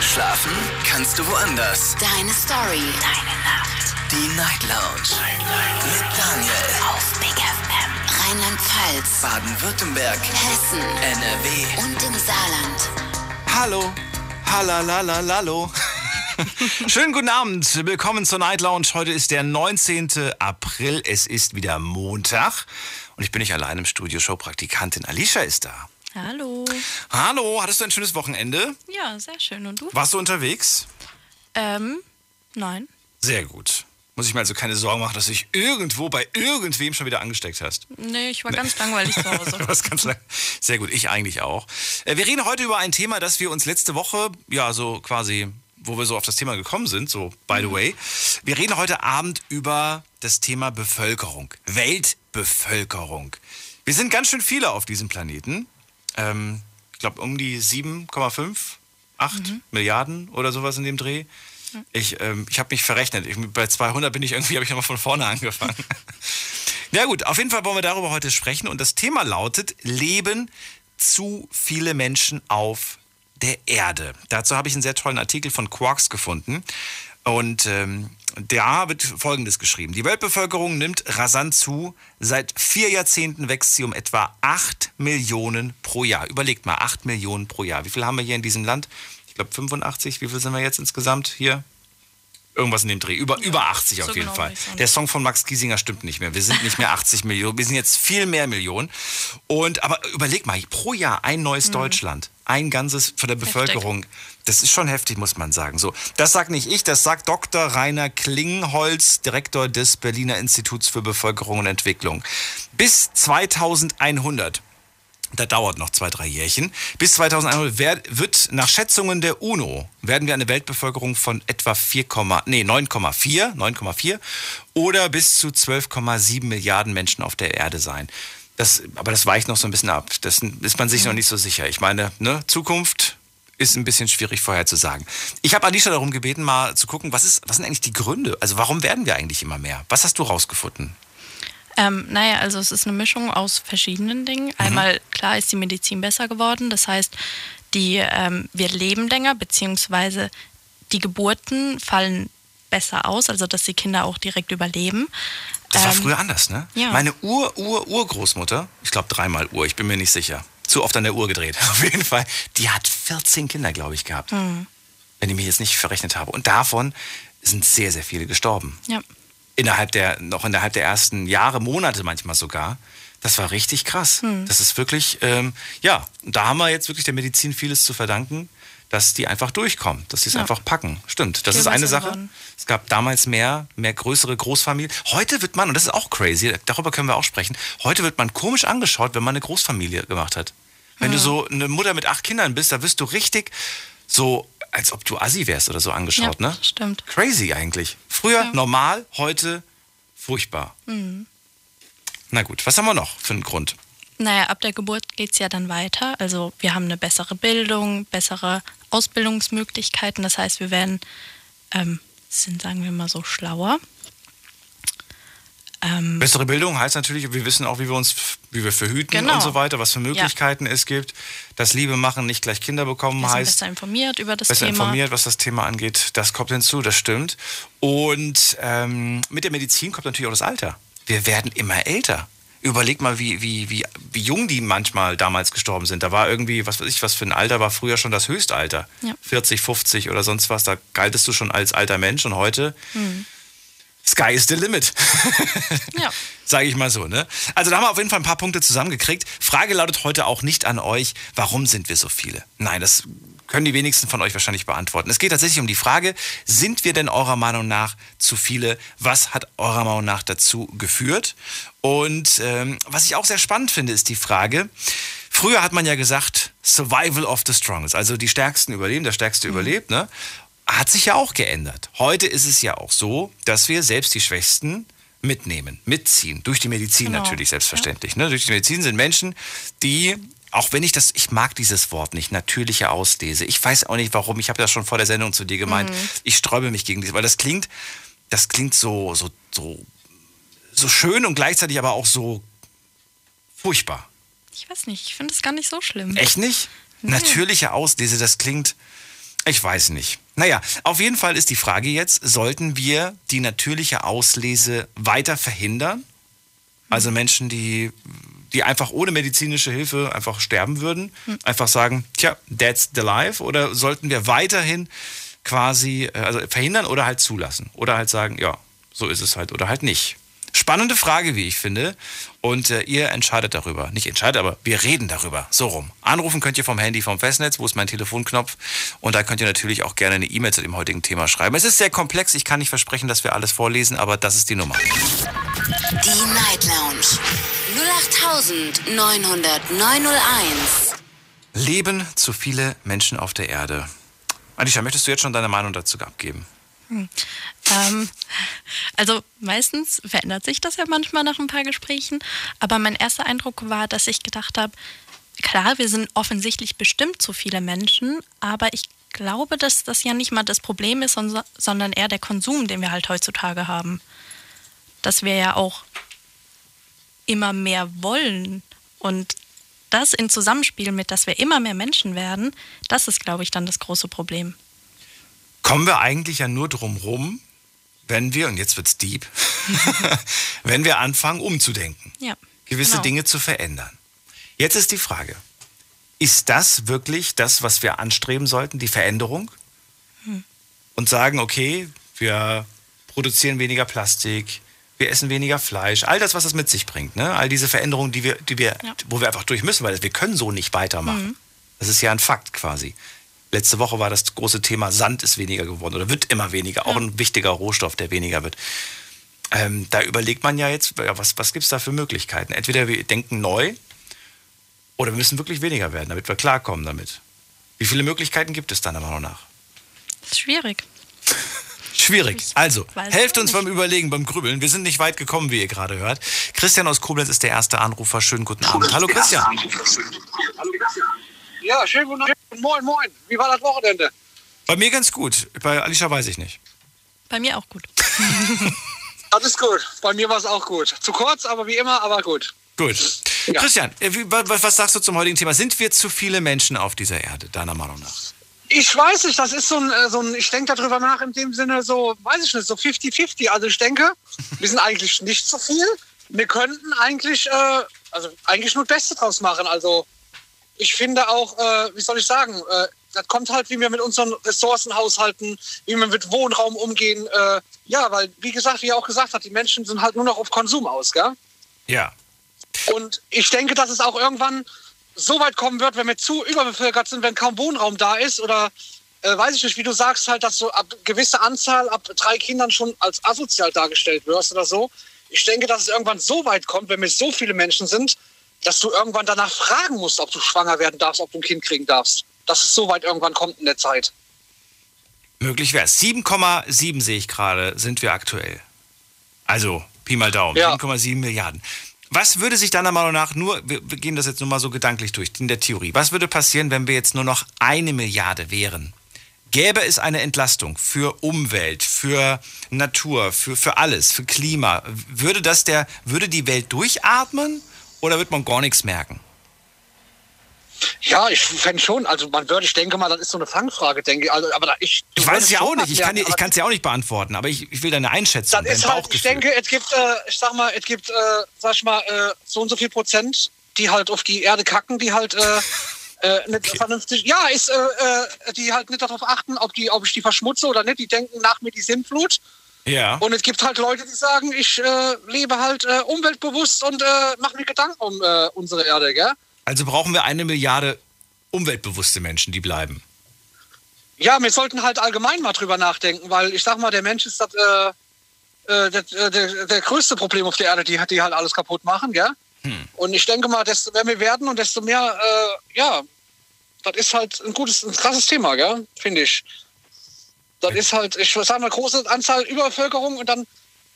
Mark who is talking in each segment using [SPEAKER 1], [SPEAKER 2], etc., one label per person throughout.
[SPEAKER 1] Schlafen kannst du woanders.
[SPEAKER 2] Deine Story. Deine Nacht.
[SPEAKER 1] Die Night Lounge. Night, Night. Mit Daniel.
[SPEAKER 2] Auf Big FM. Rheinland-Pfalz.
[SPEAKER 1] Baden-Württemberg.
[SPEAKER 2] Hessen.
[SPEAKER 1] NRW.
[SPEAKER 2] Und im Saarland.
[SPEAKER 3] Hallo. Halalalalo. Schönen guten Abend. Willkommen zur Night Lounge. Heute ist der 19. April. Es ist wieder Montag. Und ich bin nicht allein im Studio. Showpraktikantin Alicia ist da.
[SPEAKER 4] Hallo.
[SPEAKER 3] Hallo, hattest du ein schönes Wochenende?
[SPEAKER 4] Ja, sehr schön. Und du?
[SPEAKER 3] Warst du unterwegs?
[SPEAKER 4] Ähm, nein.
[SPEAKER 3] Sehr gut. Muss ich mir also keine Sorgen machen, dass du dich irgendwo bei irgendwem schon wieder angesteckt hast.
[SPEAKER 4] Nee, ich war ganz langweilig zu Hause.
[SPEAKER 3] Was ganz lang. Sehr gut, ich eigentlich auch. Äh, Wir reden heute über ein Thema, das wir uns letzte Woche, ja, so quasi, wo wir so auf das Thema gekommen sind, so by the way. Wir reden heute Abend über das Thema Bevölkerung, Weltbevölkerung. Wir sind ganz schön viele auf diesem Planeten. Ähm, ich glaube, um die 7,5, 8 Milliarden oder sowas in dem Dreh. Ich, ähm, ich habe mich verrechnet. Ich, bei 200 bin ich irgendwie, habe ich nochmal von vorne angefangen. Ja gut, auf jeden Fall wollen wir darüber heute sprechen und das Thema lautet, leben zu viele Menschen auf der Erde. Dazu habe ich einen sehr tollen Artikel von Quarks gefunden und ähm, da wird Folgendes geschrieben. Die Weltbevölkerung nimmt rasant zu. Seit vier Jahrzehnten wächst sie um etwa 8 Millionen pro Jahr. Überlegt mal, 8 Millionen pro Jahr. Wie viel haben wir hier in diesem Land? Ich glaube 85. Wie viel sind wir jetzt insgesamt hier? Irgendwas in dem Dreh. Über, über 80 auf
[SPEAKER 4] so
[SPEAKER 3] jeden
[SPEAKER 4] genau
[SPEAKER 3] Fall. Der Song von Max Giesinger stimmt nicht mehr. Wir sind nicht mehr 80 Millionen. Wir sind jetzt viel mehr Millionen. Und, aber überleg mal, pro Jahr ein neues Deutschland. Ein ganzes von der Bevölkerung. Das ist schon heftig, muss man sagen. So, das sagt nicht ich, das sagt Dr. Rainer Klingholz, Direktor des Berliner Instituts für Bevölkerung und Entwicklung. Bis 2100 da dauert noch zwei, drei Jährchen. Bis 2100 wer- wird nach Schätzungen der UNO werden wir eine Weltbevölkerung von etwa 4, nee, 9,4 9,4 oder bis zu 12,7 Milliarden Menschen auf der Erde sein. Das, aber das weicht noch so ein bisschen ab. Das ist man sich noch nicht so sicher. Ich meine, ne, Zukunft ist ein bisschen schwierig vorherzusagen. Ich habe Alicia darum gebeten, mal zu gucken, was, ist, was sind eigentlich die Gründe? Also warum werden wir eigentlich immer mehr? Was hast du rausgefunden?
[SPEAKER 4] Ähm, naja, also es ist eine Mischung aus verschiedenen Dingen. Einmal, klar, ist die Medizin besser geworden. Das heißt, die, ähm, wir leben länger, beziehungsweise die Geburten fallen besser aus, also dass die Kinder auch direkt überleben.
[SPEAKER 3] Das war
[SPEAKER 4] Ähm,
[SPEAKER 3] früher anders, ne?
[SPEAKER 4] ja.
[SPEAKER 3] Meine Ur, Ur, Urgroßmutter, ich glaube dreimal Uhr, ich bin mir nicht sicher. Zu oft an der Uhr gedreht. Auf jeden Fall. Die hat 14 Kinder, glaube ich, gehabt.
[SPEAKER 4] Hm.
[SPEAKER 3] Wenn ich mich jetzt nicht verrechnet habe. Und davon sind sehr, sehr viele gestorben.
[SPEAKER 4] Ja.
[SPEAKER 3] Innerhalb der, noch innerhalb der ersten Jahre, Monate manchmal sogar. Das war richtig krass.
[SPEAKER 4] Hm.
[SPEAKER 3] Das ist wirklich, ähm, ja, da haben wir jetzt wirklich der Medizin vieles zu verdanken, dass die einfach durchkommen, dass sie es
[SPEAKER 4] Ja.
[SPEAKER 3] einfach packen. Stimmt, das
[SPEAKER 4] Viel
[SPEAKER 3] ist eine Sache. Es gab damals mehr, mehr größere Großfamilien. Heute wird man, und das ist auch crazy, darüber können wir auch sprechen, heute wird man komisch angeschaut, wenn man eine Großfamilie gemacht hat. Wenn du so eine Mutter mit acht Kindern bist, da wirst du richtig so, als ob du Assi wärst oder so angeschaut,
[SPEAKER 4] ja,
[SPEAKER 3] ne?
[SPEAKER 4] stimmt.
[SPEAKER 3] Crazy eigentlich. Früher
[SPEAKER 4] Ja.
[SPEAKER 3] normal, heute furchtbar. Na gut, was haben wir noch für einen Grund?
[SPEAKER 4] Naja, ab der Geburt geht es ja dann weiter. Also wir haben eine bessere Bildung, bessere Ausbildungsmöglichkeiten. Das heißt, wir werden, ähm, sind, sagen wir mal so, schlauer. Ähm,
[SPEAKER 3] Bessere Bildung heißt natürlich, wir wissen auch, wie wir uns, wie wir verhüten
[SPEAKER 4] Genau.
[SPEAKER 3] und so weiter, was für Möglichkeiten es gibt. Das Liebe machen, nicht gleich Kinder bekommen
[SPEAKER 4] wir
[SPEAKER 3] heißt.
[SPEAKER 4] besser informiert über das
[SPEAKER 3] besser
[SPEAKER 4] Thema.
[SPEAKER 3] informiert, was das Thema angeht. Das kommt hinzu, das stimmt. Und ähm, mit der Medizin kommt natürlich auch das Alter. Wir werden immer älter. Überleg mal, wie, wie, wie, wie jung die manchmal damals gestorben sind. Da war irgendwie, was weiß ich, was für ein Alter war früher schon das Höchstalter.
[SPEAKER 4] Ja.
[SPEAKER 3] 40, 50 oder sonst was. Da galtest du schon als alter Mensch und heute
[SPEAKER 4] Mhm.
[SPEAKER 3] Sky is the limit.
[SPEAKER 4] Ja.
[SPEAKER 3] Sage ich mal so, ne? Also da haben wir auf jeden Fall ein paar Punkte zusammengekriegt. Frage lautet heute auch nicht an euch, warum sind wir so viele? Nein, das können die wenigsten von euch wahrscheinlich beantworten. Es geht tatsächlich um die Frage, sind wir denn eurer Meinung nach zu viele? Was hat eurer Meinung nach dazu geführt? Und ähm, was ich auch sehr spannend finde, ist die Frage, früher hat man ja gesagt, Survival of the Strongest, also die Stärksten überleben, der Stärkste überlebt, ne? Hat sich ja auch geändert. Heute ist es ja auch so, dass wir selbst die Schwächsten mitnehmen, mitziehen. Durch die Medizin
[SPEAKER 4] Genau.
[SPEAKER 3] natürlich, selbstverständlich. Ne? Durch die Medizin sind Menschen, die, auch wenn ich das, ich mag dieses Wort nicht, natürliche Auslese. Ich weiß auch nicht warum, ich habe das schon vor der Sendung zu dir gemeint. Ich sträube mich gegen dieses, weil das klingt, das klingt so, so, so, so schön und gleichzeitig aber auch so furchtbar.
[SPEAKER 4] Ich weiß nicht, ich finde es gar nicht so schlimm.
[SPEAKER 3] Echt nicht? Natürliche Auslese, das klingt. Ich weiß nicht. Naja, auf jeden Fall ist die Frage jetzt, sollten wir die natürliche Auslese weiter verhindern? Also Menschen, die, die einfach ohne medizinische Hilfe einfach sterben würden, einfach sagen, tja, that's the life? Oder sollten wir weiterhin quasi, äh, also verhindern oder halt zulassen? Oder halt sagen, ja, so ist es halt oder halt nicht. Spannende Frage, wie ich finde. Und äh, ihr entscheidet darüber. Nicht entscheidet, aber wir reden darüber. So rum. Anrufen könnt ihr vom Handy, vom Festnetz. Wo ist mein Telefonknopf? Und da könnt ihr natürlich auch gerne eine E-Mail zu dem heutigen Thema schreiben. Es ist sehr komplex. Ich kann nicht versprechen, dass wir alles vorlesen, aber das ist die Nummer.
[SPEAKER 2] Die Night Lounge 08901.
[SPEAKER 3] Leben zu viele Menschen auf der Erde. Alicia, möchtest du jetzt schon deine Meinung dazu abgeben?
[SPEAKER 4] Ähm, also meistens verändert sich das ja manchmal nach ein paar Gesprächen, aber mein erster Eindruck war, dass ich gedacht habe, klar, wir sind offensichtlich bestimmt zu viele Menschen, aber ich glaube, dass das ja nicht mal das Problem ist, son- sondern eher der Konsum, den wir halt heutzutage haben. Dass wir ja auch immer mehr wollen und das in Zusammenspiel mit, dass wir immer mehr Menschen werden, das ist, glaube ich, dann das große Problem.
[SPEAKER 3] kommen wir eigentlich ja nur drum rum, wenn wir, und jetzt wird's deep, wenn wir anfangen umzudenken,
[SPEAKER 4] Ja.
[SPEAKER 3] gewisse
[SPEAKER 4] genau.
[SPEAKER 3] Dinge zu verändern. Jetzt ist die Frage, ist das wirklich das, was wir anstreben sollten, die Veränderung?
[SPEAKER 4] Hm.
[SPEAKER 3] Und sagen, okay, wir produzieren weniger Plastik, wir essen weniger Fleisch, all das, was das mit sich bringt, ne? all diese Veränderungen, die wir, die wir,
[SPEAKER 4] Ja.
[SPEAKER 3] wo wir einfach durch müssen, weil wir können so nicht weitermachen. Das ist ja ein Fakt quasi. Letzte Woche war das große Thema, Sand ist weniger geworden oder wird immer weniger, auch ein wichtiger Rohstoff, der weniger wird. Ähm, da überlegt man ja jetzt, ja, was, was gibt es da für Möglichkeiten? Entweder wir denken neu oder wir müssen wirklich weniger werden, damit wir klarkommen damit. Wie viele Möglichkeiten gibt es deiner Meinung nach?
[SPEAKER 4] Das ist schwierig.
[SPEAKER 3] Schwierig. Also, helft uns
[SPEAKER 4] nicht.
[SPEAKER 3] beim Überlegen, beim Grübeln. Wir sind nicht weit gekommen, wie ihr gerade hört. Christian aus Koblenz ist der erste Anrufer. Schönen guten Abend. Hallo Christian.
[SPEAKER 5] Ja, schönen guten Abend. Moin, moin. Wie war das Wochenende?
[SPEAKER 3] Bei mir ganz gut. Bei Alicia weiß ich nicht.
[SPEAKER 4] Bei mir auch gut.
[SPEAKER 5] Das ist gut. Bei mir war es auch gut. Zu kurz, aber wie immer, aber gut.
[SPEAKER 3] Gut.
[SPEAKER 5] Ja.
[SPEAKER 3] Christian, äh, was, sagst du zum heutigen Thema? Sind wir zu viele Menschen auf dieser Erde, deiner Meinung nach?
[SPEAKER 5] Ich weiß nicht, das ist so ein, äh, so ein ich denke darüber nach in dem Sinne so, weiß ich nicht, so 50-50. Also ich denke, wir sind eigentlich nicht so viel. Wir könnten eigentlich, äh, also eigentlich nur das Beste draus machen. Also ich finde auch, äh, wie soll ich sagen, äh, das kommt halt, wie wir mit unseren Ressourcen haushalten, wie wir mit Wohnraum umgehen. Äh, ja, weil, wie gesagt, wie er auch gesagt hat, die Menschen sind halt nur noch auf Konsum aus, gell?
[SPEAKER 3] Ja.
[SPEAKER 5] Und ich denke, dass es auch irgendwann so weit kommen wird, wenn wir zu überbevölkert sind, wenn kaum Wohnraum da ist oder äh, weiß ich nicht, wie du sagst, halt, dass du ab gewisse Anzahl, ab drei Kindern schon als asozial dargestellt wirst oder so. Ich denke, dass es irgendwann so weit kommt, wenn wir so viele Menschen sind, dass du irgendwann danach fragen musst, ob du schwanger werden darfst, ob du ein Kind kriegen darfst. Dass es so weit irgendwann kommt in der Zeit.
[SPEAKER 3] Möglich wäre es. 7,7 sehe ich gerade, sind wir aktuell. Also, Pi mal Daumen,
[SPEAKER 5] Ja.
[SPEAKER 3] 7,7 Milliarden. Was würde sich deiner Meinung nach nur, wir, wir gehen das jetzt nur mal so gedanklich durch, in der Theorie, was würde passieren, wenn wir jetzt nur noch eine Milliarde wären? Gäbe es eine Entlastung für Umwelt, für Natur, für, für alles, für Klima? Würde das der, würde die Welt durchatmen oder wird man gar nichts merken?
[SPEAKER 5] Ja, ich fände schon, also man würde, ich denke mal, das ist so eine Fangfrage, denke ich. Also, aber da, ich, du
[SPEAKER 3] Ich weiß es ja auch nicht, ich kann es ja auch nicht beantworten, aber ich, ich will deine Einschätzung, dein
[SPEAKER 5] ist halt, ich denke, es gibt, äh, ich sag mal, es gibt, äh, sag ich mal, äh, so und so viel Prozent, die halt auf die Erde kacken, die halt äh, äh, nicht vernünftig, ja, ist, äh, die halt nicht darauf achten, ob die, ob ich die verschmutze oder nicht. Die denken nach mir die Sintflut.
[SPEAKER 3] Ja.
[SPEAKER 5] Und es gibt halt Leute, die sagen, ich äh, lebe halt äh, umweltbewusst und äh, mache mir Gedanken um äh, unsere Erde, gell?
[SPEAKER 3] Also brauchen wir eine Milliarde umweltbewusste Menschen, die bleiben.
[SPEAKER 5] Ja, wir sollten halt allgemein mal drüber nachdenken, weil ich sag mal, der Mensch ist das, äh, äh, der, der, der, größte Problem auf der Erde, die, die halt alles kaputt machen, gell? Und ich denke mal, desto mehr wir werden und desto mehr, ja, das ist halt ein gutes, ein krasses Thema, gell? Finde ich. Das ist halt, ich sag mal, große Anzahl Überbevölkerung und dann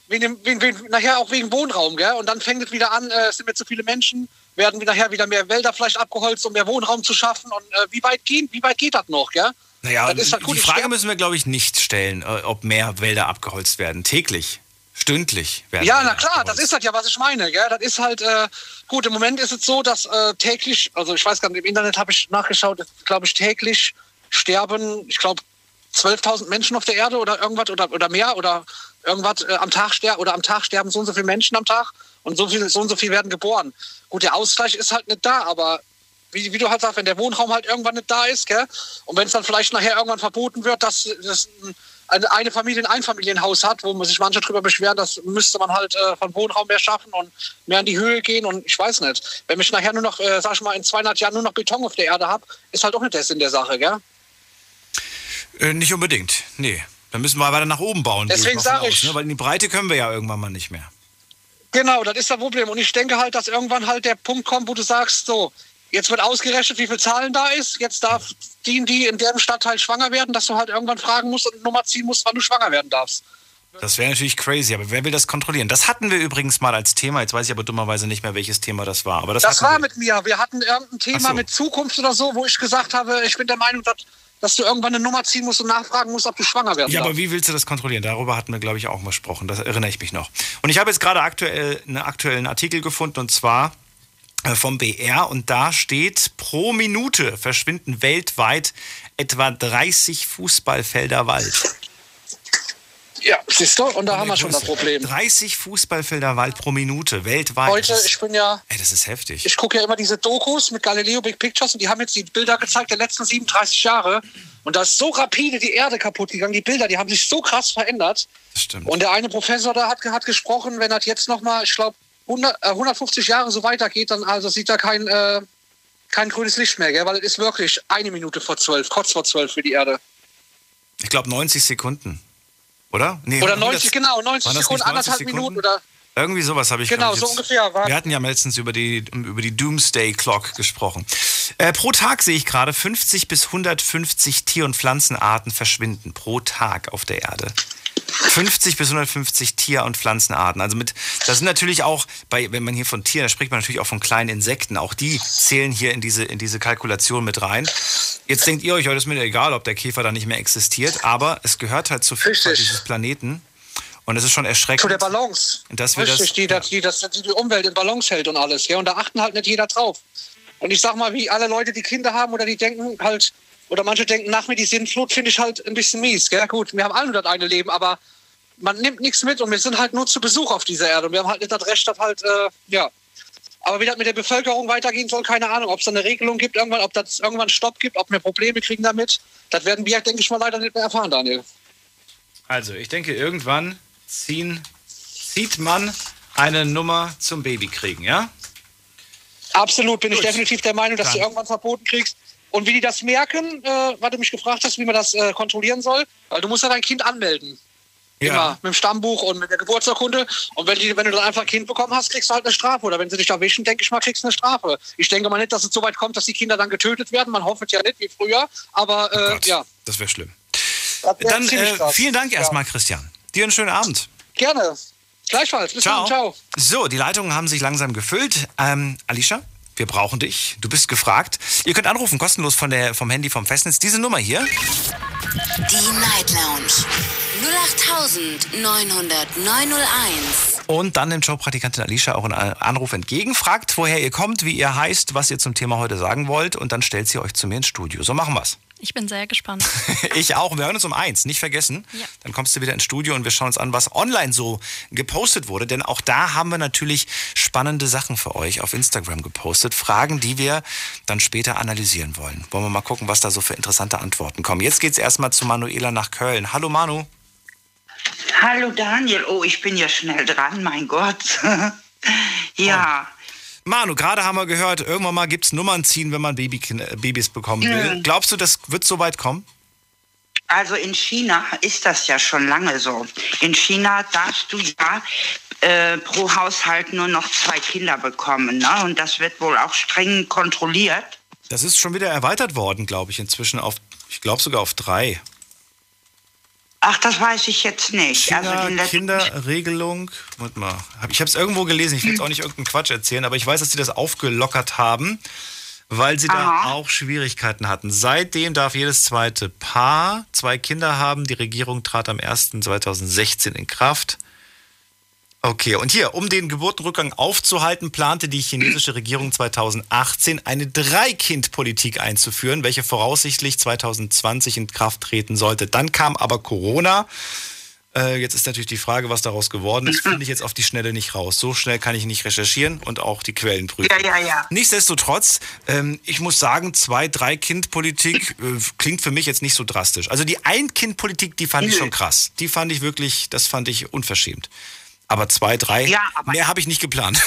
[SPEAKER 5] wegen dem, wegen, wegen, nachher auch wegen Wohnraum, gell? Und dann fängt es wieder an, äh, es sind mir zu viele Menschen, werden wir nachher wieder mehr Wälder vielleicht abgeholzt, um mehr Wohnraum zu schaffen. Und äh, wie weit gehen, wie weit geht das noch, gell?
[SPEAKER 3] Naja,
[SPEAKER 5] Das ist halt gut,
[SPEAKER 3] die Frage müssen wir, glaube ich, nicht stellen, äh, ob mehr Wälder abgeholzt werden. Täglich, stündlich werden
[SPEAKER 5] Ja,
[SPEAKER 3] Wälder
[SPEAKER 5] na klar, das ist halt ja, was ich meine. Gell? Das ist halt, äh, gut, im Moment ist es so, dass äh, täglich, also ich weiß gar nicht, im Internet habe ich nachgeschaut, glaube ich, täglich sterben, ich glaube, 12.000 Menschen auf der Erde oder irgendwas oder, oder mehr oder irgendwas äh, am Tag sterben oder am Tag sterben so und so viele Menschen am Tag und so viel, so und so viel werden geboren. Gut, der Ausgleich ist halt nicht da, aber wie, wie du halt sagst, wenn der Wohnraum halt irgendwann nicht da ist, gell? Und wenn es dann vielleicht nachher irgendwann verboten wird, dass, dass eine, Familie ein Einfamilienhaus hat, wo man sich manche darüber beschweren, das müsste man halt äh, von Wohnraum mehr schaffen und mehr in die Höhe gehen und ich weiß nicht. Wenn ich nachher nur noch, äh, sag ich mal, in 200 Jahren nur noch Beton auf der Erde habe, ist halt auch nicht der Sinn der Sache, gell?
[SPEAKER 3] Äh, nicht unbedingt, nee. Dann müssen wir weiter nach oben bauen.
[SPEAKER 5] Deswegen sage ich.
[SPEAKER 3] Ne? Weil in die Breite können wir ja irgendwann mal nicht mehr.
[SPEAKER 5] Genau, das ist das Problem. Und ich denke halt, dass irgendwann halt der Punkt kommt, wo du sagst, so, jetzt wird ausgerechnet, wie viel Zahlen da ist. Jetzt darf die, die in deren Stadtteil schwanger werden, dass du halt irgendwann fragen musst und eine Nummer ziehen musst, wann du schwanger werden darfst.
[SPEAKER 3] Das wäre natürlich crazy, aber wer will das kontrollieren? Das hatten wir übrigens mal als Thema. Jetzt weiß ich aber dummerweise nicht mehr, welches Thema das war. Aber das
[SPEAKER 5] das war
[SPEAKER 3] wir.
[SPEAKER 5] mit mir. Wir hatten irgendein Thema
[SPEAKER 3] so.
[SPEAKER 5] mit Zukunft oder so, wo ich gesagt habe, ich bin der Meinung, dass, dass du irgendwann eine Nummer ziehen musst und nachfragen musst, ob du schwanger werden
[SPEAKER 3] Ja, aber
[SPEAKER 5] darfst.
[SPEAKER 3] wie willst du das kontrollieren? Darüber hatten wir, glaube ich, auch mal gesprochen. Das erinnere ich mich noch. Und ich habe jetzt gerade aktuell einen aktuellen Artikel gefunden und zwar äh, vom BR und da steht, pro Minute verschwinden weltweit etwa 30 Fußballfelder Wald.
[SPEAKER 5] Ja, siehst du? Und da haben wir schon das Problem.
[SPEAKER 3] 30 Fußballfelder Wald pro Minute weltweit.
[SPEAKER 5] Heute,
[SPEAKER 3] ist,
[SPEAKER 5] ich bin ja,
[SPEAKER 3] ey, das ist heftig.
[SPEAKER 5] ich gucke ja immer diese Dokus mit Galileo Big Pictures und die haben jetzt die Bilder gezeigt der letzten 37 Jahre. Und da ist so rapide die Erde kaputt gegangen. Die Bilder, die haben sich so krass verändert.
[SPEAKER 3] Das stimmt.
[SPEAKER 5] Und der eine Professor da hat, hat gesprochen, wenn das jetzt nochmal, ich glaube, 100, äh, 150 Jahre so weitergeht, dann also sieht er kein, äh, kein grünes Licht mehr, gell? weil es ist wirklich eine Minute vor zwölf, kurz vor zwölf für die Erde.
[SPEAKER 3] ich glaube 90 Sekunden. Oder? Nee,
[SPEAKER 5] Oder
[SPEAKER 3] 100
[SPEAKER 5] 90, genau, 90
[SPEAKER 3] waren das
[SPEAKER 5] Sekunden,
[SPEAKER 3] nicht 90
[SPEAKER 5] anderthalb
[SPEAKER 3] Sekunden?
[SPEAKER 5] Minuten oder
[SPEAKER 3] Irgendwie sowas habe ich
[SPEAKER 5] Genau,
[SPEAKER 3] ich,
[SPEAKER 5] so
[SPEAKER 3] jetzt-
[SPEAKER 5] ungefähr war-
[SPEAKER 3] Wir hatten ja letztens über die, über die Doomsday Clock gesprochen. Äh, pro Tag sehe ich gerade 50 bis 150 Tier- und Pflanzenarten verschwinden. Pro Tag auf der Erde. 50 bis 150 Tier- und Pflanzenarten. Also mit, das sind natürlich auch, bei, wenn man hier von Tieren, da spricht man natürlich auch von kleinen Insekten. Auch die zählen hier in diese, in diese Kalkulation mit rein. Jetzt denkt ihr euch, heute ist mir egal, ob der Käfer da nicht mehr existiert, aber es gehört halt zur Vielfalt dieses Planeten. Und es ist schon erschreckend.
[SPEAKER 5] zu der Balance.
[SPEAKER 3] Dass wir
[SPEAKER 5] Richtig,
[SPEAKER 3] das-
[SPEAKER 5] die, das, die, das, die die Umwelt in Balance hält und alles. Ja, und da achten halt nicht jeder drauf. Und ich sag mal, wie alle Leute, die Kinder haben oder die denken halt, oder manche denken nach mir, die Sintflut finde ich halt ein bisschen mies. Gell? Gut, wir haben alle nur das eine Leben, aber man nimmt nichts mit und wir sind halt nur zu Besuch auf dieser Erde. Und wir haben halt nicht das Recht, das halt, äh, ja. Aber wie das mit der Bevölkerung weitergehen soll, keine Ahnung. Ob es da eine Regelung gibt, irgendwann, ob das irgendwann Stopp gibt, ob wir Probleme kriegen damit, das werden wir, denke ich mal, leider nicht mehr erfahren, Daniel.
[SPEAKER 3] Also, ich denke, irgendwann ziehen, zieht man eine Nummer zum Baby kriegen, ja?
[SPEAKER 5] Absolut, bin ich
[SPEAKER 3] Gut.
[SPEAKER 5] definitiv der Meinung, dass
[SPEAKER 3] Dann.
[SPEAKER 5] du irgendwann verboten kriegst. Und wie die das merken, äh, weil du mich gefragt hast, wie man das äh, kontrollieren soll, weil du musst ja dein Kind anmelden. Immer mit dem Stammbuch und mit der Geburtsurkunde. Und wenn, die, wenn du dann einfach ein Kind bekommen hast, kriegst du halt eine Strafe. Oder wenn sie dich erwischen, denke ich mal, kriegst du eine Strafe. Ich denke mal nicht, dass es so weit kommt, dass die Kinder dann getötet werden. Man hofft ja nicht wie früher. Aber äh,
[SPEAKER 3] Gott,
[SPEAKER 5] ja,
[SPEAKER 3] Das wäre schlimm.
[SPEAKER 5] das wär
[SPEAKER 3] Dann äh, vielen Dank
[SPEAKER 5] Ja.
[SPEAKER 3] erstmal, Christian. Dir einen schönen Abend.
[SPEAKER 5] Gerne. Gleichfalls. Bis
[SPEAKER 3] Ciao.
[SPEAKER 5] dann. Ciao.
[SPEAKER 3] So, die Leitungen haben sich langsam gefüllt. Ähm, Alicia, wir brauchen dich. Du bist gefragt. Ihr könnt anrufen, kostenlos von der, vom Handy vom Festnetz. Diese Nummer hier.
[SPEAKER 2] Die Night Lounge 0890901.
[SPEAKER 3] Und dann nimmt Showpraktikantin Alicia auch einen Anruf entgegen, fragt, woher ihr kommt, wie ihr heißt, was ihr zum Thema heute sagen wollt und dann stellt sie euch zu mir ins Studio. So machen wir's.
[SPEAKER 4] Ich bin sehr gespannt.
[SPEAKER 3] Ich auch. Wir hören uns um eins, nicht vergessen.
[SPEAKER 4] Ja.
[SPEAKER 3] Dann kommst du wieder ins Studio und wir schauen uns an, was online so gepostet wurde. Denn auch da haben wir natürlich spannende Sachen für euch auf Instagram gepostet. Fragen, die wir dann später analysieren wollen. Wollen wir mal gucken, was da so für interessante Antworten kommen. Jetzt geht's erstmal zu Manuela nach Köln. Hallo Manu.
[SPEAKER 6] Hallo Daniel, oh, ich bin ja schnell dran, mein Gott. ja,
[SPEAKER 3] Manu, gerade haben wir gehört, irgendwann mal gibt's Nummern ziehen, wenn man Baby, Babys bekommen will. Glaubst du, das wird so weit kommen?
[SPEAKER 6] also in China ist das ja schon lange so. In China darfst du ja äh, pro Haushalt nur noch zwei Kinder bekommen. Ne? Und das wird wohl auch streng kontrolliert.
[SPEAKER 3] Das ist schon wieder erweitert worden, glaube ich, inzwischen auf, ich glaube sogar auf drei.
[SPEAKER 6] Ach, das weiß ich jetzt nicht. also
[SPEAKER 3] China,
[SPEAKER 6] den letzten-
[SPEAKER 3] Kinderregelung. Warte mal. Ich habe es irgendwo gelesen. Ich will jetzt auch nicht irgendeinen Quatsch erzählen, aber ich weiß, dass sie das aufgelockert haben, weil sie da
[SPEAKER 6] Aha.
[SPEAKER 3] auch Schwierigkeiten hatten. Seitdem darf jedes zweite Paar zwei Kinder haben. Die Regierung trat am 1.2016 in Kraft. Okay, und hier, um den Geburtenrückgang aufzuhalten, plante die chinesische Regierung 2018 eine Drei-Kind-Politik einzuführen, welche voraussichtlich 2020 in Kraft treten sollte. Dann kam aber Corona. Äh, jetzt ist natürlich die Frage, was daraus geworden ist, finde ich jetzt auf die Schnelle nicht raus. So schnell kann ich nicht recherchieren und auch die Quellen prüfen.
[SPEAKER 6] Ja, ja, ja.
[SPEAKER 3] Nichtsdestotrotz, ähm, ich muss sagen, zwei, drei Kind-Politik äh, klingt für mich jetzt nicht so drastisch. Also die Ein-Kind-Politik, die fand ich schon krass. Die fand ich wirklich, das fand ich unverschämt. Aber zwei, drei,
[SPEAKER 6] Ja, aber-
[SPEAKER 3] mehr habe ich nicht geplant.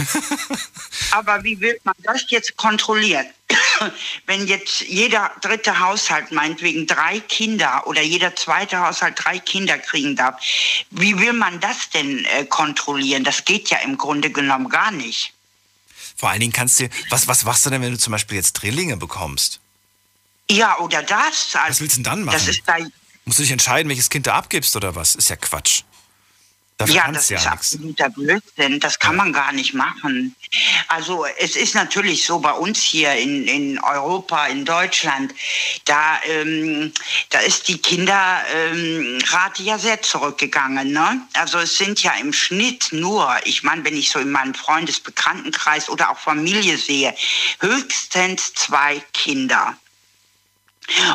[SPEAKER 6] Aber wie will man das jetzt kontrollieren? Wenn jetzt jeder dritte Haushalt meinetwegen drei Kinder oder jeder zweite Haushalt drei Kinder kriegen darf, wie will man das denn äh, kontrollieren? Das geht ja im Grunde genommen gar nicht.
[SPEAKER 3] Vor allen Dingen kannst du, was, was machst du denn, wenn du zum Beispiel jetzt Drillinge bekommst?
[SPEAKER 6] Ja, oder das. Also,
[SPEAKER 3] Was willst du denn dann machen?
[SPEAKER 6] Das ist da,
[SPEAKER 3] Musst du dich entscheiden, welches Kind du abgibst oder was? Ist ja Quatsch. Dafür
[SPEAKER 6] ja, das
[SPEAKER 3] du
[SPEAKER 6] ist
[SPEAKER 3] ja nichts.
[SPEAKER 6] absoluter Blödsinn. Das kann man gar nicht machen. Also es ist natürlich so bei uns hier in, in Europa, in Deutschland, da, ähm, da ist die Kinderrate ja sehr zurückgegangen. Ne? Also es sind ja im Schnitt nur, ich meine, wenn ich so in meinem Freundesbekanntenkreis oder auch Familie sehe, höchstens zwei Kinder.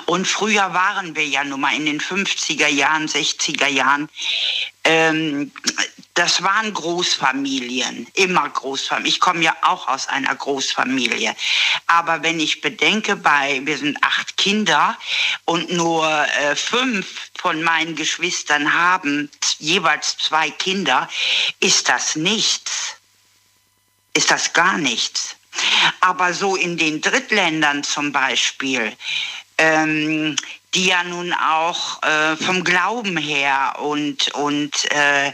[SPEAKER 6] Und früher waren wir ja nun mal in den 50er Jahren, 60er Jahren, ähm, das waren Großfamilien, immer Großfamilien. Ich komme ja auch aus einer Großfamilie. Aber wenn ich bedenke, bei, wir sind acht Kinder und nur äh, fünf von meinen Geschwistern haben jeweils zwei Kinder, ist das nichts ist das gar nichts. Aber so in den Drittländern zum Beispiel, ähm, die ja nun auch äh, vom Glauben her und, und äh,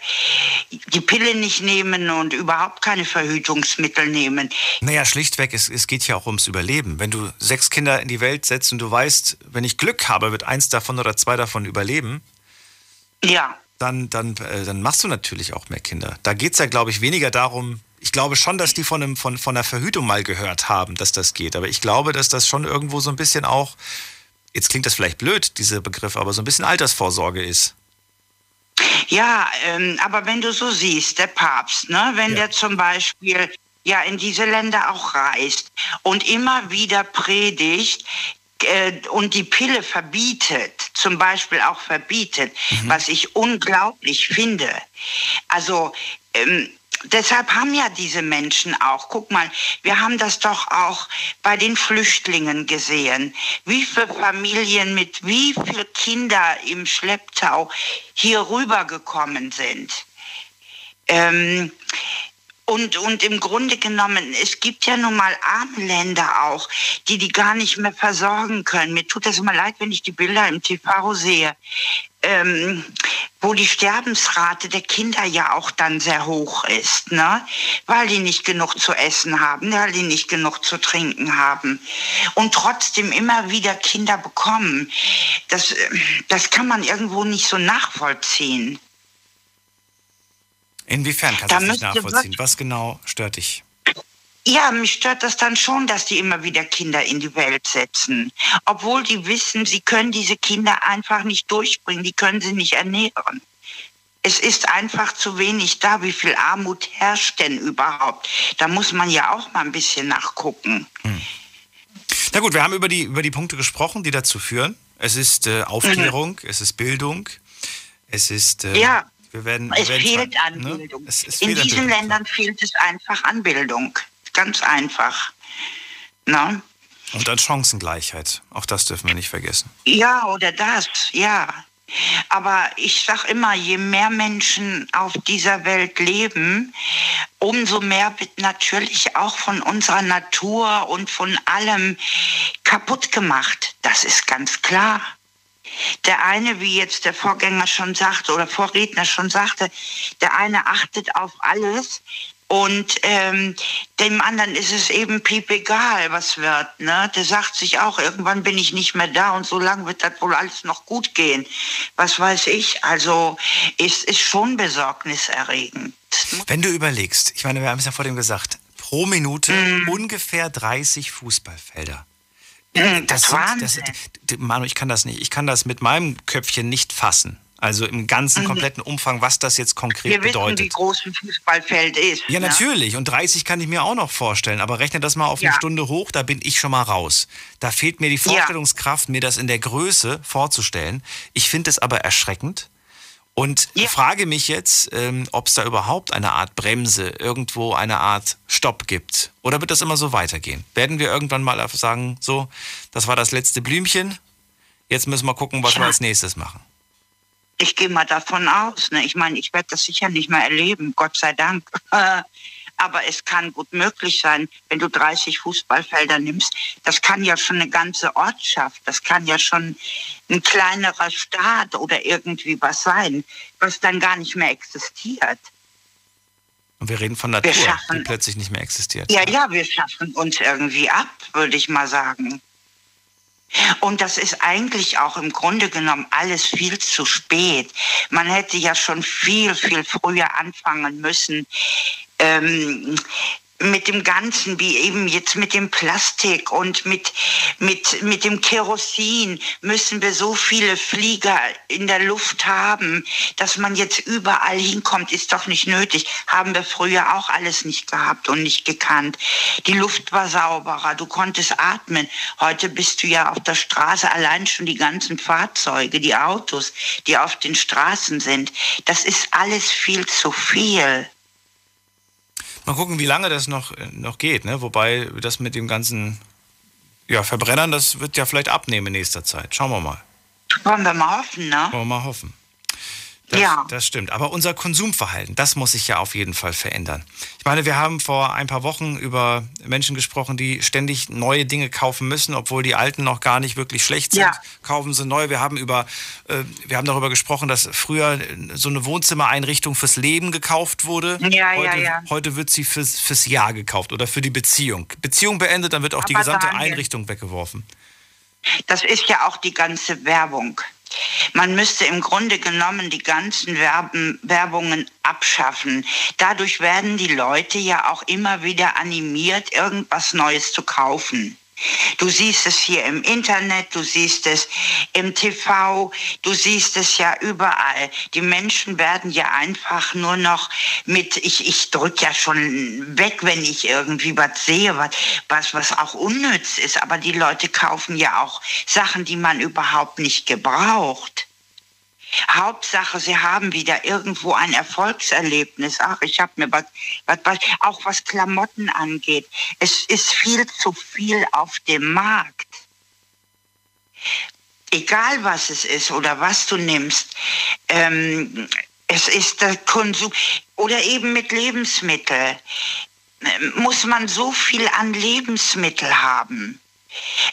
[SPEAKER 6] die Pille nicht nehmen und überhaupt keine Verhütungsmittel nehmen.
[SPEAKER 3] Naja, schlichtweg, es, es geht ja auch ums Überleben. Wenn du sechs Kinder in die Welt setzt und du weißt, wenn ich Glück habe, wird eins davon oder zwei davon überleben,
[SPEAKER 6] Ja,
[SPEAKER 3] dann, dann, äh, dann machst du natürlich auch mehr Kinder. Da geht es ja, glaube ich, weniger darum, ich glaube schon, dass die von, einem, von, von einer Verhütung mal gehört haben, dass das geht. Aber ich glaube, dass das schon irgendwo so ein bisschen auch, jetzt klingt das vielleicht blöd, dieser Begriff, aber so ein bisschen Altersvorsorge ist.
[SPEAKER 6] Ja, ähm, aber wenn du so siehst, der Papst, ne, wenn
[SPEAKER 3] Ja.
[SPEAKER 6] der zum Beispiel ja in diese Länder auch reist und immer wieder predigt äh, und die Pille verbietet, zum Beispiel auch verbietet, was ich unglaublich finde. Also ähm, deshalb haben ja diese Menschen auch, guck mal, wir haben das doch auch bei den Flüchtlingen gesehen, wie viele Familien mit wie viele Kinder im Schlepptau hier rübergekommen sind. Ähm, und, und im Grunde genommen, es gibt ja nun mal arme Länder auch, die die gar nicht mehr versorgen können. Mir tut das immer leid, wenn ich die Bilder im TV sehe, ähm, wo die Sterbensrate der Kinder ja auch dann sehr hoch ist, ne? weil die nicht genug zu essen haben, weil die nicht genug zu trinken haben und trotzdem immer wieder Kinder bekommen. Das, äh, das kann man irgendwo nicht so nachvollziehen.
[SPEAKER 3] Inwiefern kannst
[SPEAKER 6] Da
[SPEAKER 3] du das nicht nachvollziehen? Was genau stört dich?
[SPEAKER 6] Ja, mich stört das dann schon, dass die immer wieder Kinder in die Welt setzen. Obwohl die wissen, sie können diese Kinder einfach nicht durchbringen, die können sie nicht ernähren. Es ist einfach zu wenig da. Wie viel Armut herrscht denn überhaupt? Da muss man ja auch mal ein bisschen nachgucken.
[SPEAKER 3] Na gut, wir haben über die, über die Punkte gesprochen, die dazu führen. Es ist äh, Aufklärung, es ist Bildung, es ist. Äh,
[SPEAKER 6] Ja,
[SPEAKER 3] wir werden, wir
[SPEAKER 6] Es
[SPEAKER 3] werden
[SPEAKER 6] fehlt
[SPEAKER 3] zwar-
[SPEAKER 6] an
[SPEAKER 3] ne?
[SPEAKER 6] In
[SPEAKER 3] fehlt an
[SPEAKER 6] diesen. Ländern fehlt es einfach an Bildung. Ganz einfach. Na?
[SPEAKER 3] Und an Chancengleichheit. Auch das dürfen wir nicht vergessen.
[SPEAKER 6] Ja, oder das, ja. Aber ich sag immer, je mehr Menschen auf dieser Welt leben, umso mehr wird natürlich auch von unserer Natur und von allem kaputt gemacht. Das ist ganz klar. Der eine, wie jetzt der Vorgänger schon sagte oder Vorredner schon sagte, der eine achtet auf alles und ähm, dem anderen ist es eben piep egal, was wird. Ne? Der sagt sich auch, irgendwann bin ich nicht mehr da und so lange wird das wohl alles noch gut gehen. Was weiß ich. Also es ist schon besorgniserregend.
[SPEAKER 3] Wenn du überlegst, ich meine, wir haben es ja vor dem gesagt, pro Minute
[SPEAKER 6] Mhm.
[SPEAKER 3] ungefähr 30 Fußballfelder.
[SPEAKER 6] Das ist
[SPEAKER 3] sind-
[SPEAKER 6] Wahnsinn.
[SPEAKER 3] d- Manu, ich kann das nicht. Ich kann das mit meinem Köpfchen nicht fassen. Also im ganzen kompletten Umfang, was das jetzt konkret
[SPEAKER 6] Mhm. Wir wissen,
[SPEAKER 3] bedeutet.
[SPEAKER 6] wie groß ein Fußballfeld ist.
[SPEAKER 3] Ja,
[SPEAKER 6] ne?
[SPEAKER 3] natürlich. Und 30 kann ich mir auch noch vorstellen. Aber rechne das mal auf eine
[SPEAKER 6] Ja.
[SPEAKER 3] Stunde hoch, da bin ich schon mal raus. Da fehlt mir die Vorstellungskraft, mir das in der Größe vorzustellen. Ich finde es aber erschreckend. Und
[SPEAKER 6] Ja.
[SPEAKER 3] frage mich jetzt, ähm, ob es da überhaupt eine Art Bremse, irgendwo eine Art Stopp gibt. Oder wird das immer so weitergehen? Werden wir irgendwann mal sagen, so, das war das letzte Blümchen, jetzt müssen wir gucken, was wir
[SPEAKER 6] Ja.
[SPEAKER 3] als nächstes machen.
[SPEAKER 6] Ich gehe mal davon aus. Ne? Ich meine, ich werde das sicher nicht mehr erleben, Gott sei Dank. Aber es kann gut möglich sein, wenn du 30 Fußballfelder nimmst. Das kann ja schon eine ganze Ortschaft, das kann ja schon ein kleinerer Staat oder irgendwie was sein, was dann gar nicht mehr existiert.
[SPEAKER 3] Und wir reden von Natur, die
[SPEAKER 6] schaffen-
[SPEAKER 3] plötzlich nicht mehr existiert.
[SPEAKER 6] Ja, ja, wir schaffen uns irgendwie ab, würde ich mal sagen. Und das ist eigentlich auch im Grunde genommen alles viel zu spät. Man hätte ja schon viel, viel früher anfangen müssen. Ähm, mit dem Ganzen, wie eben jetzt mit dem Plastik und mit, mit, mit dem Kerosin, müssen wir so viele Flieger in der Luft haben, dass man jetzt überall hinkommt, ist doch nicht nötig. Haben wir früher auch alles nicht gehabt und nicht gekannt. Die Luft war sauberer, du konntest atmen. Heute bist du ja auf der Straße allein schon die ganzen Fahrzeuge, die Autos, die auf den Straßen sind. Das ist alles viel zu viel.
[SPEAKER 3] Mal gucken, wie lange das noch, äh, noch geht, ne? Wobei das mit dem ganzen ja, Verbrennern, das wird ja vielleicht abnehmen in nächster Zeit. Schauen wir mal.
[SPEAKER 6] Wollen wir mal hoffen, ne?
[SPEAKER 3] Wollen wir mal hoffen. Das,
[SPEAKER 6] Ja.
[SPEAKER 3] das stimmt. Aber unser Konsumverhalten, das muss sich ja auf jeden Fall verändern. Ich meine, wir haben vor ein paar Wochen über Menschen gesprochen, die ständig neue Dinge kaufen müssen, obwohl die alten noch gar nicht wirklich schlecht sind.
[SPEAKER 6] Ja.
[SPEAKER 3] Kaufen sie neu. Wir haben über, äh, wir haben darüber gesprochen, dass früher so eine Wohnzimmereinrichtung fürs Leben gekauft wurde.
[SPEAKER 6] Ja, ja,
[SPEAKER 3] heute,
[SPEAKER 6] ja.
[SPEAKER 3] heute wird sie fürs, fürs Jahr gekauft oder für die Beziehung. Beziehung beendet, dann wird auch die
[SPEAKER 6] Aber
[SPEAKER 3] gesamte
[SPEAKER 6] Daniel-
[SPEAKER 3] Einrichtung weggeworfen.
[SPEAKER 6] Das ist ja auch die ganze Werbung. Man müsste im Grunde genommen die ganzen Werben, Werbungen abschaffen. Dadurch werden die Leute ja auch immer wieder animiert, irgendwas Neues zu kaufen. Du siehst es hier im Internet, du siehst es im TV, du siehst es ja überall. Die Menschen werden ja einfach nur noch mit, ich, ich drück ja schon weg, wenn ich irgendwie was sehe, was, was, was auch unnütz ist. Aber die Leute kaufen ja auch Sachen, die man überhaupt nicht gebraucht. Hauptsache, sie haben wieder irgendwo ein Erfolgserlebnis. Ach, ich habe mir was, was, was, auch was Klamotten angeht. Es ist viel zu viel auf dem Markt. Egal was es ist oder was du nimmst, ähm, es ist der Konsum oder eben mit Lebensmitteln muss man so viel an Lebensmittel haben.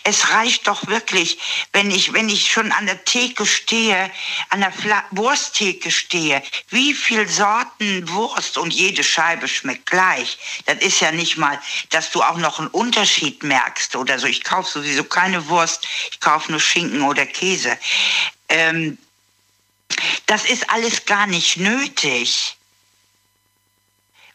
[SPEAKER 6] Es reicht doch wirklich, wenn ich, wenn ich schon an der Theke stehe, an der Fla Wursttheke stehe, wie viel Sorten Wurst und jede Scheibe schmeckt gleich. Das ist ja nicht mal, dass du auch noch einen Unterschied merkst oder so. Ich kaufe sowieso keine Wurst, ich kaufe nur Schinken oder Käse. Ähm, das ist alles gar nicht nötig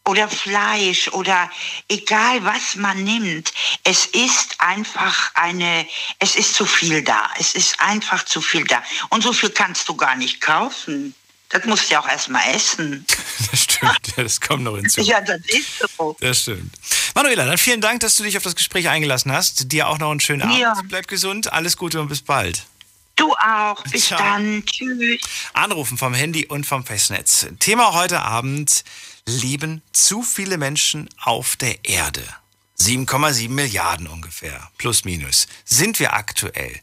[SPEAKER 6] oder Fleisch oder egal was man nimmt, es ist einfach eine, es ist zu viel da. Es ist einfach zu viel da. Und so viel kannst du gar nicht kaufen. Das musst du ja auch erstmal essen.
[SPEAKER 3] Das stimmt, ja, das kommt noch hinzu.
[SPEAKER 6] Ja, das ist so.
[SPEAKER 3] Das stimmt. Manuela, dann vielen Dank, dass du dich auf das Gespräch eingelassen hast. Dir auch noch einen schönen Abend.
[SPEAKER 6] Ja.
[SPEAKER 3] Bleib gesund, alles Gute und bis bald.
[SPEAKER 6] Du auch. Bis
[SPEAKER 3] Ciao.
[SPEAKER 6] dann. Tschüss.
[SPEAKER 3] Anrufen vom Handy und vom Festnetz. Thema heute Abend: Leben zu viele Menschen auf der Erde. 7,7 Milliarden ungefähr, plus minus. Sind wir aktuell?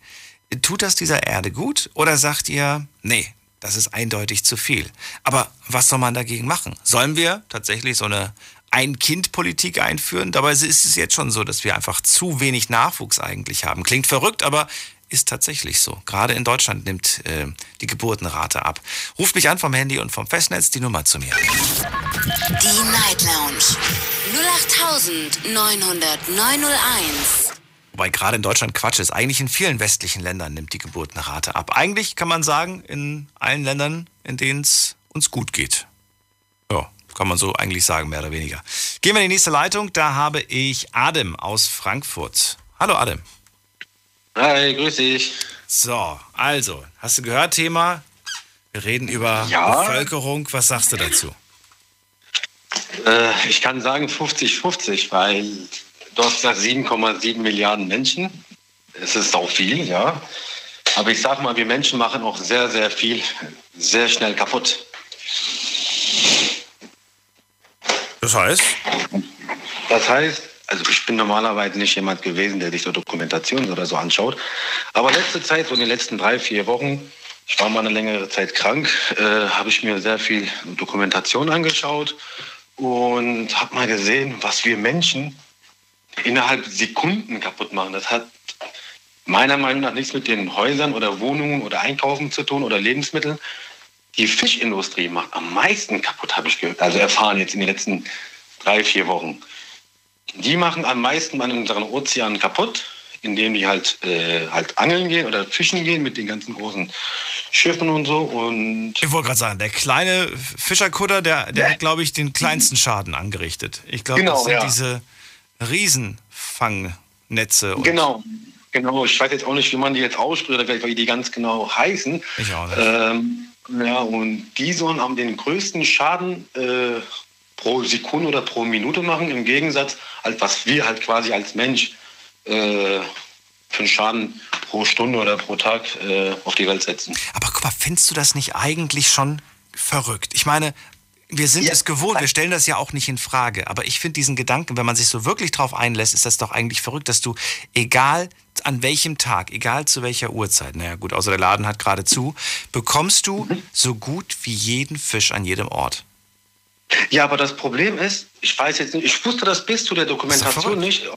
[SPEAKER 3] Tut das dieser Erde gut oder sagt ihr, nee, das ist eindeutig zu viel? Aber was soll man dagegen machen? Sollen wir tatsächlich so eine Ein-Kind-Politik einführen? Dabei ist es jetzt schon so, dass wir einfach zu wenig Nachwuchs eigentlich haben. Klingt verrückt, aber ist tatsächlich so. Gerade in Deutschland nimmt äh, die Geburtenrate ab. Ruft mich an vom Handy und vom Festnetz die Nummer zu mir.
[SPEAKER 2] Die Night Lounge 0890901.
[SPEAKER 3] Wobei gerade in Deutschland Quatsch ist. Eigentlich in vielen westlichen Ländern nimmt die Geburtenrate ab. Eigentlich kann man sagen, in allen Ländern, in denen es uns gut geht. Ja, kann man so eigentlich sagen, mehr oder weniger. Gehen wir in die nächste Leitung. Da habe ich Adem aus Frankfurt. Hallo Adem.
[SPEAKER 7] Hi, grüß dich.
[SPEAKER 3] So, also, hast du gehört, Thema Wir reden über
[SPEAKER 7] Ja.
[SPEAKER 3] Bevölkerung. Was sagst du dazu?
[SPEAKER 7] Äh, ich kann sagen 50-50, weil du hast gesagt 7,7 Milliarden Menschen. Es ist auch viel, ja. Aber ich sag mal, wir Menschen machen auch sehr, sehr viel sehr schnell kaputt.
[SPEAKER 3] Das heißt?
[SPEAKER 7] Das heißt, also ich bin normalerweise nicht jemand gewesen, der sich so Dokumentationen oder so anschaut. Aber letzte Zeit, so in den letzten drei, vier Wochen, ich war mal eine längere Zeit krank, äh, habe ich mir sehr viel Dokumentation angeschaut und habe mal gesehen, was wir Menschen innerhalb Sekunden kaputt machen. Das hat meiner Meinung nach nichts mit den Häusern oder Wohnungen oder Einkaufen zu tun oder Lebensmitteln. Die Fischindustrie macht am meisten kaputt, habe ich gehört, also erfahren jetzt in den letzten drei, vier Wochen. Die machen am meisten an unseren Ozeanen kaputt, indem die halt, äh, halt angeln gehen oder fischen gehen mit den ganzen großen Schiffen und so. Und
[SPEAKER 3] Ich wollte gerade sagen, der kleine Fischerkutter, der, der hat, glaube ich, den kleinsten Schaden angerichtet. Ich glaube,
[SPEAKER 7] Genau,
[SPEAKER 3] das sind
[SPEAKER 7] ja.
[SPEAKER 3] diese Riesenfangnetze.
[SPEAKER 7] Genau, genau. Ich weiß jetzt auch nicht, wie man die jetzt ausspricht oder wie die ganz genau heißen.
[SPEAKER 3] Ich auch nicht.
[SPEAKER 7] Ähm, ja, und die sollen am den größten Schaden äh, pro Sekunde oder pro Minute machen, im Gegensatz, als was wir halt quasi als Mensch äh, für einen Schaden pro Stunde oder pro Tag äh, auf die Welt setzen.
[SPEAKER 3] Aber guck mal, findest du das nicht eigentlich schon verrückt? Ich meine, wir sind
[SPEAKER 7] Ja.
[SPEAKER 3] es gewohnt, wir stellen das ja auch nicht in Frage. Aber ich finde diesen Gedanken, wenn man sich so wirklich drauf einlässt, ist das doch eigentlich verrückt, dass du, egal an welchem Tag, egal zu welcher Uhrzeit, naja gut, außer der Laden hat gerade zu, bekommst du so gut wie jeden Fisch an jedem Ort.
[SPEAKER 7] Ja, aber das Problem ist, ich weiß jetzt nicht, ich wusste das bis zu der. Dokumentation nicht.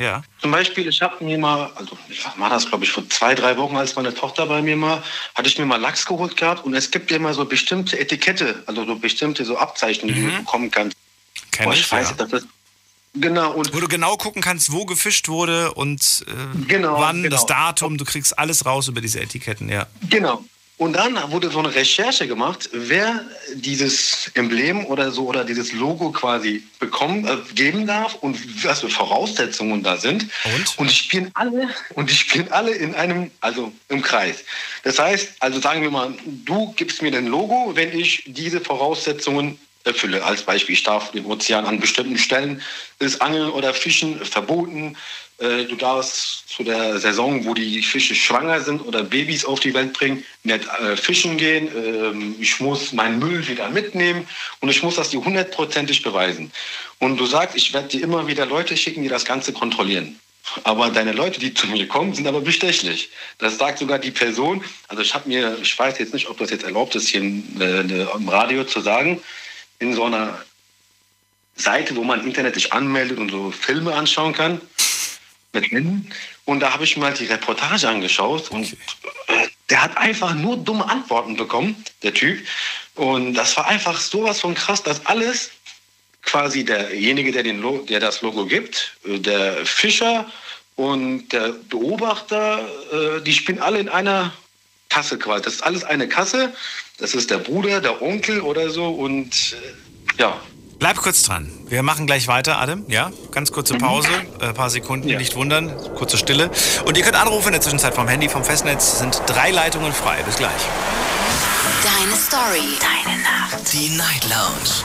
[SPEAKER 3] Ja.
[SPEAKER 7] Zum Beispiel, ich habe mir mal, also ich war das, glaube ich, vor zwei, drei Wochen, als meine Tochter bei mir war, hatte ich mir mal Lachs geholt gehabt und es gibt ja immer so bestimmte Etikette, also so bestimmte so Abzeichen, die du bekommen kannst.
[SPEAKER 3] Kenn
[SPEAKER 7] Boah,
[SPEAKER 3] ich,
[SPEAKER 7] ich weiß,
[SPEAKER 3] ja.
[SPEAKER 7] dass das genau und
[SPEAKER 3] Wo du genau gucken kannst, wo gefischt wurde und äh,
[SPEAKER 7] Genau,
[SPEAKER 3] wann,
[SPEAKER 7] genau.
[SPEAKER 3] das Datum, du kriegst alles raus über diese Etiketten, ja.
[SPEAKER 7] Genau. Und dann wurde so eine Recherche gemacht, wer dieses Emblem oder so oder dieses Logo quasi bekommen, äh, geben darf und was für Voraussetzungen da sind.
[SPEAKER 3] Und?
[SPEAKER 7] Und die spielen alle und die spielen alle in einem, also im Kreis. Das heißt, also sagen wir mal, du gibst mir ein Logo, wenn ich diese Voraussetzungen erfülle. Als Beispiel, ich darf den Ozean an bestimmten Stellen ist Angeln oder Fischen verboten. Äh, Du darfst zu der Saison, wo die Fische schwanger sind oder Babys auf die Welt bringen, nicht äh, fischen gehen. Ähm, Ich muss meinen Müll wieder mitnehmen und ich muss das dir hundertprozentig beweisen. Und du sagst, ich werde dir immer wieder Leute schicken, die das Ganze kontrollieren. Aber deine Leute, die zu mir kommen, sind aber bestechlich. Das sagt sogar die Person. Also ich habe mir, ich weiß jetzt nicht, ob das jetzt erlaubt ist, hier im, äh, im Radio zu sagen, in so einer Seite, wo man Internet sich anmeldet und so Filme anschauen kann. Mit Händen. Und da habe ich mir halt die Reportage angeschaut und äh, der hat einfach nur dumme Antworten bekommen, der Typ. Und das war einfach sowas von krass, dass alles quasi derjenige, der, den Lo der das Logo gibt, äh, der Fischer und der Beobachter, äh, die spielen alle in einer Kasse quasi. Das ist alles eine Kasse. Das ist der Bruder, der Onkel oder so. Und ja,
[SPEAKER 3] Bleib kurz dran. Wir machen gleich weiter, Adam. Ja, ganz kurze Pause, ein paar Sekunden,
[SPEAKER 7] Ja.
[SPEAKER 3] nicht wundern, kurze Stille. Und ihr könnt anrufen in der Zwischenzeit vom Handy, vom Festnetz. Sind drei Leitungen frei. Bis gleich.
[SPEAKER 2] Deine Story. Deine Nacht.
[SPEAKER 1] Die Night Lounge.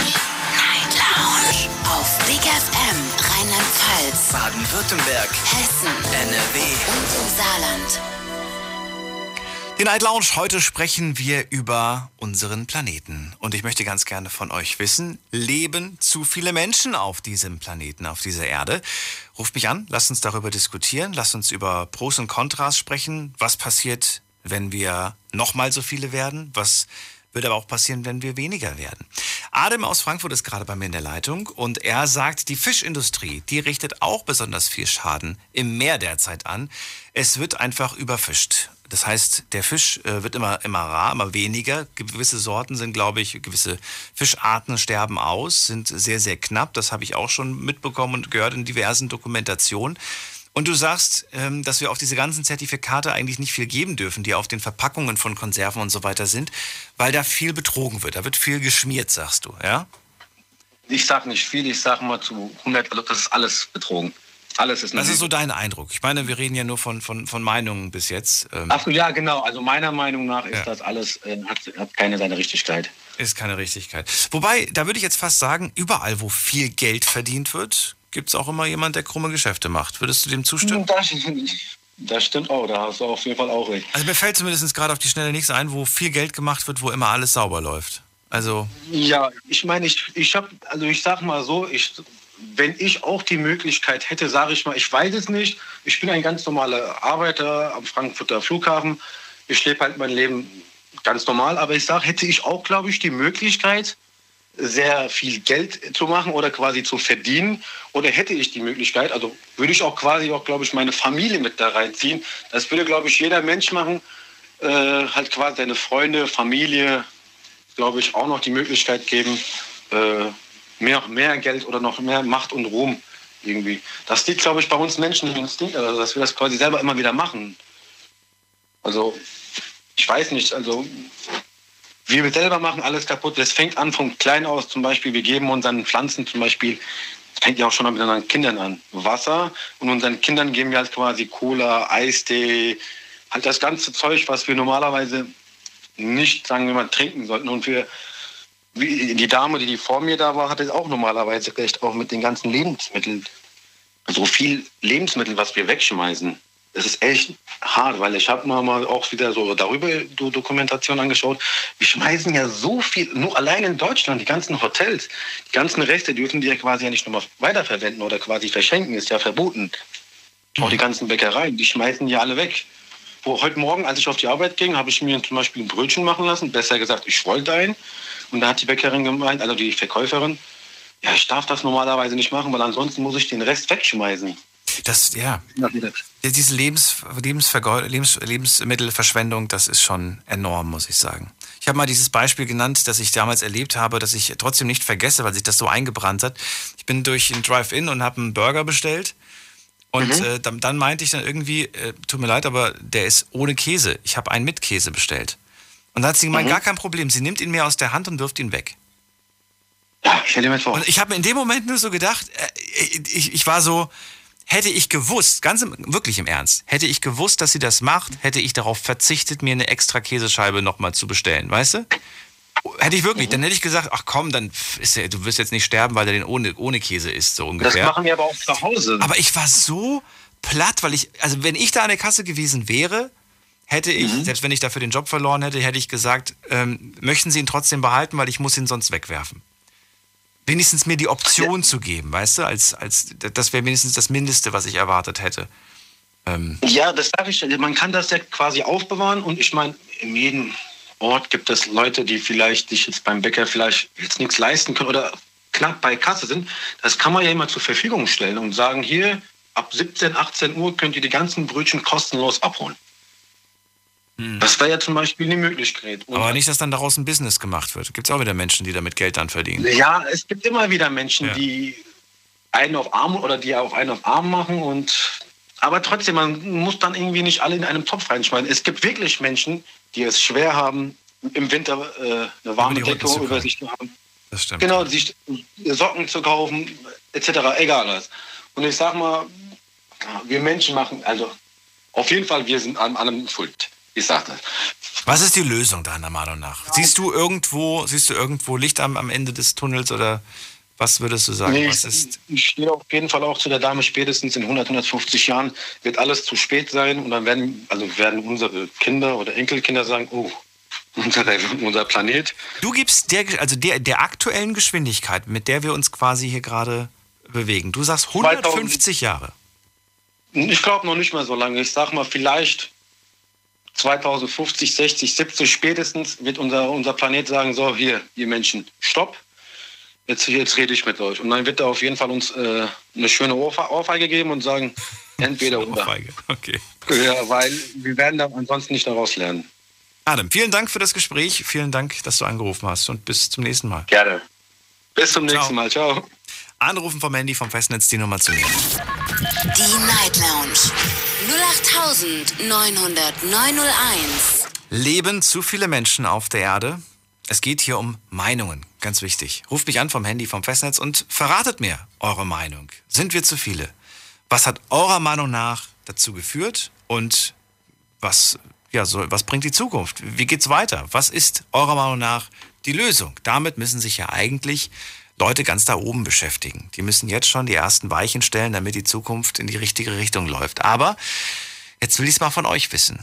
[SPEAKER 2] Lounge. Auf Big FM Rheinland-Pfalz,
[SPEAKER 1] Baden-Württemberg,
[SPEAKER 2] Hessen
[SPEAKER 1] NRW.
[SPEAKER 2] und im Saarland.
[SPEAKER 3] Die Night Lounge, heute sprechen wir über unseren Planeten. Und ich möchte ganz gerne von euch wissen, leben zu viele Menschen auf diesem Planeten, auf dieser Erde? Ruft mich an, lasst uns darüber diskutieren, lasst uns über Pros und Kontras sprechen. Was passiert, wenn wir nochmal so viele werden? Was wird aber auch passieren, wenn wir weniger werden. Adam aus Frankfurt ist gerade bei mir in der Leitung und er sagt, die Fischindustrie, die richtet auch besonders viel Schaden im Meer derzeit an. Es wird einfach überfischt. Das heißt, der Fisch äh, wird immer, immer rar, immer weniger. Gewisse Sorten sind, glaube ich, gewisse Fischarten sterben aus, sind sehr, sehr knapp. Das habe ich auch schon mitbekommen und gehört in diversen Dokumentationen. Und du sagst, ähm, dass wir auf diese ganzen Zertifikate eigentlich nicht viel geben dürfen, die auf den Verpackungen von Konserven und so weiter sind, weil da viel betrogen wird. Da wird viel geschmiert, sagst du, ja?
[SPEAKER 7] Ich sage nicht viel, ich sage mal zu 100, also das ist alles betrogen. Alles ist
[SPEAKER 3] Das ist so dein Eindruck. Ich meine, wir reden ja nur von, von, von Meinungen bis jetzt. Ähm,
[SPEAKER 7] Ach so, ja, genau. Also meiner Meinung nach ist
[SPEAKER 3] Ja.
[SPEAKER 7] das alles, äh, hat, hat keine seine Richtigkeit.
[SPEAKER 3] Ist keine Richtigkeit. Wobei, da würde ich jetzt fast sagen, überall, wo viel Geld verdient wird, gibt es auch immer jemand, der krumme Geschäfte macht. Würdest du dem zustimmen?
[SPEAKER 7] Das, das stimmt auch, da hast du auf jeden Fall auch recht.
[SPEAKER 3] Also mir fällt zumindest gerade auf die Schnelle nichts ein, wo viel Geld gemacht wird, wo immer alles sauber läuft. Also,
[SPEAKER 7] Ja, ich meine, ich, ich habe, also ich sag mal so, ich, wenn ich auch die Möglichkeit hätte, sage ich mal, ich weiß es nicht. Ich bin ein ganz normaler Arbeiter am Frankfurter Flughafen. Ich lebe halt mein Leben ganz normal, aber ich sage, hätte ich auch, glaube ich, die Möglichkeit, sehr viel Geld zu machen oder quasi zu verdienen oder hätte ich die Möglichkeit, also würde ich auch quasi auch, glaube ich, meine Familie mit da reinziehen. Das würde, glaube ich, jeder Mensch machen, äh, halt quasi seine Freunde, Familie, glaube ich, auch noch die Möglichkeit geben, äh, mehr, mehr Geld oder noch mehr Macht und Ruhm irgendwie. Das liegt, glaube ich, bei uns Menschen im Instinkt, also dass wir das quasi selber immer wieder machen. Also, ich weiß nicht, also wir selber machen alles kaputt. Das fängt an von klein aus, zum Beispiel, wir geben unseren Pflanzen zum Beispiel, das fängt ja auch schon mit unseren Kindern an, Wasser und unseren Kindern geben wir halt quasi Cola, Eistee, halt das ganze Zeug, was wir normalerweise nicht, sagen wir mal, trinken sollten. Und wir, die Dame, die, vor mir da war, hatte auch normalerweise recht, auch mit den ganzen Lebensmitteln. So viel Lebensmittel, was wir wegschmeißen. Das ist echt hart, weil ich habe mal mal auch wieder so darüber Do Dokumentation angeschaut. Wir schmeißen ja so viel, nur allein in Deutschland, die ganzen Hotels, die ganzen Reste dürfen die ja quasi ja nicht nochmal weiterverwenden oder quasi verschenken, ist ja verboten. Auch die ganzen Bäckereien, die schmeißen die alle weg. Wo heute Morgen, als ich auf die Arbeit ging, habe ich mir zum Beispiel ein Brötchen machen lassen. Besser gesagt, ich wollte ein. Und da hat die Bäckerin gemeint, also die Verkäuferin, ja, ich darf das normalerweise nicht machen, weil ansonsten muss ich den Rest wegschmeißen.
[SPEAKER 3] Das, ja, diese Lebens, Lebens, Lebensmittelverschwendung, das ist schon enorm, muss ich sagen. Ich habe mal dieses Beispiel genannt, das ich damals erlebt habe, das ich trotzdem nicht vergesse, weil sich das so eingebrannt hat. Ich bin durch ein Drive-In und habe einen Burger bestellt. Und äh, dann, dann meinte ich dann irgendwie, äh, tut mir leid, aber der ist ohne Käse. Ich habe einen mit Käse bestellt. Und dann hat sie gemeint, gar kein Problem. Sie nimmt ihn mir aus der Hand und wirft ihn weg.
[SPEAKER 7] Ja, stell dir mal vor.
[SPEAKER 3] Und ich habe mir in dem Moment nur so gedacht, äh, ich, ich war so, hätte ich gewusst, ganz im, wirklich im Ernst, hätte ich gewusst, dass sie das macht, hätte ich darauf verzichtet, mir eine extra Käsescheibe nochmal zu bestellen, weißt du? Hätte ich wirklich, dann hätte ich gesagt, ach komm, dann ist der, du wirst jetzt nicht sterben, weil er den ohne, ohne Käse isst, so
[SPEAKER 7] Das
[SPEAKER 3] ungefähr.
[SPEAKER 7] machen wir aber auch zu Hause.
[SPEAKER 3] Aber ich war so platt, weil ich, also wenn ich da an der Kasse gewesen wäre, hätte ich, selbst wenn ich dafür den Job verloren hätte, hätte ich gesagt, ähm, möchten Sie ihn trotzdem behalten, weil ich muss ihn sonst wegwerfen. Wenigstens mir die Option zu geben, weißt du, als, als das wäre wenigstens das Mindeste, was ich erwartet hätte. Ähm,
[SPEAKER 7] Ja, das sage ich. Man kann das ja quasi aufbewahren und ich meine, in jedem Ort gibt es Leute, die vielleicht sich jetzt beim Bäcker vielleicht jetzt nichts leisten können oder knapp bei Kasse sind. Das kann man ja immer zur Verfügung stellen und sagen, hier ab 17, 18 Uhr könnt ihr die ganzen Brötchen kostenlos abholen. Das wäre ja zum Beispiel eine Möglichkeit. Und
[SPEAKER 3] aber nicht, dass dann daraus ein Business gemacht wird. Gibt es auch wieder Menschen, die damit Geld dann verdienen.
[SPEAKER 7] Ja, es gibt immer wieder Menschen,
[SPEAKER 3] Ja.
[SPEAKER 7] die einen auf Arm oder die auf einen auf Arm machen und aber trotzdem, man muss dann irgendwie nicht alle in einem Topf reinschmeißen. Es gibt wirklich Menschen, die es schwer haben, im Winter äh, eine warme
[SPEAKER 3] zu
[SPEAKER 7] Decke über sich zu haben.
[SPEAKER 3] Das stimmt.
[SPEAKER 7] Genau, sich Socken zu kaufen, etc. Egal was. Und ich sag mal, wir Menschen machen, also auf jeden Fall, wir sind an allem schuld. Ich sag das.
[SPEAKER 3] Was ist die Lösung deiner Meinung nach? Siehst du irgendwo, siehst du irgendwo Licht am, am Ende des Tunnels oder was würdest du sagen?
[SPEAKER 7] Nee,
[SPEAKER 3] was
[SPEAKER 7] ich,
[SPEAKER 3] ist,
[SPEAKER 7] ich stehe auf jeden Fall auch zu der Dame, spätestens in 100, 150 Jahren wird alles zu spät sein und dann werden, also werden unsere Kinder oder Enkelkinder sagen, oh, unser, unser Planet.
[SPEAKER 3] du gibst der, also der, der aktuellen Geschwindigkeit, mit der wir uns quasi hier gerade bewegen. Du sagst 150 Jahre.
[SPEAKER 7] Ich glaube noch nicht mal so lange. Ich sag mal, vielleicht 2050, 60, 70 spätestens wird unser, unser Planet sagen, so hier, ihr Menschen, stopp. jetzt, jetzt rede ich mit euch. Und dann wird er auf jeden Fall uns äh, eine schöne Ohrfe Ohrfeige geben und sagen, entweder oder.
[SPEAKER 3] Ohrfeige, okay.
[SPEAKER 7] Ja, weil wir werden da ansonsten nicht daraus lernen.
[SPEAKER 3] Adam, vielen Dank für das Gespräch. Vielen Dank, dass du angerufen hast und bis zum nächsten Mal.
[SPEAKER 7] Gerne. Bis zum
[SPEAKER 3] Ciao.
[SPEAKER 7] nächsten Mal. Ciao.
[SPEAKER 3] Anrufen vom Handy vom Festnetz die Nummer zu nehmen.
[SPEAKER 2] Die Night Lounge 0890901.
[SPEAKER 3] Leben zu viele Menschen auf der Erde? Es geht hier um Meinungen, ganz wichtig. Ruft mich an vom Handy vom Festnetz und verratet mir eure Meinung. Sind wir zu viele? Was hat eurer Meinung nach dazu geführt und was, ja, so, was bringt die Zukunft? Wie geht's weiter? Was ist eurer Meinung nach die Lösung? Damit müssen sich ja eigentlich Leute ganz da oben beschäftigen. Die müssen jetzt schon die ersten Weichen stellen, damit die Zukunft in die richtige Richtung läuft. Aber jetzt will ich es mal von euch wissen.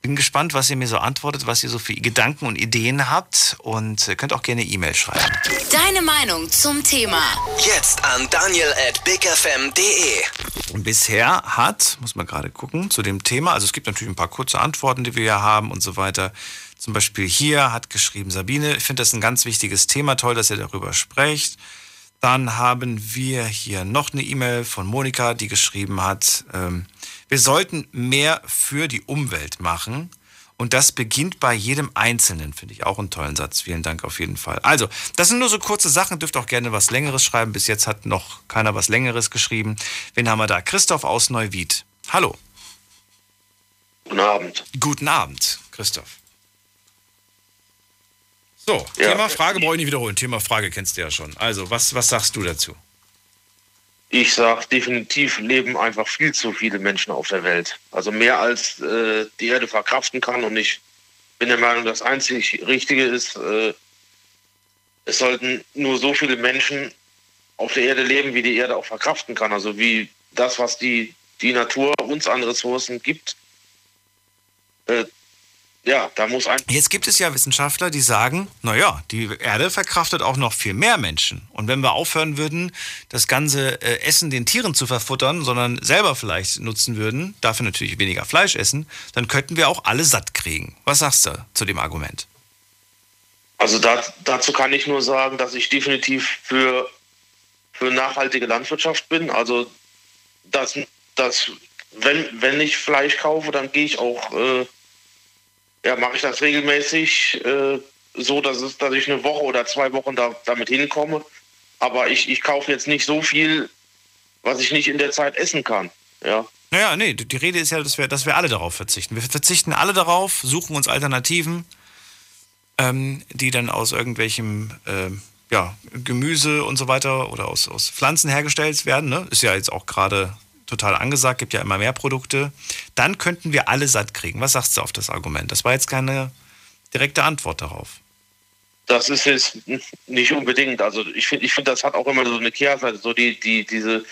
[SPEAKER 3] Bin gespannt, was ihr mir so antwortet, was ihr so für Gedanken und Ideen habt und könnt auch gerne E-Mail schreiben.
[SPEAKER 2] Deine Meinung zum Thema.
[SPEAKER 1] Jetzt an daniel at bigfm.de.
[SPEAKER 3] Und bisher hat, muss man gerade gucken, zu dem Thema, also es gibt natürlich ein paar kurze Antworten, die wir hier haben und so weiter. Zum Beispiel hier hat geschrieben Sabine, ich finde das ein ganz wichtiges Thema, toll, dass ihr darüber sprecht. Dann haben wir hier noch eine E-Mail von Monika, die geschrieben hat, ähm, wir sollten mehr für die Umwelt machen. Und das beginnt bei jedem Einzelnen, finde ich auch einen tollen Satz. Vielen Dank auf jeden Fall. Also, das sind nur so kurze Sachen, dürft auch gerne was Längeres schreiben. Bis jetzt hat noch keiner was Längeres geschrieben. Wen haben wir da? Christoph aus Neuwied. Hallo.
[SPEAKER 8] Guten Abend.
[SPEAKER 3] Guten Abend, Christoph. So,
[SPEAKER 8] Ja.
[SPEAKER 3] Thema Frage brauche ich nicht wiederholen. Thema Frage kennst du ja schon. Also, was, was sagst du dazu?
[SPEAKER 8] Ich sag definitiv leben einfach viel zu viele Menschen auf der Welt. Also mehr als äh, die Erde verkraften kann. Und ich bin der Meinung, das einzig Richtige ist, äh, es sollten nur so viele Menschen auf der Erde leben, wie die Erde auch verkraften kann. Also wie das, was die, die Natur uns an Ressourcen gibt. Äh, ja, da muss ein
[SPEAKER 3] Jetzt gibt es ja Wissenschaftler, die sagen, naja, die Erde verkraftet auch noch viel mehr Menschen. Und wenn wir aufhören würden, das ganze äh, Essen den Tieren zu verfuttern, sondern selber vielleicht nutzen würden, dafür natürlich weniger Fleisch essen, dann könnten wir auch alle satt kriegen. Was sagst du zu dem Argument?
[SPEAKER 8] Also da, dazu kann ich nur sagen, dass ich definitiv für, für nachhaltige Landwirtschaft bin. Also dass, dass wenn, wenn ich Fleisch kaufe, dann gehe ich auch, äh, ja, mache ich das regelmäßig äh, so, dass, es, dass ich eine Woche oder zwei Wochen da, damit hinkomme. Aber ich, ich kaufe jetzt nicht so viel, was ich nicht in der Zeit essen kann. Ja.
[SPEAKER 3] Naja, nee, die Rede ist ja, dass wir, dass wir alle darauf verzichten. Wir verzichten alle darauf, suchen uns Alternativen, ähm, die dann aus irgendwelchem ähm, ja, Gemüse und so weiter oder aus, aus Pflanzen hergestellt werden. Ne? Ist ja jetzt auch gerade total angesagt, gibt ja immer mehr Produkte. Dann könnten wir alle satt kriegen. Was sagst du auf das Argument? Das war jetzt keine direkte Antwort darauf.
[SPEAKER 8] Das ist jetzt nicht unbedingt. Also ich finde, ich finde, das hat auch immer so eine Kehrseite, so die, die, diese,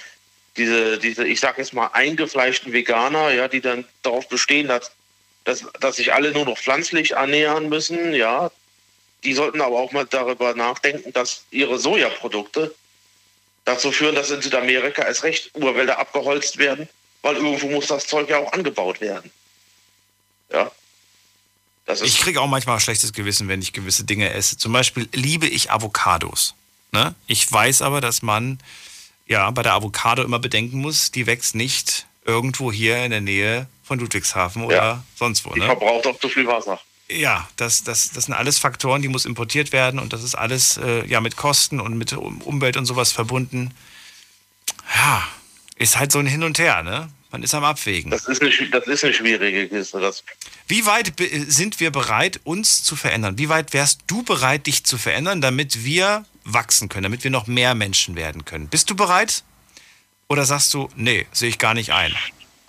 [SPEAKER 8] diese, diese, ich sag jetzt mal, eingefleischten Veganer, ja, die dann darauf bestehen, dass, dass, dass sich alle nur noch pflanzlich ernähren müssen, ja. Die sollten aber auch mal darüber nachdenken, dass ihre Sojaprodukte dazu führen, dass in Südamerika erst recht Urwälder abgeholzt werden, weil irgendwo muss das Zeug ja auch angebaut werden. Ja.
[SPEAKER 3] Ich kriege auch manchmal ein schlechtes Gewissen, wenn ich gewisse Dinge esse. Zum Beispiel liebe ich Avocados. Ne? Ich weiß aber, dass man ja bei der Avocado immer bedenken muss, die wächst nicht irgendwo hier in der Nähe von Ludwigshafen oder
[SPEAKER 8] Ja.
[SPEAKER 3] sonst wo.
[SPEAKER 8] die
[SPEAKER 3] Ne?
[SPEAKER 8] verbraucht auch zu viel Wasser.
[SPEAKER 3] Ja, das, das, das sind alles Faktoren, die muss importiert werden und das ist alles äh, ja mit Kosten und mit Um- Umwelt und sowas verbunden. Ja, ist halt so ein Hin und Her, ne? Man ist am Abwägen.
[SPEAKER 8] Das ist eine, das ist eine schwierige Kiste. Das,
[SPEAKER 3] Wie weit sind wir bereit, uns zu verändern? Wie weit wärst du bereit, dich zu verändern, damit wir wachsen können, damit wir noch mehr Menschen werden können? Bist du bereit? Oder sagst du, nee, sehe ich gar nicht ein?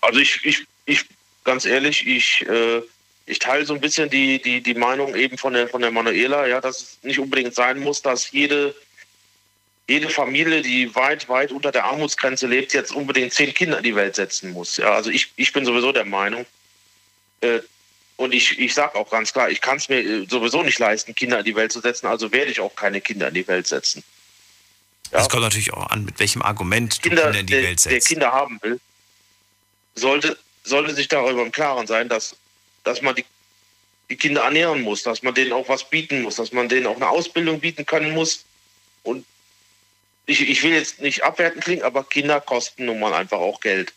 [SPEAKER 8] also ich, ich, ich, ganz ehrlich, ich, äh, ich teile so ein bisschen die, die, die Meinung eben von der, von der Manuela, ja, dass es nicht unbedingt sein muss, dass jede, jede Familie, die weit, weit unter der Armutsgrenze lebt, jetzt unbedingt zehn Kinder in die Welt setzen muss. Ja, also ich, ich bin sowieso der Meinung, äh, und ich, ich sage auch ganz klar, ich kann es mir äh, sowieso nicht leisten, Kinder in die Welt zu setzen, also werde ich auch keine Kinder in die Welt setzen.
[SPEAKER 3] Das kommt natürlich auch an, mit welchem Argument du
[SPEAKER 8] Kinder,
[SPEAKER 3] Kinder in die
[SPEAKER 8] der,
[SPEAKER 3] Welt
[SPEAKER 8] der
[SPEAKER 3] setzt.
[SPEAKER 8] Kinder haben will, sollte, sollte sich darüber im Klaren sein, dass, dass man die, die Kinder ernähren muss, dass man denen auch was bieten muss, dass man denen auch eine Ausbildung bieten können muss. Und ich, ich will jetzt nicht abwertend klingen, aber Kinder kosten nun mal einfach auch Geld.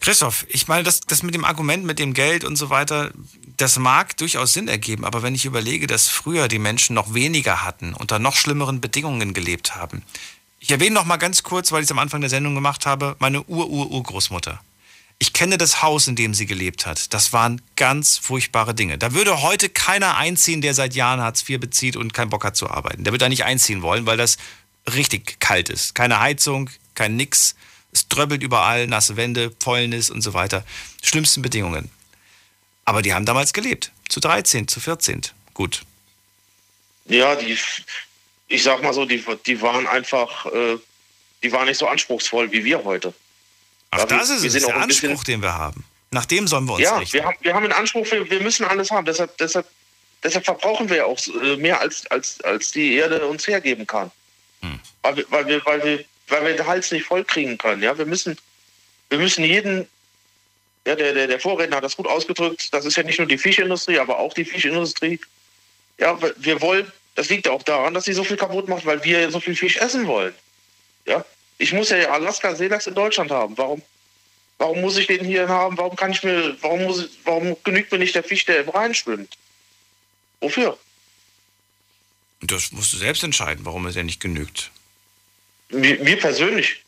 [SPEAKER 3] Christoph, ich meine, das, das mit dem Argument, mit dem Geld und so weiter, das mag durchaus Sinn ergeben, aber wenn ich überlege, dass früher die Menschen noch weniger hatten, unter noch schlimmeren Bedingungen gelebt haben. Ich erwähne noch mal ganz kurz, weil ich es am Anfang der Sendung gemacht habe, meine Ur-Ur-Urgroßmutter. Ich kenne das Haus, in dem sie gelebt hat. Das waren ganz furchtbare Dinge. Da würde heute keiner einziehen, der seit Jahren Hartz IV bezieht und keinen Bock hat zu arbeiten. Der würde da nicht einziehen wollen, weil das richtig kalt ist. Keine Heizung, kein Nix. Es dröbbelt überall, nasse Wände, Fäulnis und so weiter. Schlimmsten Bedingungen. Aber die haben damals gelebt. Zu 13, zu 14. Gut.
[SPEAKER 8] Ja, die, ich sag mal so, die, die waren einfach, äh, die waren nicht so anspruchsvoll wie wir heute.
[SPEAKER 3] Ach, das ist es, der Anspruch, den wir haben. Nach dem sollen wir uns
[SPEAKER 8] ja,
[SPEAKER 3] richten.
[SPEAKER 8] Wir haben, wir haben einen Anspruch, wir, wir müssen alles haben. Deshalb, deshalb, deshalb verbrauchen wir auch äh, mehr, als, als, als die Erde uns hergeben kann. Hm. Weil, wir, weil, wir, weil, wir, weil wir den Hals nicht voll kriegen können. Ja? Wir, müssen, wir müssen jeden, ja, der, der, der Vorredner hat das gut ausgedrückt, das ist ja nicht nur die Fischindustrie, aber auch die Fischindustrie. Ja, wir wollen, das liegt ja auch daran, dass sie so viel kaputt macht, weil wir so viel Fisch essen wollen. Ja, ich muss ja Alaska Seelachs in Deutschland haben. Warum, warum muss ich den hier haben? Warum kann ich mir, warum muss ich, warum genügt mir nicht der Fisch, der im Rhein schwimmt? Wofür?
[SPEAKER 3] Das musst du selbst entscheiden, warum es ja nicht genügt.
[SPEAKER 8] Mir, mir persönlich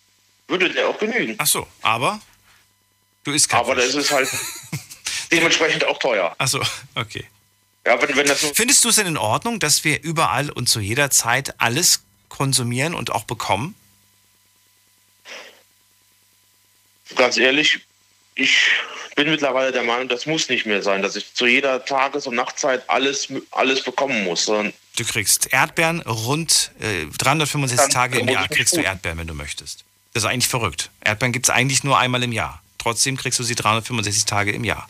[SPEAKER 8] würde der auch genügen.
[SPEAKER 3] Ach so, aber du isst
[SPEAKER 8] kein Aber das ist halt dementsprechend auch teuer.
[SPEAKER 3] Ach so, okay.
[SPEAKER 8] Ja, wenn, wenn das
[SPEAKER 3] Findest du es denn in Ordnung, dass wir überall und zu jeder Zeit alles konsumieren und auch bekommen?
[SPEAKER 8] Ganz ehrlich, ich bin mittlerweile der Meinung, das muss nicht mehr sein, dass ich zu jeder Tages- und Nachtzeit alles, alles bekommen muss.
[SPEAKER 3] Du kriegst Erdbeeren rund äh, 365 Tage im Jahr kriegst du Erdbeeren, wenn du möchtest. Das ist eigentlich verrückt. Erdbeeren gibt es eigentlich nur einmal im Jahr. Trotzdem kriegst du sie 365 Tage im Jahr.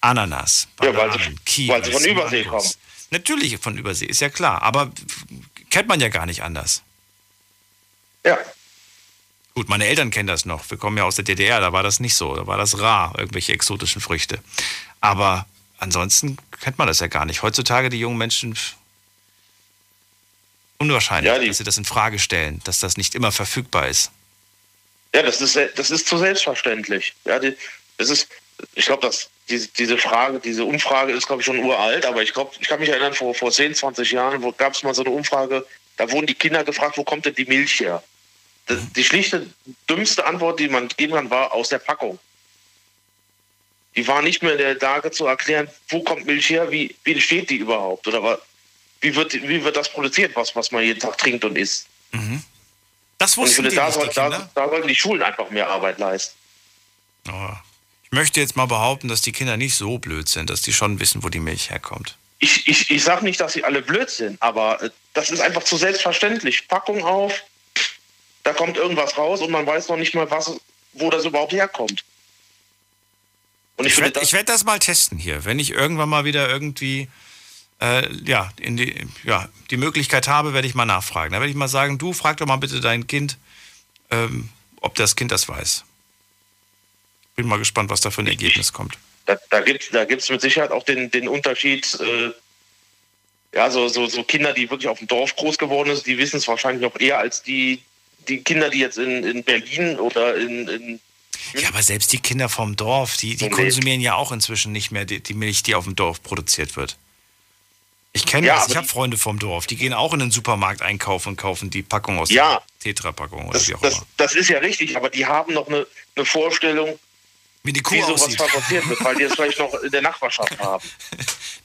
[SPEAKER 3] Ananas,
[SPEAKER 8] Bananen, ja, weil sie, Kiwis, weil sie von Übersee Mangos. kommen.
[SPEAKER 3] Natürlich von Übersee, ist ja klar. Aber kennt man ja gar nicht anders.
[SPEAKER 8] Ja.
[SPEAKER 3] Gut, meine Eltern kennen das noch. Wir kommen ja aus der DDR, da war das nicht so. Da war das rar, irgendwelche exotischen Früchte. Aber ansonsten kennt man das ja gar nicht. Heutzutage die jungen Menschen unwahrscheinlich, ja, dass sie das in Frage stellen, dass das nicht immer verfügbar ist.
[SPEAKER 8] Ja, das ist, das ist zu selbstverständlich. Ja, die, das ist, ich glaube, dass diese, diese Frage, diese Umfrage ist, glaube ich, schon uralt, aber ich glaube, ich kann mich erinnern, vor, vor 10, 20 Jahren gab es mal so eine Umfrage, da wurden die Kinder gefragt, wo kommt denn die Milch her? Die schlichte, dümmste Antwort, die man geben kann, war aus der Packung. Die war nicht mehr in der Lage zu erklären, wo kommt Milch her, wie, wie entsteht die überhaupt oder wie wird, wie wird das produziert, was, was man jeden Tag trinkt und isst.
[SPEAKER 3] Mhm. Das wussten
[SPEAKER 8] und
[SPEAKER 3] ich finde,
[SPEAKER 8] da, soll, da, da, sollten die Schulen einfach mehr Arbeit leisten.
[SPEAKER 3] Oh. Ich möchte jetzt mal behaupten, dass die Kinder nicht so blöd sind, dass die schon wissen, wo die Milch herkommt.
[SPEAKER 8] Ich, ich, ich sage nicht, dass sie alle blöd sind, aber äh, das ist einfach zu selbstverständlich. Packung auf, da kommt irgendwas raus und man weiß noch nicht mal, was, wo das überhaupt herkommt.
[SPEAKER 3] Und ich, ich werde werd das mal testen hier, wenn ich irgendwann mal wieder irgendwie äh, ja, in die, ja, die Möglichkeit habe, werde ich mal nachfragen. Da werde ich mal sagen, du frag doch mal bitte dein Kind, ähm, ob das Kind das weiß. Bin mal gespannt, was da für ein Ergebnis kommt.
[SPEAKER 8] Da, da gibt es da gibt's mit Sicherheit auch den, den Unterschied, äh, ja, so, so, so Kinder, die wirklich auf dem Dorf groß geworden sind, die wissen es wahrscheinlich noch eher als die, die Kinder, die jetzt in, in Berlin oder in, in
[SPEAKER 3] ja, aber selbst die Kinder vom Dorf, die, die konsumieren ja auch inzwischen nicht mehr die, die, Milch, die auf dem Dorf produziert wird. Ich kenne ja, das, ich habe Freunde vom Dorf, die gehen auch in den Supermarkt einkaufen und kaufen die Packung aus
[SPEAKER 8] ja,
[SPEAKER 3] der Tetra-Packung oder
[SPEAKER 8] das,
[SPEAKER 3] wie auch
[SPEAKER 8] das,
[SPEAKER 3] immer.
[SPEAKER 8] Das ist ja richtig, aber die haben noch eine, eine Vorstellung,
[SPEAKER 3] wie, die Kuh
[SPEAKER 8] wie sowas
[SPEAKER 3] aussieht.
[SPEAKER 8] fabriziert wird, weil die es vielleicht noch in der Nachbarschaft haben.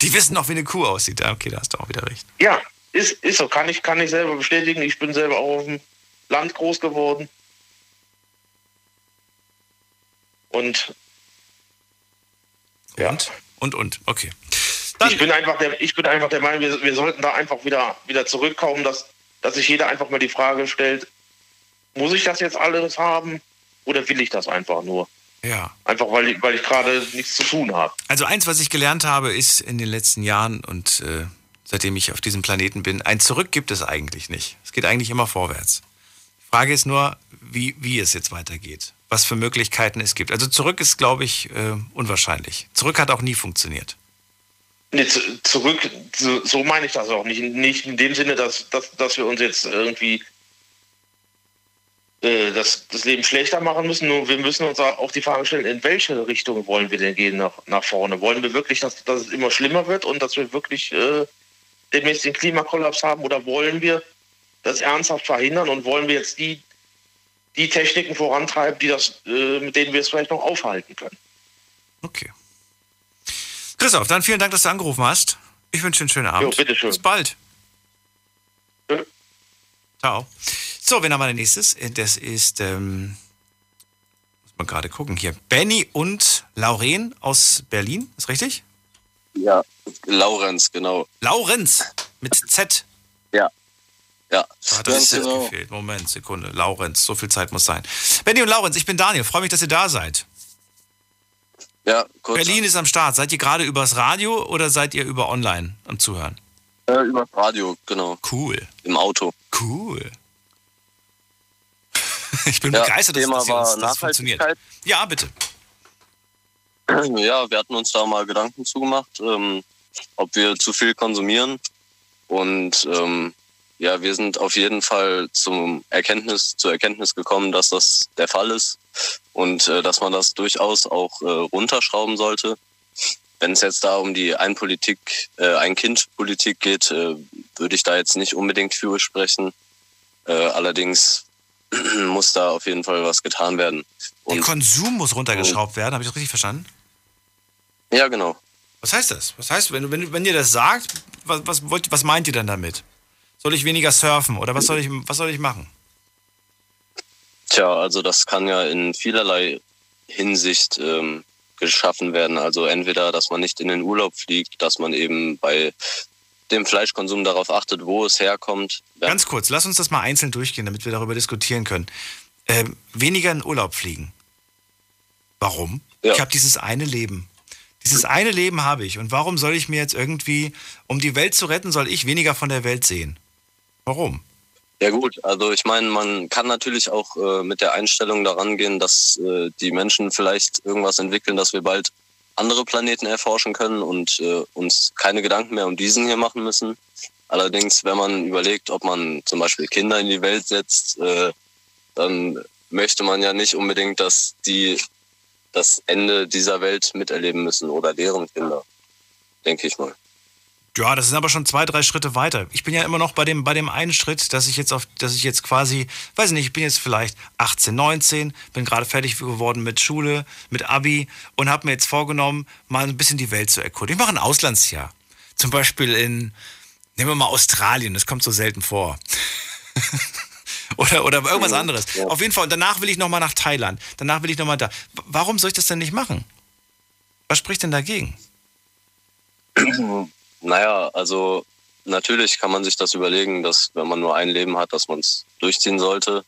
[SPEAKER 3] Die wissen noch, wie eine Kuh aussieht. Okay, da hast du auch wieder recht.
[SPEAKER 8] Ja, ist, ist so, kann ich, kann ich selber bestätigen. Ich bin selber auch auf dem Land groß geworden. Und
[SPEAKER 3] ja. Und, und, und. okay.
[SPEAKER 8] Dann ich, bin einfach der, ich bin einfach der Meinung, wir, wir sollten da einfach wieder, wieder zurückkommen, dass, dass sich jeder einfach mal die Frage stellt, muss ich das jetzt alles haben oder will ich das einfach nur?
[SPEAKER 3] Ja.
[SPEAKER 8] Einfach weil ich, weil ich gerade nichts zu tun habe.
[SPEAKER 3] Also eins, was ich gelernt habe, ist in den letzten Jahren und äh, seitdem ich auf diesem Planeten bin, ein Zurück gibt es eigentlich nicht. Es geht eigentlich immer vorwärts. Frage ist nur, wie, wie es jetzt weitergeht, was für Möglichkeiten es gibt. Also zurück ist, glaube ich, äh, unwahrscheinlich. Zurück hat auch nie funktioniert.
[SPEAKER 8] Nee, zurück, so, so, meine ich das auch nicht. Nicht in dem Sinne, dass, dass, dass wir uns jetzt irgendwie
[SPEAKER 9] äh, das, das Leben schlechter machen müssen. Nur wir müssen uns auch die Frage stellen, in welche Richtung wollen wir denn gehen nach, nach vorne? Wollen wir wirklich, dass, dass es immer schlimmer wird und dass wir wirklich äh, demnächst den Klimakollaps haben oder wollen wir das ernsthaft verhindern und wollen wir jetzt die, die Techniken vorantreiben, die das, äh, mit denen wir es vielleicht noch aufhalten können?
[SPEAKER 3] Okay. Christoph, dann vielen Dank, dass du angerufen hast. Ich wünsche dir einen schönen Abend.
[SPEAKER 9] Jo, bitteschön.
[SPEAKER 3] Bis bald.
[SPEAKER 9] Ja.
[SPEAKER 3] Ciao. So, wen haben wir als nächstes? Das ist, ähm, muss man gerade gucken hier. Benny und Lauren aus Berlin, ist richtig?
[SPEAKER 10] Ja, Laurenz, genau.
[SPEAKER 3] Laurenz mit Z.
[SPEAKER 10] Ja. Ja.
[SPEAKER 3] Da hat das
[SPEAKER 10] Ganz genau.
[SPEAKER 3] gefehlt. Moment, Sekunde. Laurenz, so viel Zeit muss sein. Benny und Laurenz, ich bin Daniel. Freue mich, dass ihr da seid.
[SPEAKER 10] Ja, kurz.
[SPEAKER 3] Berlin ist am Start. Seid ihr gerade übers Radio oder seid ihr über online am Zuhören?
[SPEAKER 10] Äh, über Radio, genau.
[SPEAKER 3] Cool.
[SPEAKER 10] Im Auto.
[SPEAKER 3] Cool. Ich bin
[SPEAKER 10] Ja,
[SPEAKER 3] begeistert, dass,
[SPEAKER 10] Thema
[SPEAKER 3] dass, uns, das funktioniert. Ja, bitte.
[SPEAKER 10] Ja, wir hatten uns da mal Gedanken zugemacht, ähm, ob wir zu viel konsumieren. Und ähm, ja, wir sind auf jeden Fall zum Erkenntnis, zur Erkenntnis gekommen, dass das der Fall ist und äh, dass man das durchaus auch äh, runterschrauben sollte. Wenn es jetzt da um die Ein-Politik, äh, Ein-Kind-Politik geht, äh, würde ich da jetzt nicht unbedingt für sprechen. Äh, allerdings muss da auf jeden Fall was getan werden.
[SPEAKER 3] Der
[SPEAKER 10] Und
[SPEAKER 3] Konsum muss runtergeschraubt werden. Habe ich das richtig verstanden?
[SPEAKER 10] ja, genau.
[SPEAKER 3] Was heißt das? Was heißt, wenn, wenn, wenn ihr das sagt, was, was, wollt, was meint ihr dann damit? Soll ich weniger surfen oder was soll ich, was soll ich machen?
[SPEAKER 10] Tja, also das kann ja in vielerlei Hinsicht ähm, geschaffen werden. Also entweder, dass man nicht in den Urlaub fliegt, dass man eben bei dem Fleischkonsum darauf achtet, wo es herkommt. Ja,
[SPEAKER 3] Ganz kurz, lass uns das mal einzeln durchgehen, damit wir darüber diskutieren können. Ähm, weniger in Urlaub fliegen. Warum?
[SPEAKER 10] Ja.
[SPEAKER 3] Ich habe dieses eine Leben. Dieses eine Leben habe ich. Und warum soll ich mir jetzt irgendwie, um die Welt zu retten, soll ich weniger von der Welt sehen? Warum?
[SPEAKER 10] ja gut, also ich meine, man kann natürlich auch äh, mit der Einstellung daran gehen, dass äh, die Menschen vielleicht irgendwas entwickeln, dass wir bald andere Planeten erforschen können und äh, uns keine Gedanken mehr um diesen hier machen müssen. Allerdings, wenn man überlegt, ob man zum Beispiel Kinder in die Welt setzt, äh, dann möchte man ja nicht unbedingt, dass die das Ende dieser Welt miterleben müssen oder deren Kinder, denke ich mal.
[SPEAKER 3] Ja, das sind aber schon zwei, drei Schritte weiter. Ich bin ja immer noch bei dem, bei dem einen Schritt, dass ich jetzt auf, dass ich jetzt quasi, weiß nicht, ich bin jetzt vielleicht 18, 19, bin gerade fertig geworden mit Schule, mit Abi und habe mir jetzt vorgenommen, mal ein bisschen die Welt zu erkunden. Ich mache ein Auslandsjahr. Zum Beispiel in, nehmen wir mal Australien, das kommt so selten vor. oder, oder irgendwas anderes. Auf jeden Fall. Und danach will ich nochmal nach Thailand. Danach will ich nochmal da. Warum soll ich das denn nicht machen? Was spricht denn dagegen?
[SPEAKER 10] Naja, also natürlich kann man sich das überlegen, dass wenn man nur ein Leben hat, dass man es durchziehen sollte.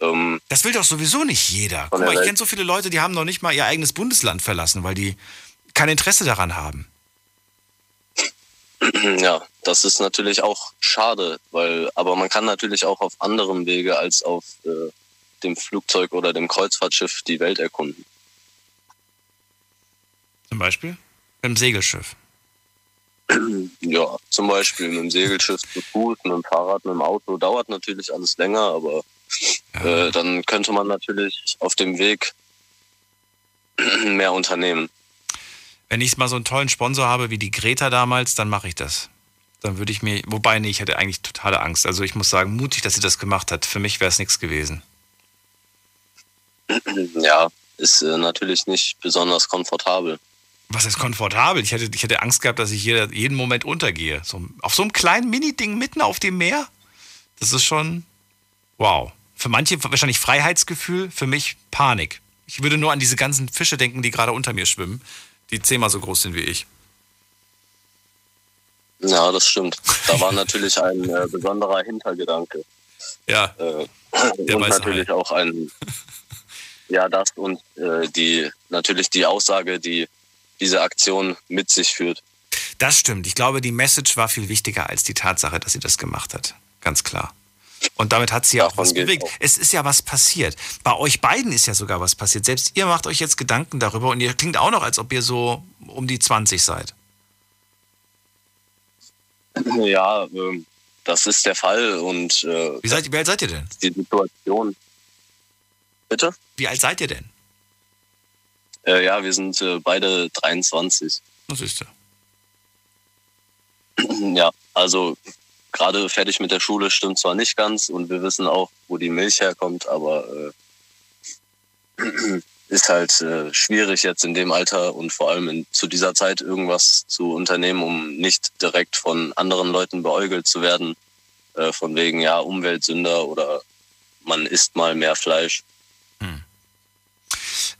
[SPEAKER 10] Ähm,
[SPEAKER 3] Das will doch sowieso nicht jeder. Guck mal, ich kenne so viele Leute, die haben noch nicht mal ihr eigenes Bundesland verlassen, weil die kein Interesse daran haben.
[SPEAKER 10] ja, das ist natürlich auch schade, weil, aber man kann natürlich auch auf anderem Wege als auf äh, dem Flugzeug oder dem Kreuzfahrtschiff die Welt erkunden.
[SPEAKER 3] Zum Beispiel mit dem Segelschiff.
[SPEAKER 10] Ja, zum Beispiel mit dem Segelschiff zu Fuß, mit dem Fahrrad, mit dem Auto. Dauert natürlich alles länger, aber äh, dann könnte man natürlich auf dem Weg mehr unternehmen.
[SPEAKER 3] Wenn ich mal so einen tollen Sponsor habe wie die Greta damals, dann mache ich das. Dann würde ich mir, wobei nee, ich hätte eigentlich totale Angst. Also ich muss sagen, mutig, dass sie das gemacht hat. Für mich wäre es nichts gewesen.
[SPEAKER 10] Ja, ist äh, natürlich nicht besonders komfortabel.
[SPEAKER 3] Was ist komfortabel? Ich hätte, ich hätte Angst gehabt, dass ich jeder, jeden Moment untergehe. So, auf so einem kleinen Mini-Ding mitten auf dem Meer. Das ist schon wow. Für manche wahrscheinlich Freiheitsgefühl, für mich Panik. Ich würde nur an diese ganzen Fische denken, die gerade unter mir schwimmen, die zehnmal so groß sind wie ich.
[SPEAKER 10] Ja, das stimmt. Da war natürlich ein äh, besonderer Hintergedanke.
[SPEAKER 3] Ja,
[SPEAKER 10] Äh, und natürlich auch ein, ja, das und äh, die, natürlich die Aussage, die diese Aktion mit sich führt.
[SPEAKER 3] das stimmt. Ich glaube, die Message war viel wichtiger als die Tatsache, dass sie das gemacht hat. Ganz klar. Und damit hat sie ja auch was bewegt.
[SPEAKER 10] auch.
[SPEAKER 3] Es ist ja was passiert. Bei euch beiden ist ja sogar was passiert. Selbst ihr macht euch jetzt Gedanken darüber und ihr klingt auch noch, als ob ihr so um die 20 seid.
[SPEAKER 10] Ja, ähm, das ist der Fall und äh,
[SPEAKER 3] Wie, seid, wie alt seid ihr denn?
[SPEAKER 10] die Situation. Bitte?
[SPEAKER 3] Wie alt seid ihr denn?
[SPEAKER 10] Äh, ja, wir sind äh, beide 23.
[SPEAKER 3] Was ist da?
[SPEAKER 10] Ja, also gerade fertig mit der Schule stimmt zwar nicht ganz und wir wissen auch, wo die Milch herkommt, aber äh, ist halt äh, schwierig jetzt in dem Alter und vor allem in, zu dieser Zeit irgendwas zu unternehmen, um nicht direkt von anderen Leuten beäugelt zu werden, äh, von wegen ja Umweltsünder oder man isst mal mehr Fleisch.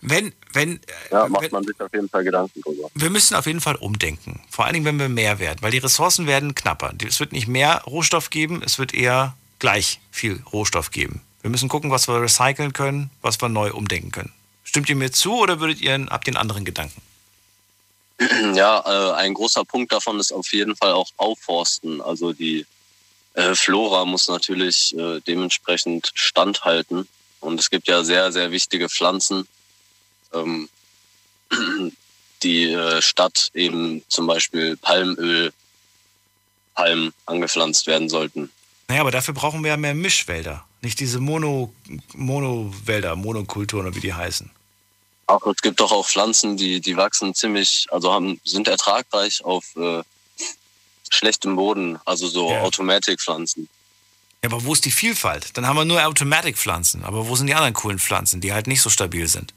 [SPEAKER 3] Wenn, wenn,
[SPEAKER 10] Ja, macht
[SPEAKER 3] wenn,
[SPEAKER 10] man sich auf jeden Fall Gedanken drüber.
[SPEAKER 3] wir müssen auf jeden Fall umdenken. Vor allen Dingen, wenn wir mehr werden, weil die Ressourcen werden knapper. Es wird nicht mehr Rohstoff geben, es wird eher gleich viel Rohstoff geben. Wir müssen gucken, was wir recyceln können, was wir neu umdenken können. Stimmt ihr mir zu oder würdet ihr, habt ihr einen anderen Gedanken?
[SPEAKER 10] Ja, äh, ein großer Punkt davon ist auf jeden Fall auch Aufforsten. Also die äh, Flora muss natürlich äh, dementsprechend standhalten. Und es gibt ja sehr, sehr wichtige Pflanzen, ähm, die äh, statt eben zum Beispiel Palmöl, Palmen angepflanzt werden sollten.
[SPEAKER 3] Naja, aber dafür brauchen wir ja mehr Mischwälder. Nicht diese Mono, Monowälder, Monokulturen oder wie die heißen.
[SPEAKER 10] Auch es gibt doch auch Pflanzen, die, die wachsen ziemlich, also haben, sind ertragreich auf äh, schlechtem Boden, also so
[SPEAKER 3] Ja.
[SPEAKER 10] Automatic-Pflanzen.
[SPEAKER 3] Ja, aber wo ist die Vielfalt? Dann haben wir nur Automatic-Pflanzen. Aber wo sind die anderen coolen Pflanzen, die halt nicht so stabil sind?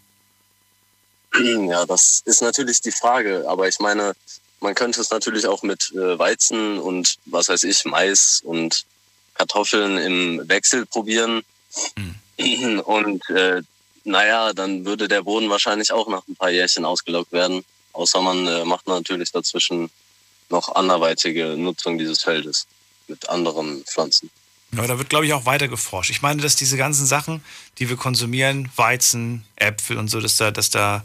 [SPEAKER 10] Ja, das ist natürlich die Frage. Aber ich meine, man könnte es natürlich auch mit äh, Weizen und was weiß ich, Mais und Kartoffeln im Wechsel probieren. Und äh, naja, dann würde der Boden wahrscheinlich auch nach ein paar Jährchen ausgelaugt werden. Außer man äh, macht natürlich dazwischen noch anderweitige Nutzung dieses Feldes mit anderen Pflanzen.
[SPEAKER 3] Ja, da wird, glaube ich, auch weiter geforscht. Ich meine, dass diese ganzen Sachen, die wir konsumieren, Weizen, Äpfel und so, dass da, dass da,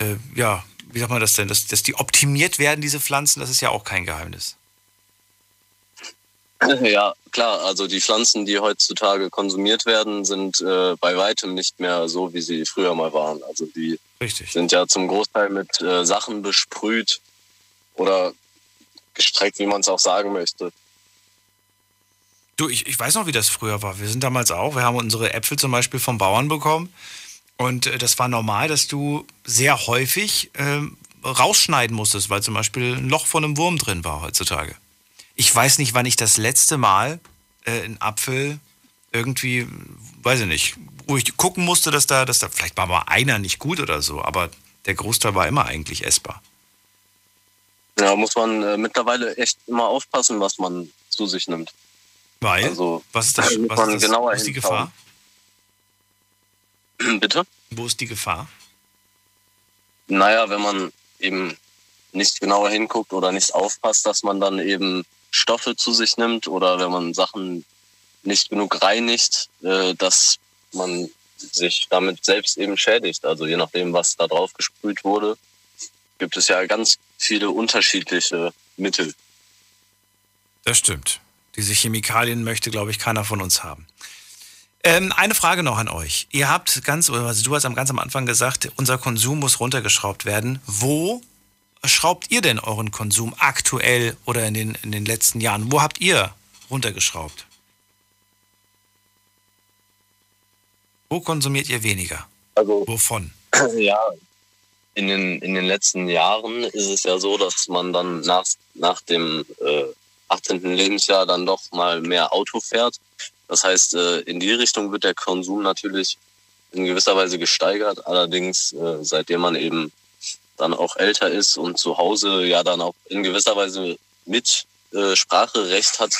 [SPEAKER 3] äh, ja, wie sagt man das denn, dass, dass die optimiert werden, diese Pflanzen, das ist ja auch kein Geheimnis.
[SPEAKER 10] Ja, klar. Also die Pflanzen, die heutzutage konsumiert werden, sind äh, bei weitem nicht mehr so, wie sie früher mal waren. Also die
[SPEAKER 3] Richtig.
[SPEAKER 10] sind ja zum Großteil mit äh, Sachen besprüht oder gestreckt, wie man es auch sagen möchte.
[SPEAKER 3] Du, ich, ich weiß noch, wie das früher war. Wir sind damals auch, wir haben unsere Äpfel zum Beispiel vom Bauern bekommen. Und äh, das war normal, dass du sehr häufig ähm, rausschneiden musstest, weil zum Beispiel ein Loch von einem Wurm drin war heutzutage. Ich weiß nicht, wann ich das letzte Mal äh, einen Apfel irgendwie, weiß ich nicht, wo ich gucken musste, dass da, dass da, vielleicht war mal einer nicht gut oder so, aber der Großteil war immer eigentlich essbar.
[SPEAKER 10] Ja, muss man äh, mittlerweile echt immer aufpassen, was man zu sich nimmt.
[SPEAKER 3] Weil,
[SPEAKER 10] Also,
[SPEAKER 3] was ist, das, was ist, das, ist die. Gefahr?
[SPEAKER 10] Bitte?
[SPEAKER 3] Wo ist die Gefahr?
[SPEAKER 10] Naja, wenn man eben nicht genauer hinguckt oder nicht aufpasst, dass man dann eben Stoffe zu sich nimmt oder wenn man Sachen nicht genug reinigt, äh, dass man sich damit selbst eben schädigt. Also je nachdem, was da drauf gesprüht wurde, gibt es ja ganz viele unterschiedliche Mittel.
[SPEAKER 3] Das stimmt. Diese Chemikalien möchte, glaube ich, keiner von uns haben. Ähm, eine Frage noch an euch. Ihr habt ganz, also du hast am ganz am Anfang gesagt, unser Konsum muss runtergeschraubt werden. Wo schraubt ihr denn euren Konsum aktuell oder in den, in den letzten Jahren? Wo habt ihr runtergeschraubt? Wo konsumiert ihr weniger?
[SPEAKER 10] Also
[SPEAKER 3] Wovon?
[SPEAKER 10] ja, in den, in den letzten Jahren ist es ja so, dass man dann nach, nach dem äh, 18. Lebensjahr dann doch mal mehr Auto fährt. Das heißt, äh, in die Richtung wird der Konsum natürlich in gewisser Weise gesteigert. Allerdings, äh, seitdem man eben dann auch älter ist und zu Hause ja dann auch in gewisser Weise mit äh, Spracherecht hat,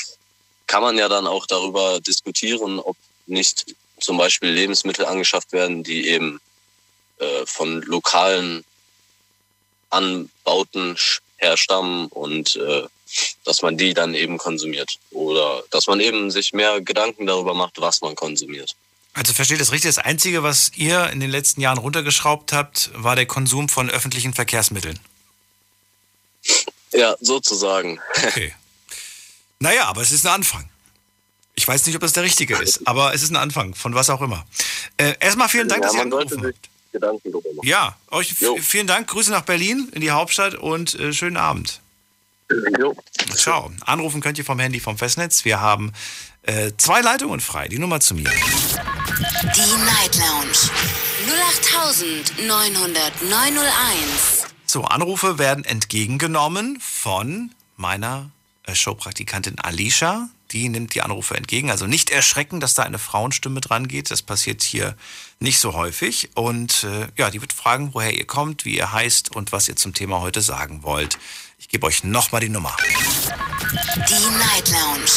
[SPEAKER 10] kann man ja dann auch darüber diskutieren, ob nicht zum Beispiel Lebensmittel angeschafft werden, die eben von lokalen Anbauten herstammen und dass man die dann eben konsumiert. Oder dass man eben sich mehr Gedanken darüber macht, was man konsumiert.
[SPEAKER 3] Also versteht das richtig, das Einzige, was ihr in den letzten Jahren runtergeschraubt habt, war der Konsum von öffentlichen Verkehrsmitteln.
[SPEAKER 10] Ja, sozusagen.
[SPEAKER 3] Okay. Naja, aber es ist ein Anfang. Ich weiß nicht, ob das der richtige ist, aber es ist ein Anfang, von was auch immer. Äh, erstmal vielen Dank,
[SPEAKER 10] ja,
[SPEAKER 3] dass ihr angerufen habt.
[SPEAKER 10] Gedanken darüber machen.
[SPEAKER 3] Ja, euch
[SPEAKER 10] Jo.
[SPEAKER 3] vielen Dank. Grüße nach Berlin, in die Hauptstadt und äh, schönen Abend.
[SPEAKER 10] Jo.
[SPEAKER 3] Ciao. Anrufen könnt ihr vom Handy vom Festnetz. Wir haben äh, zwei Leitungen frei. Die Nummer zu mir.
[SPEAKER 2] Die Night Lounge 08901.
[SPEAKER 3] So, Anrufe werden entgegengenommen von meiner äh, Showpraktikantin Alicia. Die nimmt die Anrufe entgegen. Also nicht erschrecken, dass da eine Frauenstimme dran geht. Das passiert hier nicht so häufig. Und äh, ja, die wird fragen, woher ihr kommt, wie ihr heißt und was ihr zum Thema heute sagen wollt. Ich gebe euch nochmal die Nummer.
[SPEAKER 2] Die Night Lounge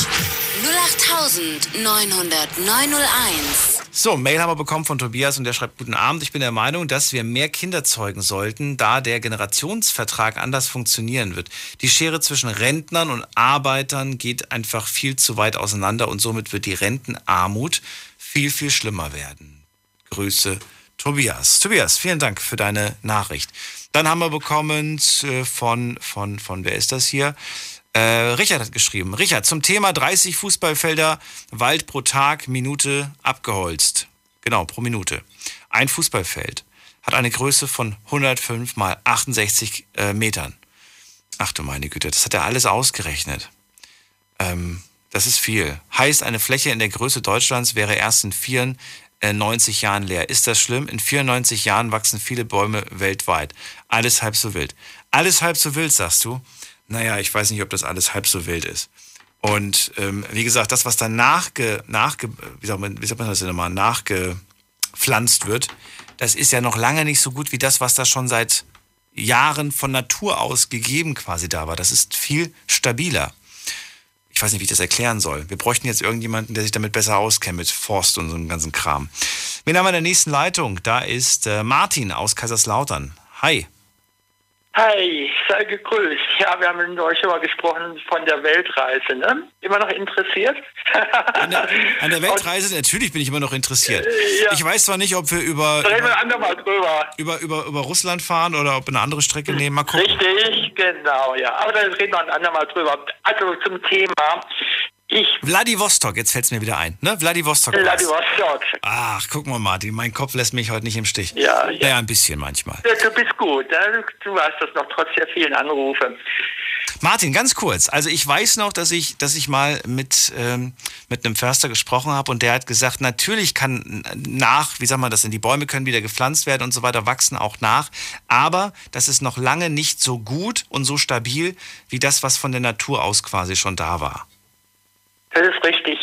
[SPEAKER 2] 08901.
[SPEAKER 3] So, Mail haben wir bekommen von Tobias und der schreibt, guten Abend, ich bin der Meinung, dass wir mehr Kinder zeugen sollten, da der Generationsvertrag anders funktionieren wird. Die Schere zwischen Rentnern und Arbeitern geht einfach viel zu weit auseinander und somit wird die Rentenarmut viel, viel schlimmer werden. Grüße, Tobias. Tobias, vielen Dank für deine Nachricht. Dann haben wir bekommen äh, von, von, von, wer ist das hier? Äh, Richard hat geschrieben. Richard, zum Thema 30 Fußballfelder Wald pro Tag, Minute abgeholzt. Genau, pro Minute. Ein Fußballfeld hat eine Größe von 105 mal 68 äh, Metern. Ach du meine Güte, das hat er alles ausgerechnet. Ähm, das ist viel. Heißt, eine Fläche in der Größe Deutschlands wäre erst in 94 Jahren leer. Ist das schlimm? In 94 Jahren wachsen viele Bäume weltweit. Alles halb so wild. Alles halb so wild, sagst du? naja, ich weiß nicht, ob das alles halb so wild ist. Und ähm, wie gesagt, das, was dann nachge, nachge, wie sagt man, wie sagt man das denn nochmal, nachgepflanzt wird, das ist ja noch lange nicht so gut wie das, was da schon seit Jahren von Natur aus gegeben quasi da war. Das ist viel stabiler. Ich weiß nicht, wie ich das erklären soll. Wir bräuchten jetzt irgendjemanden, der sich damit besser auskennt, mit Forst und so einem ganzen Kram. Wen haben wir in der nächsten Leitung? Da ist äh, Martin aus Kaiserslautern. Hi.
[SPEAKER 11] Hi, sei gegrüßt. Ja, wir haben euch schon mal gesprochen von der Weltreise, ne? Immer noch interessiert?
[SPEAKER 3] An der, an der Weltreise, natürlich bin ich immer noch interessiert.
[SPEAKER 11] Ja.
[SPEAKER 3] Ich weiß zwar nicht, ob wir über,
[SPEAKER 11] Reden wir
[SPEAKER 3] über, über, über, über Russland fahren oder ob wir eine andere Strecke nehmen. Mal gucken.
[SPEAKER 11] Richtig, genau, ja. Aber dann reden wir ein andermal drüber. Also zum Thema. Ich,
[SPEAKER 3] Vladivostok, jetzt fällt es mir wieder ein. Ne? Vladivostok.
[SPEAKER 11] Vladivostok.
[SPEAKER 3] Ach, guck mal, Martin, mein Kopf lässt mich heute nicht im Stich.
[SPEAKER 11] Ja, ja.
[SPEAKER 3] Naja, ein bisschen manchmal.
[SPEAKER 11] Ja, du bist gut, ne? du weißt das noch, trotz der vielen Anrufe.
[SPEAKER 3] Martin, ganz kurz. Also ich weiß noch, dass ich, dass ich mal mit, ähm, mit einem Förster gesprochen habe und der hat gesagt, natürlich kann nach, wie sagt man das denn, die Bäume können wieder gepflanzt werden und so weiter, wachsen auch nach, aber das ist noch lange nicht so gut und so stabil wie das, was von der Natur aus quasi schon da war.
[SPEAKER 11] Das ist richtig.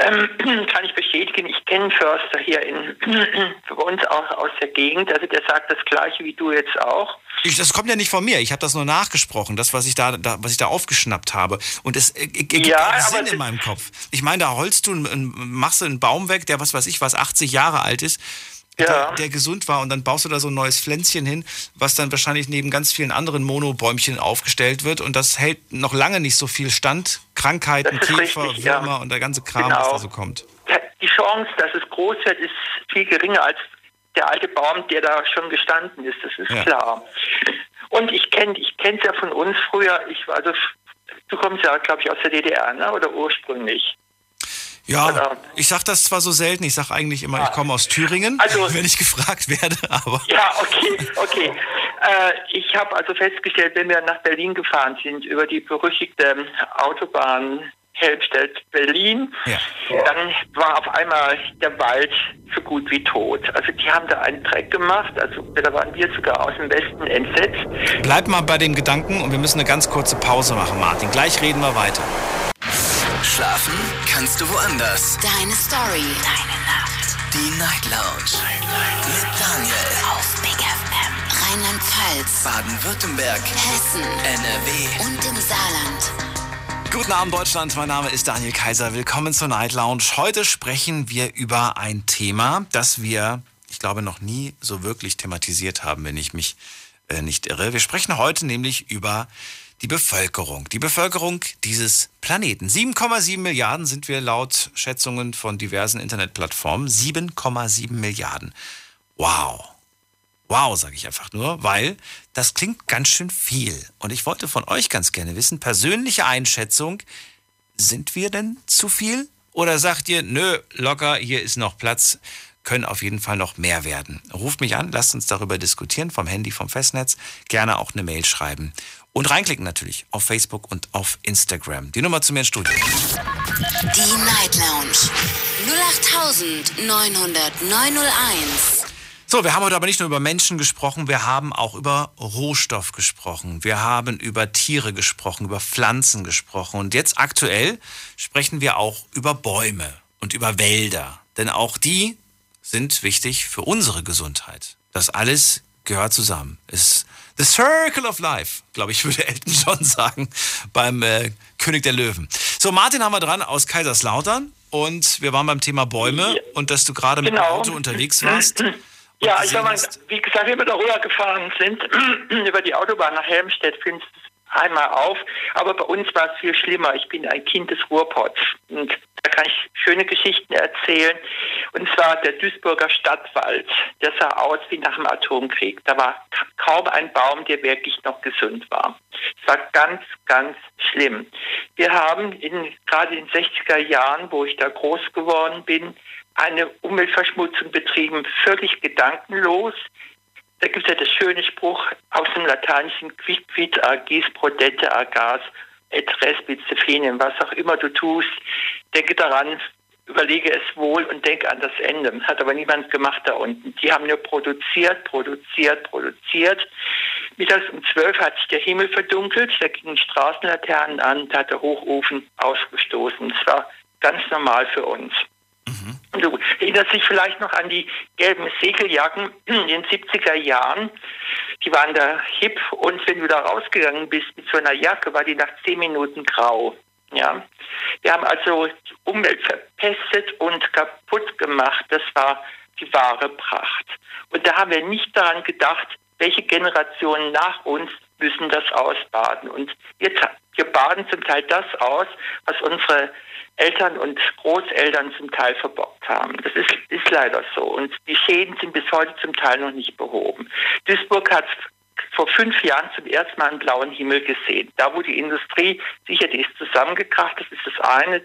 [SPEAKER 11] Ähm, kann ich bestätigen, ich kenne Förster hier in, bei uns auch aus der Gegend. Also der sagt das gleiche wie du jetzt auch.
[SPEAKER 3] Ich, das kommt ja nicht von mir. Ich habe das nur nachgesprochen, das, was ich da, da, was ich da aufgeschnappt habe. Und es äh, ergibt
[SPEAKER 11] Ja,
[SPEAKER 3] auch Sinn in meinem Kopf. Ich meine, da holst du, einen- machst du einen Baum weg, der, was weiß ich, was 80 Jahre alt ist, der, der gesund war, und dann baust du da so ein neues Pflänzchen hin, was dann wahrscheinlich neben ganz vielen anderen Monobäumchen aufgestellt wird. Und das hält noch lange nicht so viel stand. Krankheiten, Käfer,
[SPEAKER 11] richtig, ja.
[SPEAKER 3] Würmer und der ganze Kram, was
[SPEAKER 11] Genau.
[SPEAKER 3] da so kommt.
[SPEAKER 11] Die Chance, dass es groß wird, ist viel geringer als der alte Baum, der da schon gestanden ist. Das ist
[SPEAKER 3] Ja.
[SPEAKER 11] klar. Und ich kenne ich kenn's ja von uns früher. Ich war also du kommst ja, glaube ich, aus der DDR, ne? Oder ursprünglich.
[SPEAKER 3] Ja, ich sag das zwar so selten, ich sag eigentlich immer, ich komme aus Thüringen,
[SPEAKER 11] Also-
[SPEAKER 3] wenn ich gefragt werde, aber
[SPEAKER 11] Ja, okay, okay. Äh, ich habe also festgestellt, wenn wir nach Berlin gefahren sind, über die berüchtigte Autobahn Helmstedt-Berlin,
[SPEAKER 3] Ja.
[SPEAKER 11] dann war auf einmal der Wald so gut wie tot. Also die haben da einen Dreck gemacht, also da waren wir sogar aus dem Westen entsetzt.
[SPEAKER 3] bleib mal bei dem Gedanken und wir müssen eine ganz kurze Pause machen, Martin. Gleich reden wir weiter.
[SPEAKER 1] Schlafen kannst du woanders.
[SPEAKER 2] Deine Story. Deine Nacht.
[SPEAKER 1] Die Night Lounge. Mit Daniel.
[SPEAKER 2] Auf Big FM. Rheinland-Pfalz.
[SPEAKER 1] Baden-Württemberg.
[SPEAKER 2] Hessen.
[SPEAKER 1] NRW.
[SPEAKER 2] Und im Saarland.
[SPEAKER 3] Guten Abend Deutschland, mein Name ist Daniel Kaiser. Willkommen zur Night Lounge. Heute sprechen wir über ein Thema, das wir, ich glaube, noch nie so wirklich thematisiert haben, wenn ich mich äh, nicht irre. Wir sprechen heute nämlich über die Bevölkerung. Die Bevölkerung dieses Planeten. 7,7 Milliarden sind wir laut Schätzungen von diversen Internetplattformen. 7,7 Milliarden. Wow. Wow, sage ich einfach nur, weil das klingt ganz schön viel. Und ich wollte von euch ganz gerne wissen, persönliche Einschätzung, sind wir denn zu viel? Oder sagt ihr, nö, locker, hier ist noch Platz, können auf jeden Fall noch mehr werden? Ruft mich an, lasst uns darüber diskutieren, vom Handy, vom Festnetz, gerne auch eine Mail schreiben. Und reinklicken natürlich auf Facebook und auf Instagram. Die Nummer zu mir ins Studio.
[SPEAKER 2] Die Night Lounge 0890901.
[SPEAKER 3] So, wir haben heute aber nicht nur über Menschen gesprochen, wir haben auch über Rohstoff gesprochen. Wir haben über Tiere gesprochen, über Pflanzen gesprochen. Und jetzt aktuell sprechen wir auch über Bäume und über Wälder. Denn auch die sind wichtig für unsere Gesundheit. Das alles gehört zusammen. Ist the circle of life, glaube ich, würde Elton John sagen beim äh, König der Löwen. So, Martin haben wir dran aus Kaiserslautern und wir waren beim Thema Bäume und dass du gerade mit dem
[SPEAKER 11] Genau.
[SPEAKER 3] Auto unterwegs warst.
[SPEAKER 11] Ja, ich sag mal, wie gesagt, wir darüber gefahren sind, über die Autobahn nach Helmstedt, findest du es einmal auf. Aber bei uns war es viel schlimmer. Ich bin ein Kind des Ruhrpots. Und da kann ich schöne Geschichten erzählen. Und zwar der Duisburger Stadtwald. Der sah aus wie nach dem Atomkrieg. Da war ka- kaum ein Baum, der wirklich noch gesund war. Es war ganz, ganz schlimm. Wir haben in, gerade in den 60er Jahren, wo ich da groß geworden bin, eine Umweltverschmutzung betrieben, völlig gedankenlos. Da gibt es ja das schöne Spruch aus dem Lateinischen Quid quid agis prodente agas et respice finem, was auch immer du tust, denke daran, überlege es wohl und denke an das Ende. Hat aber niemand gemacht da unten. Die haben nur produziert, produziert, produziert. Mittags um zwölf hat sich der Himmel verdunkelt, da gingen Straßenlaternen an, da hat der Hochofen ausgestoßen. Es war ganz normal für uns. Du erinnerst dich vielleicht noch an die gelben Segeljacken in den 70er Jahren. Die waren da hip und wenn du da rausgegangen bist mit so einer Jacke, war die nach zehn Minuten grau. Ja, wir haben also die Umwelt verpestet und kaputt gemacht. Das war die wahre Pracht. Und da haben wir nicht daran gedacht, welche Generationen nach uns müssen das ausbaden. Und wir, wir baden zum Teil das aus, was unsere Eltern und Großeltern zum Teil verbockt haben. Das ist, ist leider so. Und die Schäden sind bis heute zum Teil noch nicht behoben. Duisburg hat vor fünf Jahren zum ersten Mal einen blauen Himmel gesehen. Da, wo die Industrie, sicher, die ist zusammengekracht, das ist das eine,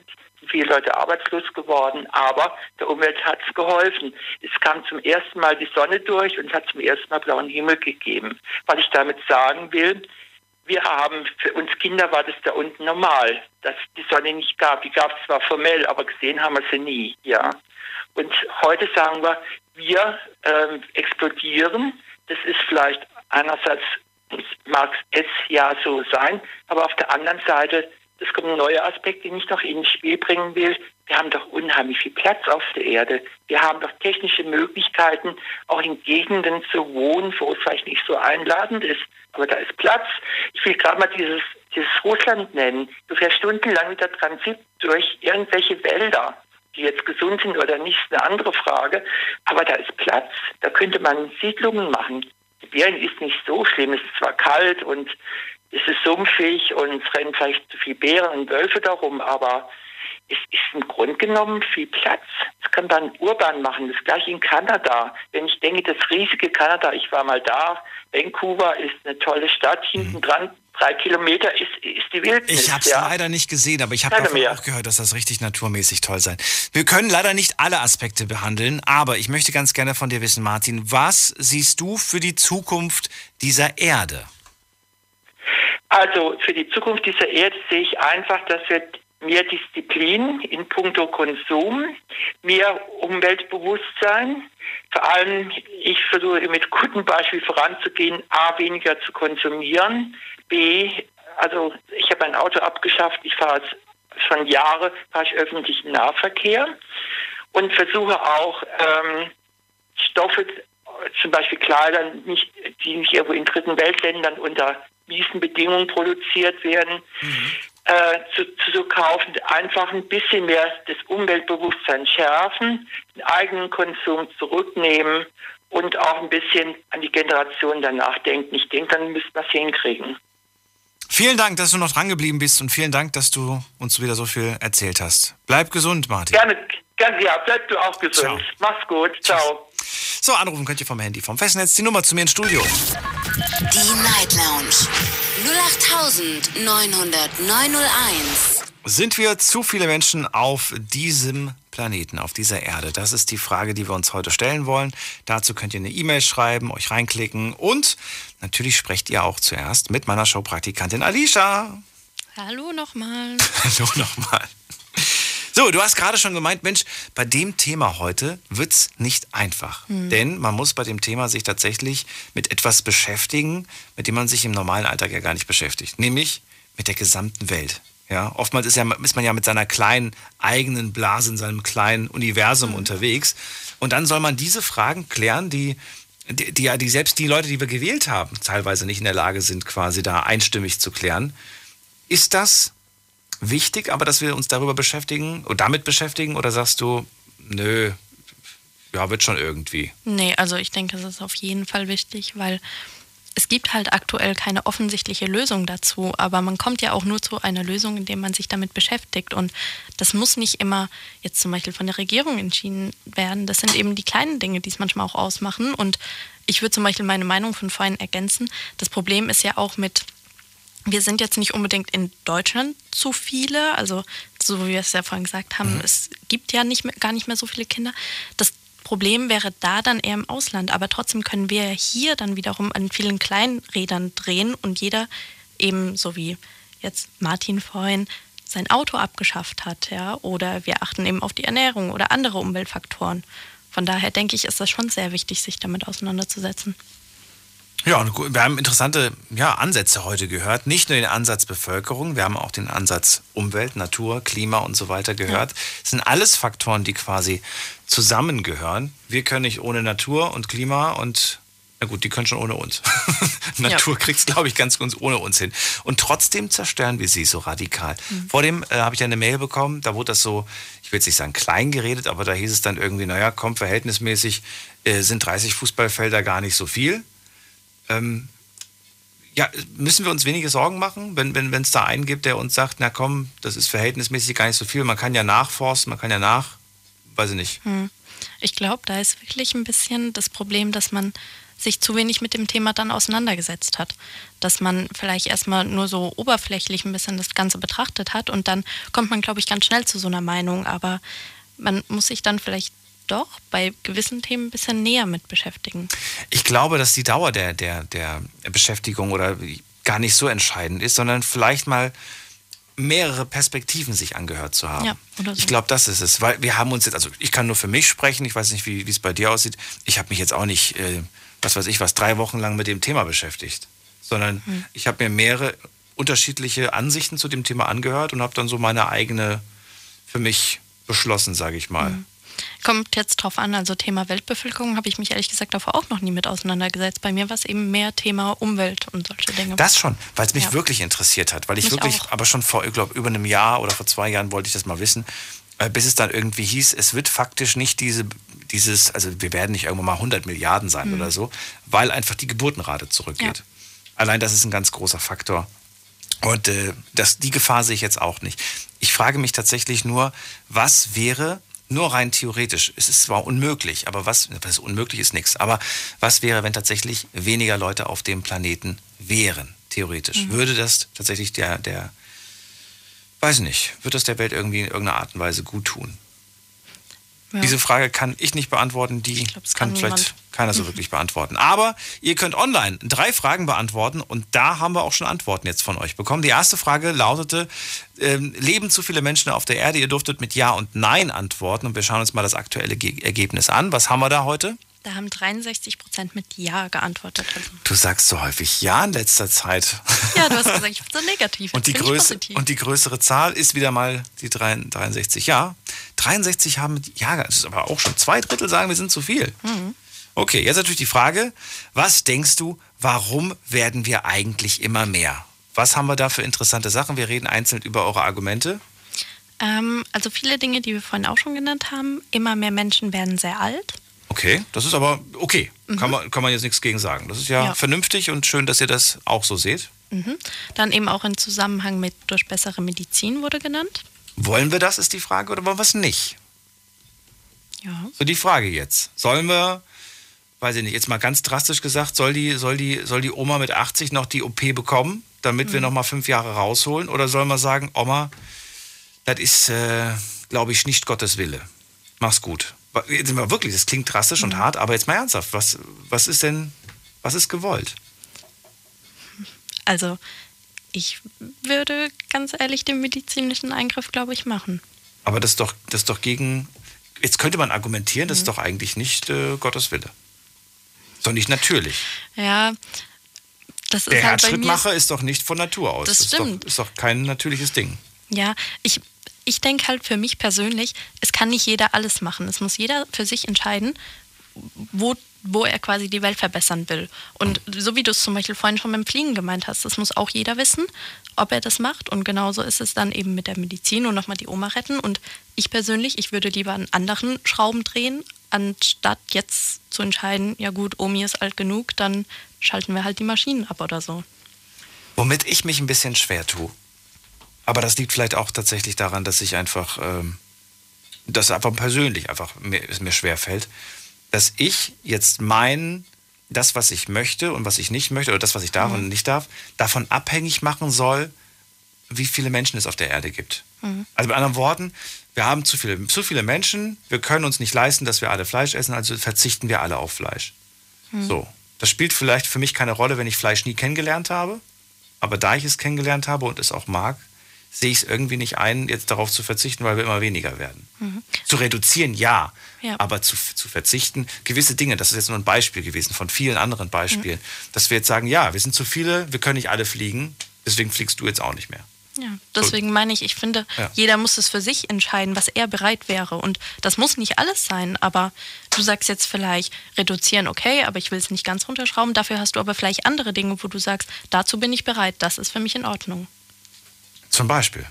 [SPEAKER 11] viele Leute arbeitslos geworden, aber der Umwelt hat es geholfen. Es kam zum ersten Mal die Sonne durch und hat zum ersten Mal blauen Himmel gegeben. Was ich damit sagen will, wir haben, für uns Kinder war das da unten normal, dass die Sonne nicht gab. Die gab es zwar formell, aber gesehen haben wir sie nie, ja. Und heute sagen wir, wir ähm, explodieren. Das ist vielleicht einerseits, mag es ja so sein, aber auf der anderen Seite, das kommt ein neuer Aspekt, den ich noch ins Spiel bringen will. Wir haben doch unheimlich viel Platz auf der Erde. Wir haben doch technische Möglichkeiten, auch in Gegenden zu wohnen, wo es vielleicht nicht so einladend ist. Aber da ist Platz. Ich will gerade mal dieses, dieses Russland nennen. Du fährst stundenlang mit der Transit durch irgendwelche Wälder die jetzt gesund sind oder nicht, ist eine andere Frage. Aber da ist Platz. Da könnte man Siedlungen machen. Sibirien ist nicht so schlimm. Es ist zwar kalt und es ist sumpfig und es rennen vielleicht zu viele Bären und Wölfe darum, aber es ist im Grunde genommen viel Platz. Das kann man urban machen. Das gleiche in Kanada. Wenn ich denke, das riesige Kanada, ich war mal da, Vancouver ist eine tolle Stadt, hinten dran drei Kilometer ist, ist die Wildnis.
[SPEAKER 3] Ich habe es
[SPEAKER 11] ja.
[SPEAKER 3] leider nicht gesehen, aber ich habe davon
[SPEAKER 11] mehr.
[SPEAKER 3] auch gehört, dass das richtig naturmäßig toll sein. Wir können leider nicht alle Aspekte behandeln, aber ich möchte ganz gerne von dir wissen, Martin, was siehst du für die Zukunft dieser Erde?
[SPEAKER 11] Also für die Zukunft dieser Erde sehe ich einfach, dass wir mehr Disziplin in puncto Konsum, mehr Umweltbewusstsein, vor allem ich versuche mit gutem Beispiel voranzugehen, a, weniger zu konsumieren, b, also ich habe ein Auto abgeschafft, ich fahre schon Jahre, fahre ich öffentlichen Nahverkehr und versuche auch ähm, Stoffe, zum Beispiel Kleider, nicht, die nicht irgendwo in dritten Weltländern unter miesen Bedingungen produziert werden, äh, zu, zu kaufen, einfach ein bisschen mehr das Umweltbewusstsein schärfen, den eigenen Konsum zurücknehmen und auch ein bisschen an die Generation danach denken. Ich denke, dann müssten wir es hinkriegen.
[SPEAKER 3] Vielen Dank, dass du noch dran geblieben bist und vielen Dank, dass du uns wieder so viel erzählt hast. Bleib gesund, Martin.
[SPEAKER 11] Gerne, gerne, ja, bleib du auch gesund. Mach's gut, ciao.
[SPEAKER 3] So, anrufen könnt ihr vom Handy, vom Festnetz, die Nummer zu mir ins Studio.
[SPEAKER 2] Die Night Lounge 0890901.
[SPEAKER 3] Sind wir zu viele Menschen auf diesem Planeten auf dieser Erde? Das ist die Frage, die wir uns heute stellen wollen. Dazu könnt ihr eine E-Mail schreiben, euch reinklicken und natürlich sprecht ihr auch zuerst mit meiner Showpraktikantin Alicia.
[SPEAKER 4] Hallo nochmal.
[SPEAKER 3] Hallo nochmal. So, du hast gerade schon gemeint, Mensch, bei dem Thema heute wird's nicht einfach.
[SPEAKER 4] Hm.
[SPEAKER 3] Denn man muss bei dem Thema sich tatsächlich mit etwas beschäftigen, mit dem man sich im normalen Alltag ja gar nicht beschäftigt. Nämlich mit der gesamten Welt. Ja, oftmals ist, ja, ist man ja mit seiner kleinen eigenen Blase, in seinem kleinen Universum unterwegs. Und dann soll man diese Fragen klären, die, die, die, ja- die selbst die Leute, die wir gewählt haben, teilweise nicht in der Lage sind, quasi da einstimmig zu klären. Ist das wichtig, aber dass wir uns darüber beschäftigen oder damit beschäftigen? Oder sagst du, nö, ja, wird schon irgendwie?
[SPEAKER 4] Nee, also ich denke, es ist auf jeden Fall wichtig, weil es gibt halt aktuell keine offensichtliche Lösung dazu, aber man kommt ja auch nur zu einer Lösung, indem man sich damit beschäftigt. Und das muss nicht immer jetzt zum Beispiel von der Regierung entschieden werden. Das sind eben die kleinen Dinge, die es manchmal auch ausmachen. Und ich würde zum Beispiel meine Meinung von vorhin ergänzen. Das Problem ist ja auch mit wir sind jetzt nicht unbedingt in Deutschland zu viele, also so wie wir es ja vorhin gesagt haben, es gibt ja nicht mehr, gar nicht mehr so viele Kinder. Das Problem wäre da dann eher im Ausland, aber trotzdem können wir hier dann wiederum an vielen Kleinrädern drehen und jeder eben, so wie jetzt Martin vorhin, sein Auto abgeschafft hat, ja, oder wir achten eben auf die Ernährung oder andere Umweltfaktoren. Von daher denke ich, ist das schon sehr wichtig, sich damit auseinanderzusetzen.
[SPEAKER 3] Ja, wir haben interessante ja, Ansätze heute gehört. Nicht nur den Ansatz Bevölkerung, wir haben auch den Ansatz Umwelt, Natur, Klima und so weiter gehört. Das sind alles Faktoren, die quasi zusammengehören. Wir können nicht ohne Natur und Klima und na gut, die können schon ohne uns. Natur kriegt's, glaube ich, ganz ganz ohne uns hin. Und trotzdem zerstören wir sie so radikal.
[SPEAKER 4] Mhm.
[SPEAKER 3] Vor dem äh, habe ich eine Mail bekommen, da wurde das so, ich will jetzt nicht sagen klein geredet, aber da hieß es dann irgendwie, naja, komm, verhältnismäßig äh, sind 30 Fußballfelder gar nicht so viel. Ähm, ja, müssen wir uns wenige Sorgen machen, wenn es wenn, da einen gibt, der uns sagt, na komm, das ist verhältnismäßig gar nicht so viel. Man kann ja nachforsten, man kann ja nach, weiß ich nicht.
[SPEAKER 4] Hm. Ich glaube, da ist wirklich ein bisschen das Problem, dass man sich zu wenig mit dem Thema dann auseinandergesetzt hat. Dass man vielleicht erstmal nur so oberflächlich ein bisschen das Ganze betrachtet hat und dann kommt man, glaube ich, ganz schnell zu so einer Meinung. Aber man muss sich dann vielleicht doch bei gewissen Themen ein bisschen näher mit beschäftigen.
[SPEAKER 3] Ich glaube, dass die Dauer der, der, der Beschäftigung oder gar nicht so entscheidend ist, sondern vielleicht mal mehrere Perspektiven sich angehört zu haben.
[SPEAKER 4] Ja, oder so.
[SPEAKER 3] Ich glaube, das ist es, weil wir haben uns jetzt, also ich kann nur für mich sprechen, ich weiß nicht, wie es bei dir aussieht. Ich habe mich jetzt auch nicht, äh, was weiß ich, was drei Wochen lang mit dem Thema beschäftigt, sondern
[SPEAKER 4] Hm.
[SPEAKER 3] ich habe mir mehrere unterschiedliche Ansichten zu dem Thema angehört und habe dann so meine eigene für mich beschlossen, sage ich mal.
[SPEAKER 4] Hm. Kommt jetzt drauf an, also Thema Weltbevölkerung habe ich mich ehrlich gesagt davor auch noch nie mit auseinandergesetzt. Bei mir war es eben mehr Thema Umwelt und solche Dinge.
[SPEAKER 3] Das schon, weil es mich
[SPEAKER 4] Ja.
[SPEAKER 3] wirklich interessiert hat, weil ich
[SPEAKER 4] Mich
[SPEAKER 3] wirklich,
[SPEAKER 4] auch.
[SPEAKER 3] aber schon vor, ich glaube, über einem Jahr oder vor zwei Jahren wollte ich das mal wissen, äh, bis es dann irgendwie hieß, es wird faktisch nicht diese, dieses, also wir werden nicht irgendwann mal 100 Milliarden sein
[SPEAKER 4] Mhm.
[SPEAKER 3] oder so, weil einfach die Geburtenrate zurückgeht. Allein das ist ein ganz großer Faktor. Und äh, das, die Gefahr sehe ich jetzt auch nicht. Ich frage mich tatsächlich nur, was wäre, nur rein theoretisch, es ist zwar unmöglich, aber was, was unmöglich ist nichts, aber was wäre, wenn tatsächlich weniger Leute auf dem Planeten wären, theoretisch?
[SPEAKER 4] Mhm.
[SPEAKER 3] Würde das tatsächlich der, der, weiß nicht, wird das der Welt irgendwie in irgendeiner Art und Weise gut tun?
[SPEAKER 4] Ja.
[SPEAKER 3] Diese Frage kann ich nicht beantworten, die kann,
[SPEAKER 4] kann
[SPEAKER 3] vielleicht keiner so wirklich beantworten. Aber ihr könnt online drei Fragen beantworten und da haben wir auch schon Antworten jetzt von euch bekommen. Die erste Frage lautete, ähm, leben zu viele Menschen auf der Erde? Ihr durftet mit Ja und Nein antworten und wir schauen uns mal das aktuelle Ge Ergebnis an. Was haben wir da heute?
[SPEAKER 4] Da haben 63 Prozent mit Ja geantwortet. Also,
[SPEAKER 3] Du sagst so häufig Ja in letzter Zeit.
[SPEAKER 4] ja, du hast gesagt, ich bin so negativ.
[SPEAKER 3] Und die, Größe, und die größere Zahl ist wieder mal die 3 63. Ja, 63 haben mit Ja, das ist aber auch schon zwei Drittel sagen, wir sind zu viel.
[SPEAKER 4] Mhm.
[SPEAKER 3] Okay, jetzt natürlich die Frage, was denkst du, warum werden wir eigentlich immer mehr? Was haben wir da für interessante Sachen? Wir reden einzeln über eure Argumente.
[SPEAKER 4] Ähm, also viele Dinge, die wir vorhin auch schon genannt haben. Immer mehr Menschen werden sehr alt.
[SPEAKER 3] Okay, das ist aber okay. Kann, man, kann man jetzt nichts gegen sagen. Das ist ja,
[SPEAKER 4] Mhm. Ja.
[SPEAKER 3] vernünftig und schön, dass ihr das auch so seht.
[SPEAKER 4] Mhm. Dann eben auch in Zusammenhang mit durch bessere Medizin wurde genannt.
[SPEAKER 3] Wollen wir das, ist die Frage, oder wollen wir es nicht?
[SPEAKER 4] Ja.
[SPEAKER 3] So die Frage jetzt. Sollen wir, weiß ich nicht, jetzt mal ganz drastisch gesagt, soll die, soll die, soll die Oma mit 80 noch die OP bekommen, damit wir
[SPEAKER 4] Mhm.
[SPEAKER 3] noch mal fünf Jahre rausholen? Oder soll man sagen, Oma, das ist, äh, glaube ich, nicht Gottes Wille? Mach's gut. Jetzt sind wir wirklich, das klingt drastisch und hart, aber jetzt mal ernsthaft. Was, was ist denn, was ist gewollt?
[SPEAKER 4] Also ich würde ganz ehrlich den medizinischen Eingriff, glaube ich, machen.
[SPEAKER 3] Aber das ist doch, das ist doch gegen. Jetzt könnte man argumentieren, das ist doch eigentlich nicht äh, Gottes Wille. Ist doch nicht natürlich.
[SPEAKER 4] Ja, das
[SPEAKER 3] Der
[SPEAKER 4] ist halt bei mir.
[SPEAKER 3] Herzschrittmacher ist doch nicht von Natur aus.
[SPEAKER 4] Das
[SPEAKER 3] ist
[SPEAKER 4] stimmt.
[SPEAKER 3] Doch, ist doch kein natürliches Ding.
[SPEAKER 4] Ja, ich, ich denke halt für mich persönlich, es kann nicht jeder alles machen. Es muss jeder für sich entscheiden, wo, wo er quasi die Welt verbessern will. Und so wie du es zum Beispiel vorhin schon beim Fliegen gemeint hast, das muss auch jeder wissen, ob er das macht. Und genauso ist es dann eben mit der Medizin und nochmal die Oma retten. Und ich persönlich, ich würde lieber an anderen Schrauben drehen, anstatt jetzt zu entscheiden, ja gut, Omi ist alt genug, dann schalten wir halt die Maschinen ab oder so.
[SPEAKER 3] Womit ich mich ein bisschen schwer tue. Aber das liegt vielleicht auch tatsächlich daran, dass ich einfach, ähm, dass einfach persönlich einfach mir, es mir schwer fällt, dass ich jetzt mein, das, was ich möchte und was ich nicht möchte, oder das, was ich darf und nicht darf, davon abhängig machen soll, wie viele Menschen es auf der Erde gibt. Also mit anderen Worten, wir haben zu viele, zu viele Menschen, wir können uns nicht leisten, dass wir alle Fleisch essen, also verzichten wir alle auf Fleisch. So. Das spielt vielleicht für mich keine Rolle, wenn ich Fleisch nie kennengelernt habe. Aber da ich es kennengelernt habe und es auch mag, sehe ich es irgendwie nicht ein, jetzt darauf zu verzichten, weil wir immer weniger werden. Zu reduzieren, ja.
[SPEAKER 4] Ja.
[SPEAKER 3] Aber zu, zu verzichten, gewisse Dinge, das ist jetzt nur ein Beispiel gewesen von vielen anderen Beispielen, dass wir jetzt sagen, ja, wir sind zu viele, wir können nicht alle fliegen, deswegen fliegst du jetzt auch nicht mehr.
[SPEAKER 4] Ja, deswegen meine ich, ich finde,
[SPEAKER 3] Ja.
[SPEAKER 4] jeder muss es für sich entscheiden, was er bereit wäre. Und das muss nicht alles sein, aber du sagst jetzt vielleicht reduzieren, okay, aber ich will es nicht ganz runterschrauben. Dafür hast du aber vielleicht andere Dinge, wo du sagst, dazu bin ich bereit, das ist für mich in Ordnung.
[SPEAKER 3] Zum Beispiel.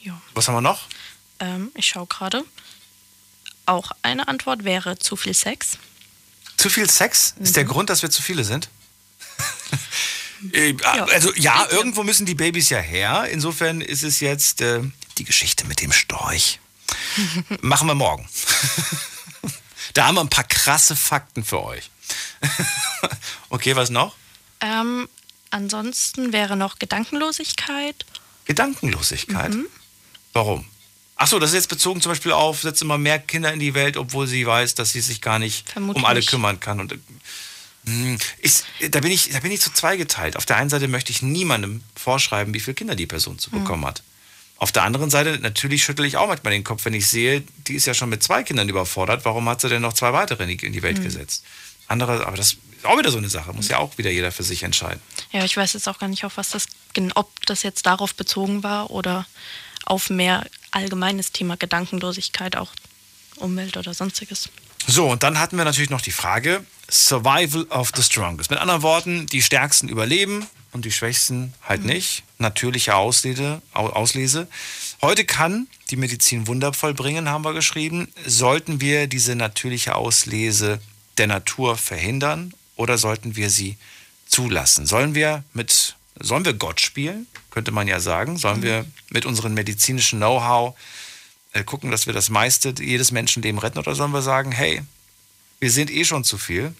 [SPEAKER 4] Ja.
[SPEAKER 3] Was haben wir noch?
[SPEAKER 4] Ähm, ich schaue gerade. Auch eine Antwort wäre zu viel Sex.
[SPEAKER 3] Zu viel Sex ist
[SPEAKER 4] Mhm.
[SPEAKER 3] der Grund, dass wir zu viele sind? Äh, Also ja, irgendwo müssen die Babys ja her. Insofern ist es jetzt äh, die Geschichte mit dem Storch. Machen wir morgen. da haben wir ein paar krasse Fakten für euch. okay, was noch?
[SPEAKER 4] Ähm, ansonsten wäre noch Gedankenlosigkeit.
[SPEAKER 3] Gedankenlosigkeit.
[SPEAKER 4] Mhm.
[SPEAKER 3] Warum? Achso, das ist jetzt bezogen zum Beispiel auf, setzt immer mehr Kinder in die Welt, obwohl sie weiß, dass sie sich gar nicht
[SPEAKER 4] Vermutlich.
[SPEAKER 3] um alle kümmern kann. Und, hm, ist, da, bin ich, da bin ich so zweigeteilt. Auf der einen Seite möchte ich niemandem vorschreiben, wie viele Kinder die Person zu
[SPEAKER 4] Mhm.
[SPEAKER 3] bekommen hat. Auf der anderen Seite, natürlich schüttel ich auch manchmal den Kopf, wenn ich sehe, die ist ja schon mit zwei Kindern überfordert, warum hat sie denn noch zwei weitere in die, in die Welt
[SPEAKER 4] Mhm.
[SPEAKER 3] gesetzt? Andere, aber das ist auch wieder so eine Sache, muss ja auch wieder jeder für sich entscheiden.
[SPEAKER 4] Ja, ich weiß jetzt auch gar nicht, auf was das, ob das jetzt darauf bezogen war oder auf mehr allgemeines Thema Gedankenlosigkeit, auch Umwelt oder sonstiges.
[SPEAKER 3] So, und dann hatten wir natürlich noch die Frage Survival of the Strongest. Mit anderen Worten, die Stärksten überleben und die Schwächsten halt nicht. Natürliche Auslese, Au- Auslese. Heute kann die Medizin Wunder vollbringen, haben wir geschrieben. Sollten wir diese natürliche Auslese der Natur verhindern oder sollten wir sie zulassen? Sollen wir mit, sollen wir Gott spielen? Könnte man ja sagen. Sollen wir mit unserem medizinischen Know-how äh, gucken, dass wir das meiste jedes Menschenleben retten oder sollen wir sagen, hey, wir sind eh schon zu viel?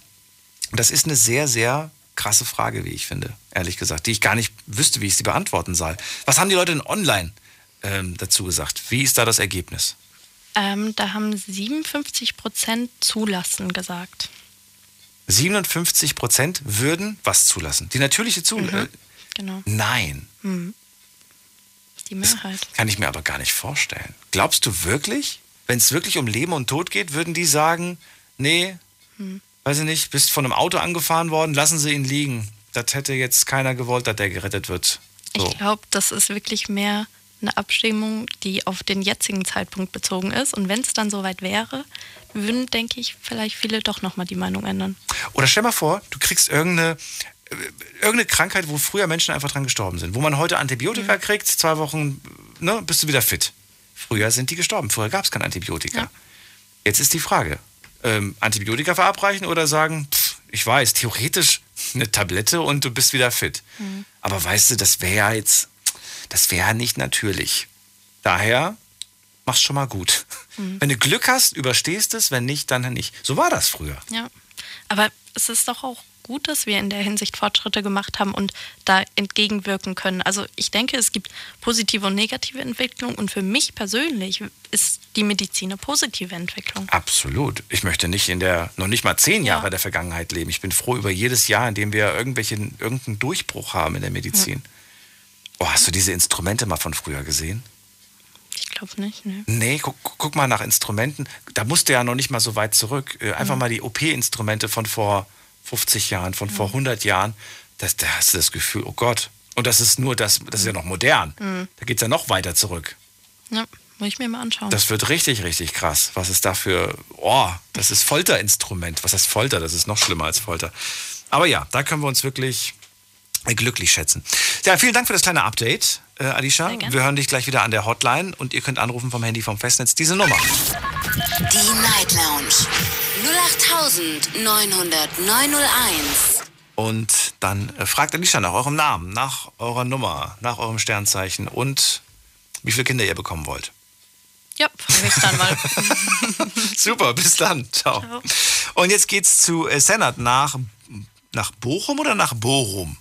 [SPEAKER 3] Das ist eine sehr, sehr krasse Frage, wie ich finde, ehrlich gesagt, die ich gar nicht wüsste, wie ich sie beantworten soll. Was haben die Leute denn online ähm, dazu gesagt? Wie ist da das Ergebnis?
[SPEAKER 4] Ähm, da haben 57 Prozent zulassen gesagt.
[SPEAKER 3] 57 Prozent würden was zulassen. Die natürliche Zulassung.
[SPEAKER 4] Genau.
[SPEAKER 3] Nein,
[SPEAKER 4] Hm. Die Mehrheit.
[SPEAKER 3] kann ich mir aber gar nicht vorstellen. Glaubst du wirklich, wenn es wirklich um Leben und Tod geht, würden die sagen, nee,
[SPEAKER 4] Hm.
[SPEAKER 3] weiß ich nicht, bist von einem Auto angefahren worden, lassen Sie ihn liegen. Das hätte jetzt keiner gewollt, dass der gerettet wird. So.
[SPEAKER 4] Ich glaube, das ist wirklich mehr eine Abstimmung, die auf den jetzigen Zeitpunkt bezogen ist. Und wenn es dann soweit wäre, würden, denke ich, vielleicht viele doch nochmal die Meinung ändern.
[SPEAKER 3] Oder stell mal vor, du kriegst irgendeine, äh, irgendeine Krankheit, wo früher Menschen einfach dran gestorben sind. Wo man heute Antibiotika kriegt, zwei Wochen ne, bist du wieder fit. Früher sind die gestorben. Früher gab es kein Antibiotika. Jetzt ist die Frage, ähm, Antibiotika verabreichen oder sagen, pff, ich weiß, theoretisch eine Tablette und du bist wieder fit. Aber weißt du, das wäre ja jetzt, das wäre nicht natürlich. Daher mach's schon mal gut.
[SPEAKER 4] Mhm.
[SPEAKER 3] Wenn du Glück hast, überstehst es, wenn nicht, dann nicht. So war das früher.
[SPEAKER 4] Ja. Aber es ist doch auch gut, dass wir in der Hinsicht Fortschritte gemacht haben und da entgegenwirken können. Also ich denke, es gibt positive und negative Entwicklung und für mich persönlich ist die Medizin eine positive Entwicklung.
[SPEAKER 3] Absolut. Ich möchte nicht in der, noch nicht mal zehn Jahre
[SPEAKER 4] Ja.
[SPEAKER 3] der Vergangenheit leben. Ich bin froh über jedes Jahr, in dem wir irgendwelchen, irgendeinen Durchbruch haben in der Medizin. Oh, hast du diese Instrumente mal von früher gesehen?
[SPEAKER 4] Ich glaube nicht, ne?
[SPEAKER 3] Nee, guck, guck mal nach Instrumenten. Da musst du ja noch nicht mal so weit zurück. Äh, Einfach
[SPEAKER 4] Mhm.
[SPEAKER 3] mal die OP-Instrumente von vor 50 Jahren, von vor 100 Jahren. Das, da hast du das Gefühl, oh Gott. Und das ist nur das, das ist ja noch modern.
[SPEAKER 4] Mhm.
[SPEAKER 3] Da geht es ja noch weiter zurück.
[SPEAKER 4] Ja, muss ich mir mal anschauen.
[SPEAKER 3] Das wird richtig, richtig krass. Was ist da für. Oh, das ist Folterinstrument. Was heißt Folter? Das ist noch schlimmer als Folter. Aber ja, da können wir uns wirklich glücklich schätzen. Ja, vielen Dank für das kleine Update, äh, Alicia. Wir hören dich gleich wieder an der Hotline und ihr könnt anrufen vom Handy vom Festnetz diese Nummer.
[SPEAKER 2] Die Night Lounge 0890901.
[SPEAKER 3] Und dann äh, fragt Alicia nach eurem Namen, nach eurer Nummer, nach eurem Sternzeichen und wie viele Kinder ihr bekommen wollt.
[SPEAKER 4] Ja, frage ich dann mal.
[SPEAKER 3] Super, bis dann. Ciao. Und jetzt geht's zu äh, Senat nach, nach Bochum oder nach Bochum?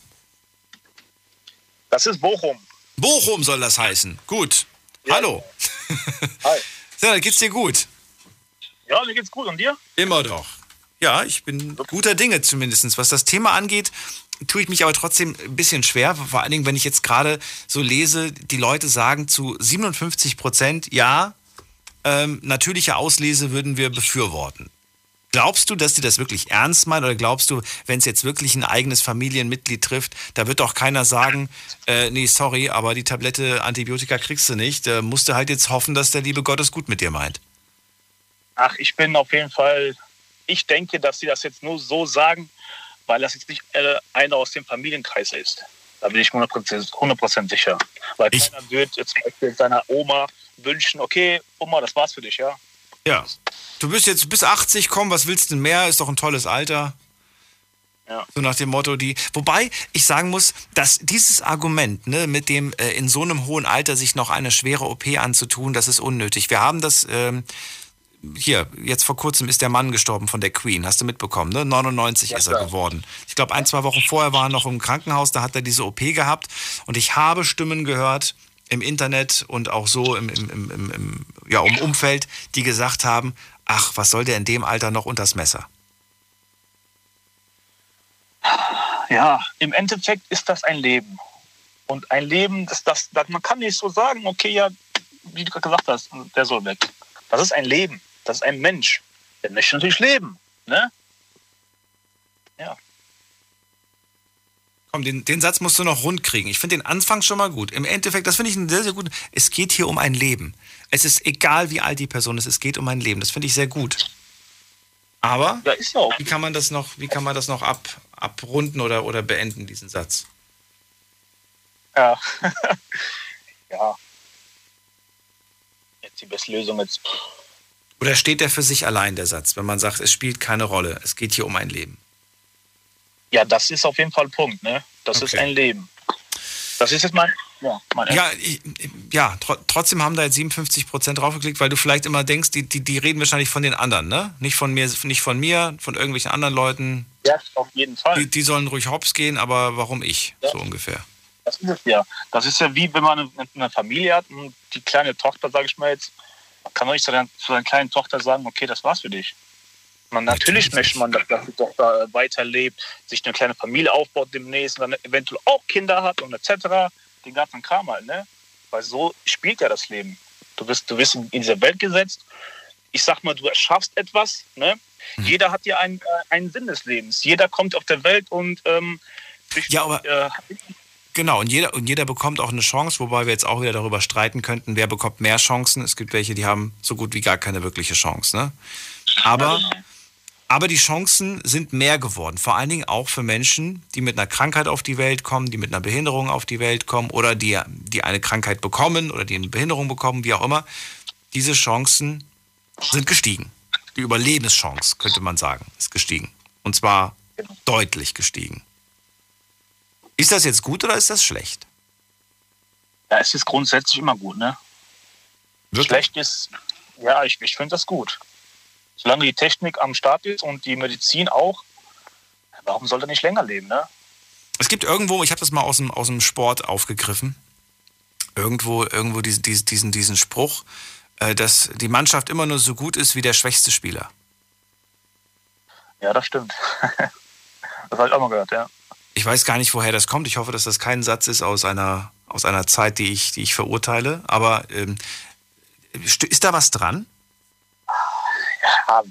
[SPEAKER 12] Das ist Bochum.
[SPEAKER 3] Bochum soll das heißen. Gut. Hallo.
[SPEAKER 12] Hi.
[SPEAKER 3] Senat, geht's dir gut?
[SPEAKER 12] Ja, mir geht's gut. Und dir?
[SPEAKER 3] Immer doch. Ja, ich bin guter Dinge zumindest. Was das Thema angeht, tue ich mich aber trotzdem ein bisschen schwer. Vor allen Dingen, wenn ich jetzt gerade so lese, die Leute sagen zu 57 Prozent, ja, ähm, natürliche Auslese würden wir befürworten. Glaubst du, dass die das wirklich ernst meinen oder glaubst du, wenn es jetzt wirklich ein eigenes Familienmitglied trifft, da wird doch keiner sagen, äh, nee, sorry, aber die Tablette Antibiotika kriegst du nicht, da musst du halt jetzt hoffen, dass der liebe Gott es gut mit dir meint.
[SPEAKER 12] Ach, ich bin auf jeden Fall. Ich denke, dass sie das jetzt nur so sagen, weil das jetzt nicht äh, einer aus dem Familienkreis ist. Da bin ich 100%, 100 sicher. Weil keiner wird jetzt zum Beispiel seiner Oma wünschen, okay, Oma, das war's für dich, ja?
[SPEAKER 3] Ja. Du bist jetzt bis 80, komm, was willst du denn mehr? Ist doch ein tolles Alter.
[SPEAKER 12] Ja.
[SPEAKER 3] So nach dem Motto, die. Wobei ich sagen muss, dass dieses Argument, ne, mit dem äh, in so einem hohen Alter sich noch eine schwere OP anzutun, das ist unnötig. Wir haben das. Ähm, hier, jetzt vor kurzem ist der Mann gestorben von der Queen, hast du mitbekommen, ne? 99 ist er geworden. Ich glaube, ein, zwei Wochen vorher war er noch im Krankenhaus, da hat er diese OP gehabt. Und ich habe Stimmen gehört im Internet und auch so im, im, im, im, ja, im Umfeld, die gesagt haben, ach, was soll der in dem Alter noch unters Messer?
[SPEAKER 12] Ja, im Endeffekt ist das ein Leben. Und ein Leben, das, das, das, man kann nicht so sagen, okay, ja, wie du gerade gesagt hast, der soll weg. Das ist ein Leben. Das ist ein Mensch. Der möchte natürlich leben. Ne? Ja.
[SPEAKER 3] Komm, den, den Satz musst du noch rund kriegen. Ich finde den Anfang schon mal gut. Im Endeffekt, das finde ich einen sehr, sehr gut. Es geht hier um ein Leben. Es ist egal, wie alt die Person ist, es geht um ein Leben. Das finde ich sehr gut. Aber
[SPEAKER 12] ja, ja
[SPEAKER 3] wie kann man das noch, wie kann man das noch ab, abrunden oder, oder beenden, diesen Satz?
[SPEAKER 12] Ja. ja. Jetzt die beste Lösung jetzt.
[SPEAKER 3] Oder steht der für sich allein, der Satz, wenn man sagt, es spielt keine Rolle, es geht hier um ein Leben?
[SPEAKER 12] Ja, das ist auf jeden Fall ein Punkt, ne? Das ist
[SPEAKER 3] Okay.
[SPEAKER 12] ein Leben. Das ist jetzt mein. Ja,
[SPEAKER 3] Ja, ich, ja tro trotzdem haben da jetzt 57 Prozent draufgeklickt, weil du vielleicht immer denkst, die, die, die reden wahrscheinlich von den anderen, ne? Nicht von mir, nicht von mir, von irgendwelchen anderen Leuten.
[SPEAKER 12] ja, auf jeden Fall.
[SPEAKER 3] Die, die sollen ruhig hops gehen, aber warum ich? So ungefähr.
[SPEAKER 12] Das ist es ja. Das ist ja wie wenn man eine, Familie hat und die kleine Tochter, sage ich mal jetzt, kann man nicht zu, der, zu seiner kleinen Tochter sagen, okay, das war's für dich. Man, natürlich, möchte man, dass, die Tochter weiterlebt, sich eine kleine Familie aufbaut demnächst und dann eventuell auch Kinder hat und etc. Den ganzen Kram halt, ne? Weil so spielt ja das Leben. Du bist, du bist in diese Welt gesetzt. Ich sag mal, du erschaffst etwas, ne? Jeder hat ja einen, äh, einen Sinn des Lebens. Jeder kommt auf der Welt und ähm,
[SPEAKER 3] Ja, aber
[SPEAKER 12] äh,
[SPEAKER 3] Genau, und jeder, und jeder bekommt auch eine Chance, wobei wir jetzt auch wieder darüber streiten könnten, wer bekommt mehr Chancen. Es gibt welche, die haben so gut wie gar keine wirkliche Chance. Ne? Aber, aber die Chancen sind mehr geworden. Vor allen Dingen auch für Menschen, die mit einer Krankheit auf die Welt kommen, die mit einer Behinderung auf die Welt kommen oder die, die eine Krankheit bekommen oder die eine Behinderung bekommen, wie auch immer. Diese Chancen sind gestiegen. Die Überlebenschance, könnte man sagen, ist gestiegen. Und zwar deutlich gestiegen. Ist das jetzt gut oder ist das schlecht?
[SPEAKER 12] Ja, es ist grundsätzlich immer gut, ne? Schlecht ist, ja, ich, ich finde das gut. Solange die Technik am Start ist und die Medizin auch, warum soll er nicht länger leben, ne?
[SPEAKER 3] Es gibt irgendwo, ich habe das mal aus dem, aus dem Sport aufgegriffen, irgendwo, irgendwo diesen, diesen, diesen Spruch, äh, dass die Mannschaft immer nur so gut ist wie der schwächste Spieler.
[SPEAKER 12] Ja, das stimmt. das habe ich auch mal gehört, ja.
[SPEAKER 3] Ich weiß gar nicht, woher das kommt. Ich hoffe, dass das kein Satz ist aus einer, aus einer Zeit, die ich, die ich verurteile. Aber ähm, ist da was dran?
[SPEAKER 12] Ja,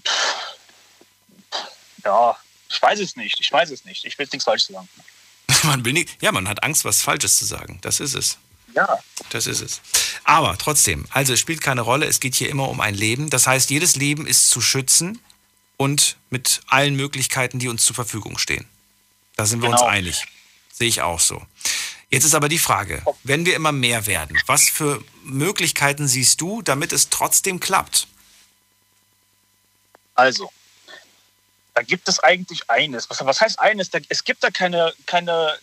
[SPEAKER 12] ja, ich weiß es nicht. Ich weiß es nicht. Ich will nichts Falsches sagen.
[SPEAKER 3] man will nicht, ja, man hat Angst, was Falsches zu sagen. Das ist es.
[SPEAKER 12] Ja.
[SPEAKER 3] Das ist es. Aber trotzdem, also es spielt keine Rolle. Es geht hier immer um ein Leben. Das heißt, jedes Leben ist zu schützen und mit allen Möglichkeiten, die uns zur Verfügung stehen. Da sind wir genau. uns einig. Sehe ich auch so. Jetzt ist aber die Frage, wenn wir immer mehr werden, was für Möglichkeiten siehst du, damit es trotzdem klappt?
[SPEAKER 12] Also, da gibt es eigentlich eines. Was, was heißt eines? Da, es gibt da keine, keine,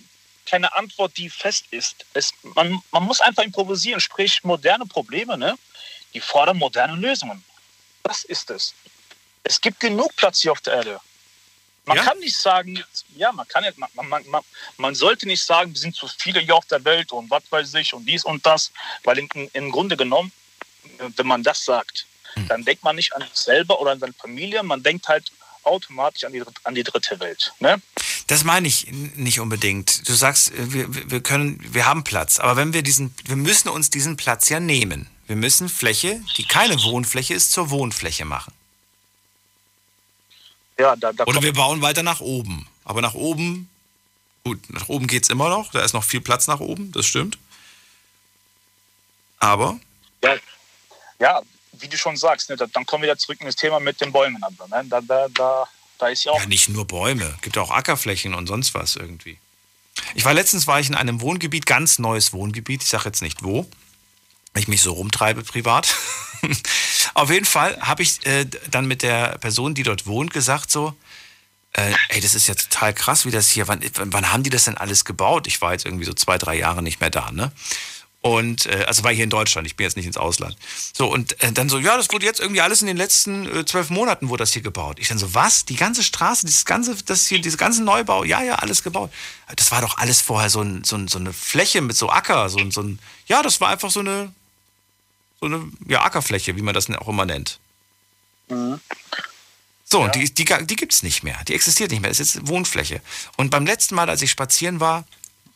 [SPEAKER 12] keine Antwort, die fest ist. Es, man, man muss einfach improvisieren, sprich moderne Probleme, ne? die fordern moderne Lösungen. Das ist es. Es gibt genug Platz hier auf der Erde. Man ja? kann nicht sagen, ja, man kann nicht, man, man, man, man, sollte nicht sagen, wir sind zu viele hier auf der Welt und was weiß ich und dies und das, weil im, im Grunde genommen, wenn man das sagt. Dann denkt man nicht an sich selber oder an seine Familie, man denkt halt automatisch an die, an die dritte Welt. Ne?
[SPEAKER 3] Das meine ich nicht unbedingt. Du sagst, wir, wir können, wir haben Platz, aber wenn wir diesen, wir müssen uns diesen Platz ja nehmen. Wir müssen Fläche, die keine Wohnfläche ist, zur Wohnfläche machen.
[SPEAKER 12] Ja, da, da
[SPEAKER 3] Oder wir bauen weiter nach oben. Aber nach oben, gut, nach oben geht es immer noch. Da ist noch viel Platz nach oben, das stimmt. Aber.
[SPEAKER 12] Ja, ja wie du schon sagst, ne, dann kommen wir wieder zurück in das Thema mit den Bäumen. Aber, ne, da, da, da, da ist ja auch.
[SPEAKER 3] Ja, nicht nur Bäume, gibt auch Ackerflächen und sonst was irgendwie. Ich war letztens war ich in einem Wohngebiet, ganz neues Wohngebiet, ich sage jetzt nicht wo, weil ich mich so rumtreibe privat. Auf jeden Fall habe ich äh, dann mit der Person, die dort wohnt, gesagt so, äh, ey, das ist ja total krass, wie das hier, wann, wann haben die das denn alles gebaut? Ich war jetzt irgendwie so zwei, drei Jahre nicht mehr da, ne? Und äh, also war hier in Deutschland, ich bin jetzt nicht ins Ausland. So, und äh, dann so, ja, das wurde jetzt irgendwie alles in den letzten äh, zwölf Monaten wurde das hier gebaut. Ich dann so, was? Die ganze Straße, dieses ganze, das hier, diese ganze Neubau, ja, ja, alles gebaut. Das war doch alles vorher so, ein, so, ein, so eine Fläche mit so Acker, so, ein, so ein, ja, das war einfach so eine, so eine ja, Ackerfläche, wie man das auch immer nennt. Mhm. So, ja. und die, die, die gibt es nicht mehr. Die existiert nicht mehr. Das ist jetzt Wohnfläche. Und beim letzten Mal, als ich spazieren war,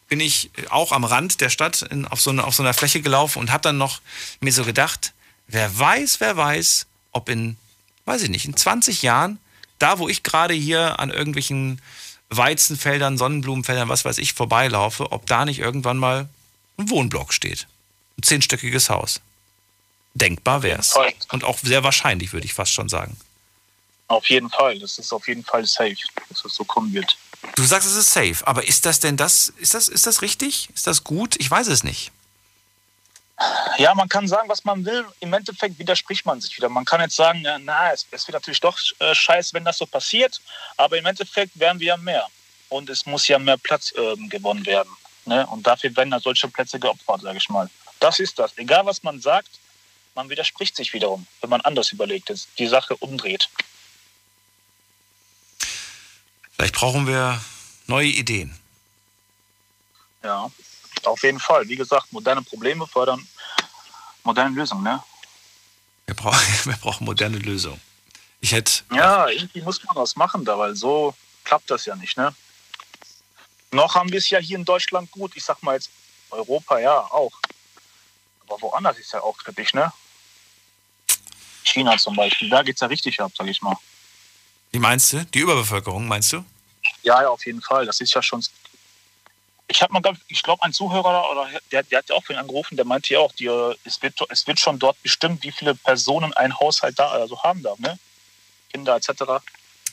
[SPEAKER 3] bin ich auch am Rand der Stadt in, auf, so eine, auf so einer Fläche gelaufen und habe dann noch mir so gedacht, wer weiß, wer weiß, ob in, weiß ich nicht, in 20 Jahren, da wo ich gerade hier an irgendwelchen Weizenfeldern, Sonnenblumenfeldern, was weiß ich, vorbeilaufe, ob da nicht irgendwann mal ein Wohnblock steht. Ein zehnstöckiges Haus. Denkbar wäre es. Und auch sehr wahrscheinlich, würde ich fast schon sagen.
[SPEAKER 12] Auf jeden Fall. Das ist auf jeden Fall safe, dass es so kommen wird.
[SPEAKER 3] Du sagst, es ist safe, aber ist das denn das, ist das, ist das richtig? Ist das gut? Ich weiß es nicht.
[SPEAKER 12] Ja, man kann sagen, was man will. Im Endeffekt widerspricht man sich wieder. Man kann jetzt sagen, na, es, es wird natürlich doch äh, scheiße, wenn das so passiert, aber im Endeffekt werden wir ja mehr. Und es muss ja mehr Platz äh, gewonnen werden. Ne? Und dafür werden da solche Plätze geopfert, sage ich mal. Das ist das. Egal, was man sagt, man widerspricht sich wiederum, wenn man anders überlegt, die Sache umdreht.
[SPEAKER 3] Vielleicht brauchen wir neue Ideen.
[SPEAKER 12] Ja, auf jeden Fall. Wie gesagt, moderne Probleme fördern moderne Lösungen, ne?
[SPEAKER 3] Wir brauchen, wir brauchen moderne Lösungen. Ich hätte.
[SPEAKER 12] Ja, irgendwie muss man was machen da, weil so klappt das ja nicht, ne? Noch haben wir es ja hier in Deutschland gut. Ich sag mal jetzt Europa ja auch. Aber woanders ist ja auch kritisch, ne? China zum Beispiel, da geht es ja richtig ab, sag ich mal.
[SPEAKER 3] Wie meinst du? Die Überbevölkerung, meinst du?
[SPEAKER 12] Ja, ja, auf jeden Fall. Das ist ja schon. Ich habe mal, ich glaube, ein Zuhörer, oder der, der hat ja auch vorhin angerufen, der meinte ja auch, die, es, wird, es wird schon dort bestimmt, wie viele Personen ein Haushalt da also haben darf, ne? Kinder etc.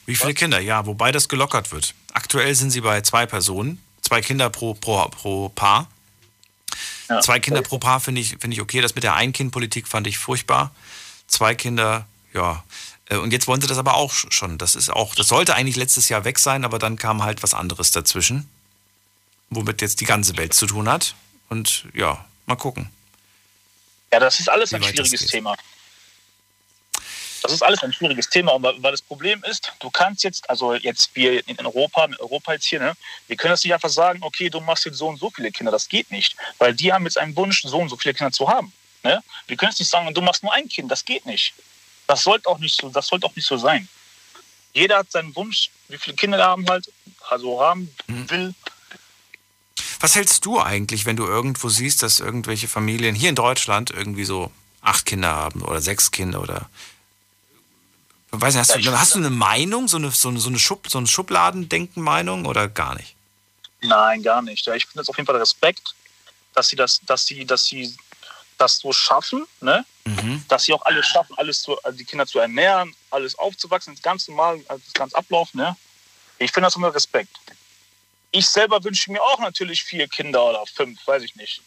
[SPEAKER 3] Wie viele Was? Kinder? Ja, wobei das gelockert wird. Aktuell sind sie bei zwei Personen, zwei Kinder pro, pro, pro Paar. Ja. Zwei Kinder pro Paar finde ich, find ich okay. Das mit der Ein-Kind-Politik fand ich furchtbar. Zwei Kinder, ja. Äh, und jetzt wollen sie das aber auch schon. Das ist auch, das sollte eigentlich letztes Jahr weg sein, aber dann kam halt was anderes dazwischen, womit jetzt die ganze Welt zu tun hat. Und ja, mal gucken.
[SPEAKER 12] Ja, das ist alles ein schwieriges Thema. Das ist alles ein schwieriges Thema, weil das Problem ist, du kannst jetzt, also jetzt wir in Europa, in Europa jetzt hier, ne, wir können jetzt nicht einfach sagen, okay, du machst jetzt so und so viele Kinder. Das geht nicht, weil die haben jetzt einen Wunsch, so und so viele Kinder zu haben. Ne? Wir können jetzt nicht sagen, du machst nur ein Kind. Das geht nicht. Das sollte auch nicht so, das sollte auch nicht so sein. Jeder hat seinen Wunsch, wie viele Kinder er haben halt, also haben
[SPEAKER 3] Mhm.
[SPEAKER 12] will.
[SPEAKER 3] Was hältst du eigentlich, wenn du irgendwo siehst, dass irgendwelche Familien hier in Deutschland irgendwie so acht Kinder haben oder sechs Kinder oder weiß nicht, hast,
[SPEAKER 12] Ja,
[SPEAKER 3] du, hast du eine Meinung, so eine, so eine, so eine, Schub, so eine Schubladendenken-Meinung oder gar nicht?
[SPEAKER 12] Nein, gar nicht. Ja, ich finde es auf jeden Fall Respekt, dass sie das, dass sie, dass sie das so schaffen, ne?
[SPEAKER 3] Mhm.
[SPEAKER 12] dass sie auch alles schaffen, alles zu, also die Kinder zu ernähren, alles aufzuwachsen, das ganz normal, also das ganze Ablauf. Ne? Ich finde das immer Respekt. Ich selber wünsche mir auch natürlich vier Kinder oder fünf, weiß ich nicht.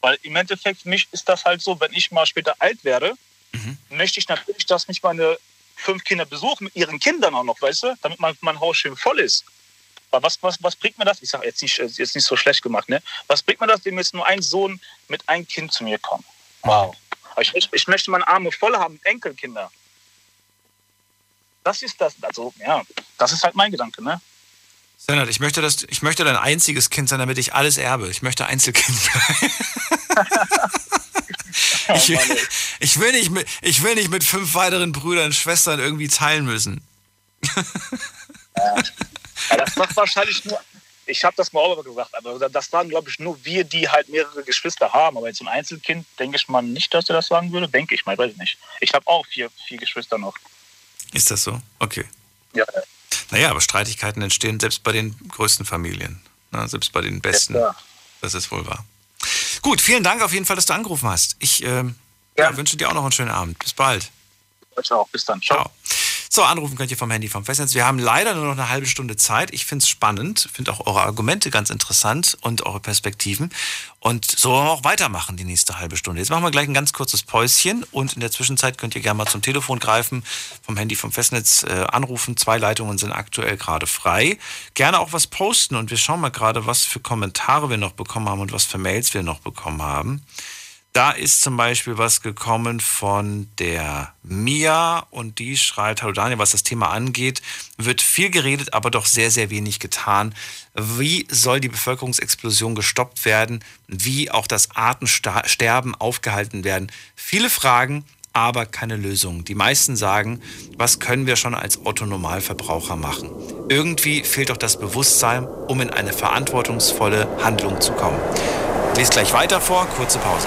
[SPEAKER 12] Weil im Endeffekt für mich ist das halt so, wenn ich mal später alt werde, möchte ich natürlich, dass mich meine fünf Kinder besuchen mit ihren Kindern auch noch, weißt du, damit mein, mein Haus schön voll ist. Aber was, was, was bringt mir das? Ich sage jetzt nicht, äh, jetzt nicht so schlecht gemacht, ne? Was bringt mir das, wenn jetzt nur ein Sohn mit einem Kind zu mir kommt? Wow. Ich, möchte- ich möchte meine Arme voll haben Enkelkinder. Das ist das, also ja, das ist halt mein Gedanke, ne?
[SPEAKER 3] Senat, ich möchte, dass, ich möchte dein einziges Kind sein, damit ich alles erbe. Ich möchte Einzelkind bleiben. ich, will, ich, will nicht mit, ich will nicht mit fünf weiteren Brüdern und Schwestern irgendwie teilen müssen.
[SPEAKER 12] Ja, das macht wahrscheinlich nur, ich habe das mal auch gesagt, aber das waren, glaube ich, nur wir, die halt mehrere Geschwister haben. Aber jetzt ein Einzelkind, denke ich mal nicht, dass er das sagen würde. Denke ich mal, weiß ich nicht. Ich habe auch vier, vier Geschwister noch.
[SPEAKER 3] Ist das so? Okay.
[SPEAKER 12] Ja,
[SPEAKER 3] Naja, aber Streitigkeiten entstehen selbst bei den größten Familien. Na, selbst bei den besten.
[SPEAKER 12] Ja.
[SPEAKER 3] Das ist wohl wahr. Gut, vielen Dank auf jeden Fall, dass du angerufen hast. Ich ähm, ja, wünsche dir auch noch einen schönen Abend. Bis bald.
[SPEAKER 12] euch auch. Bis dann. Ciao.
[SPEAKER 3] So, anrufen könnt ihr vom Handy vom Festnetz. Wir haben leider nur noch eine halbe Stunde Zeit. Ich finde es spannend, finde auch eure Argumente ganz interessant und eure Perspektiven. Und so wollen wir auch weitermachen die nächste halbe Stunde. Jetzt machen wir gleich ein ganz kurzes Päuschen und in der Zwischenzeit könnt ihr gerne mal zum Telefon greifen, vom Handy vom Festnetz äh, anrufen. Zwei Leitungen sind aktuell gerade frei. Gerne auch was posten und wir schauen mal gerade, was für Kommentare wir noch bekommen haben und was für Mails wir noch bekommen haben. Da ist zum Beispiel was gekommen von der Mia und die schreibt, hallo Daniel, was das Thema angeht, wird viel geredet, aber doch sehr, sehr wenig getan. Wie soll die Bevölkerungsexplosion gestoppt werden? Wie auch das Artensterben aufgehalten werden? Viele Fragen, aber keine Lösung. Die meisten sagen, was können wir schon als Otto-Normalverbraucher machen? Irgendwie fehlt doch das Bewusstsein, um in eine verantwortungsvolle Handlung zu kommen. Lest gleich weiter vor, kurze Pause.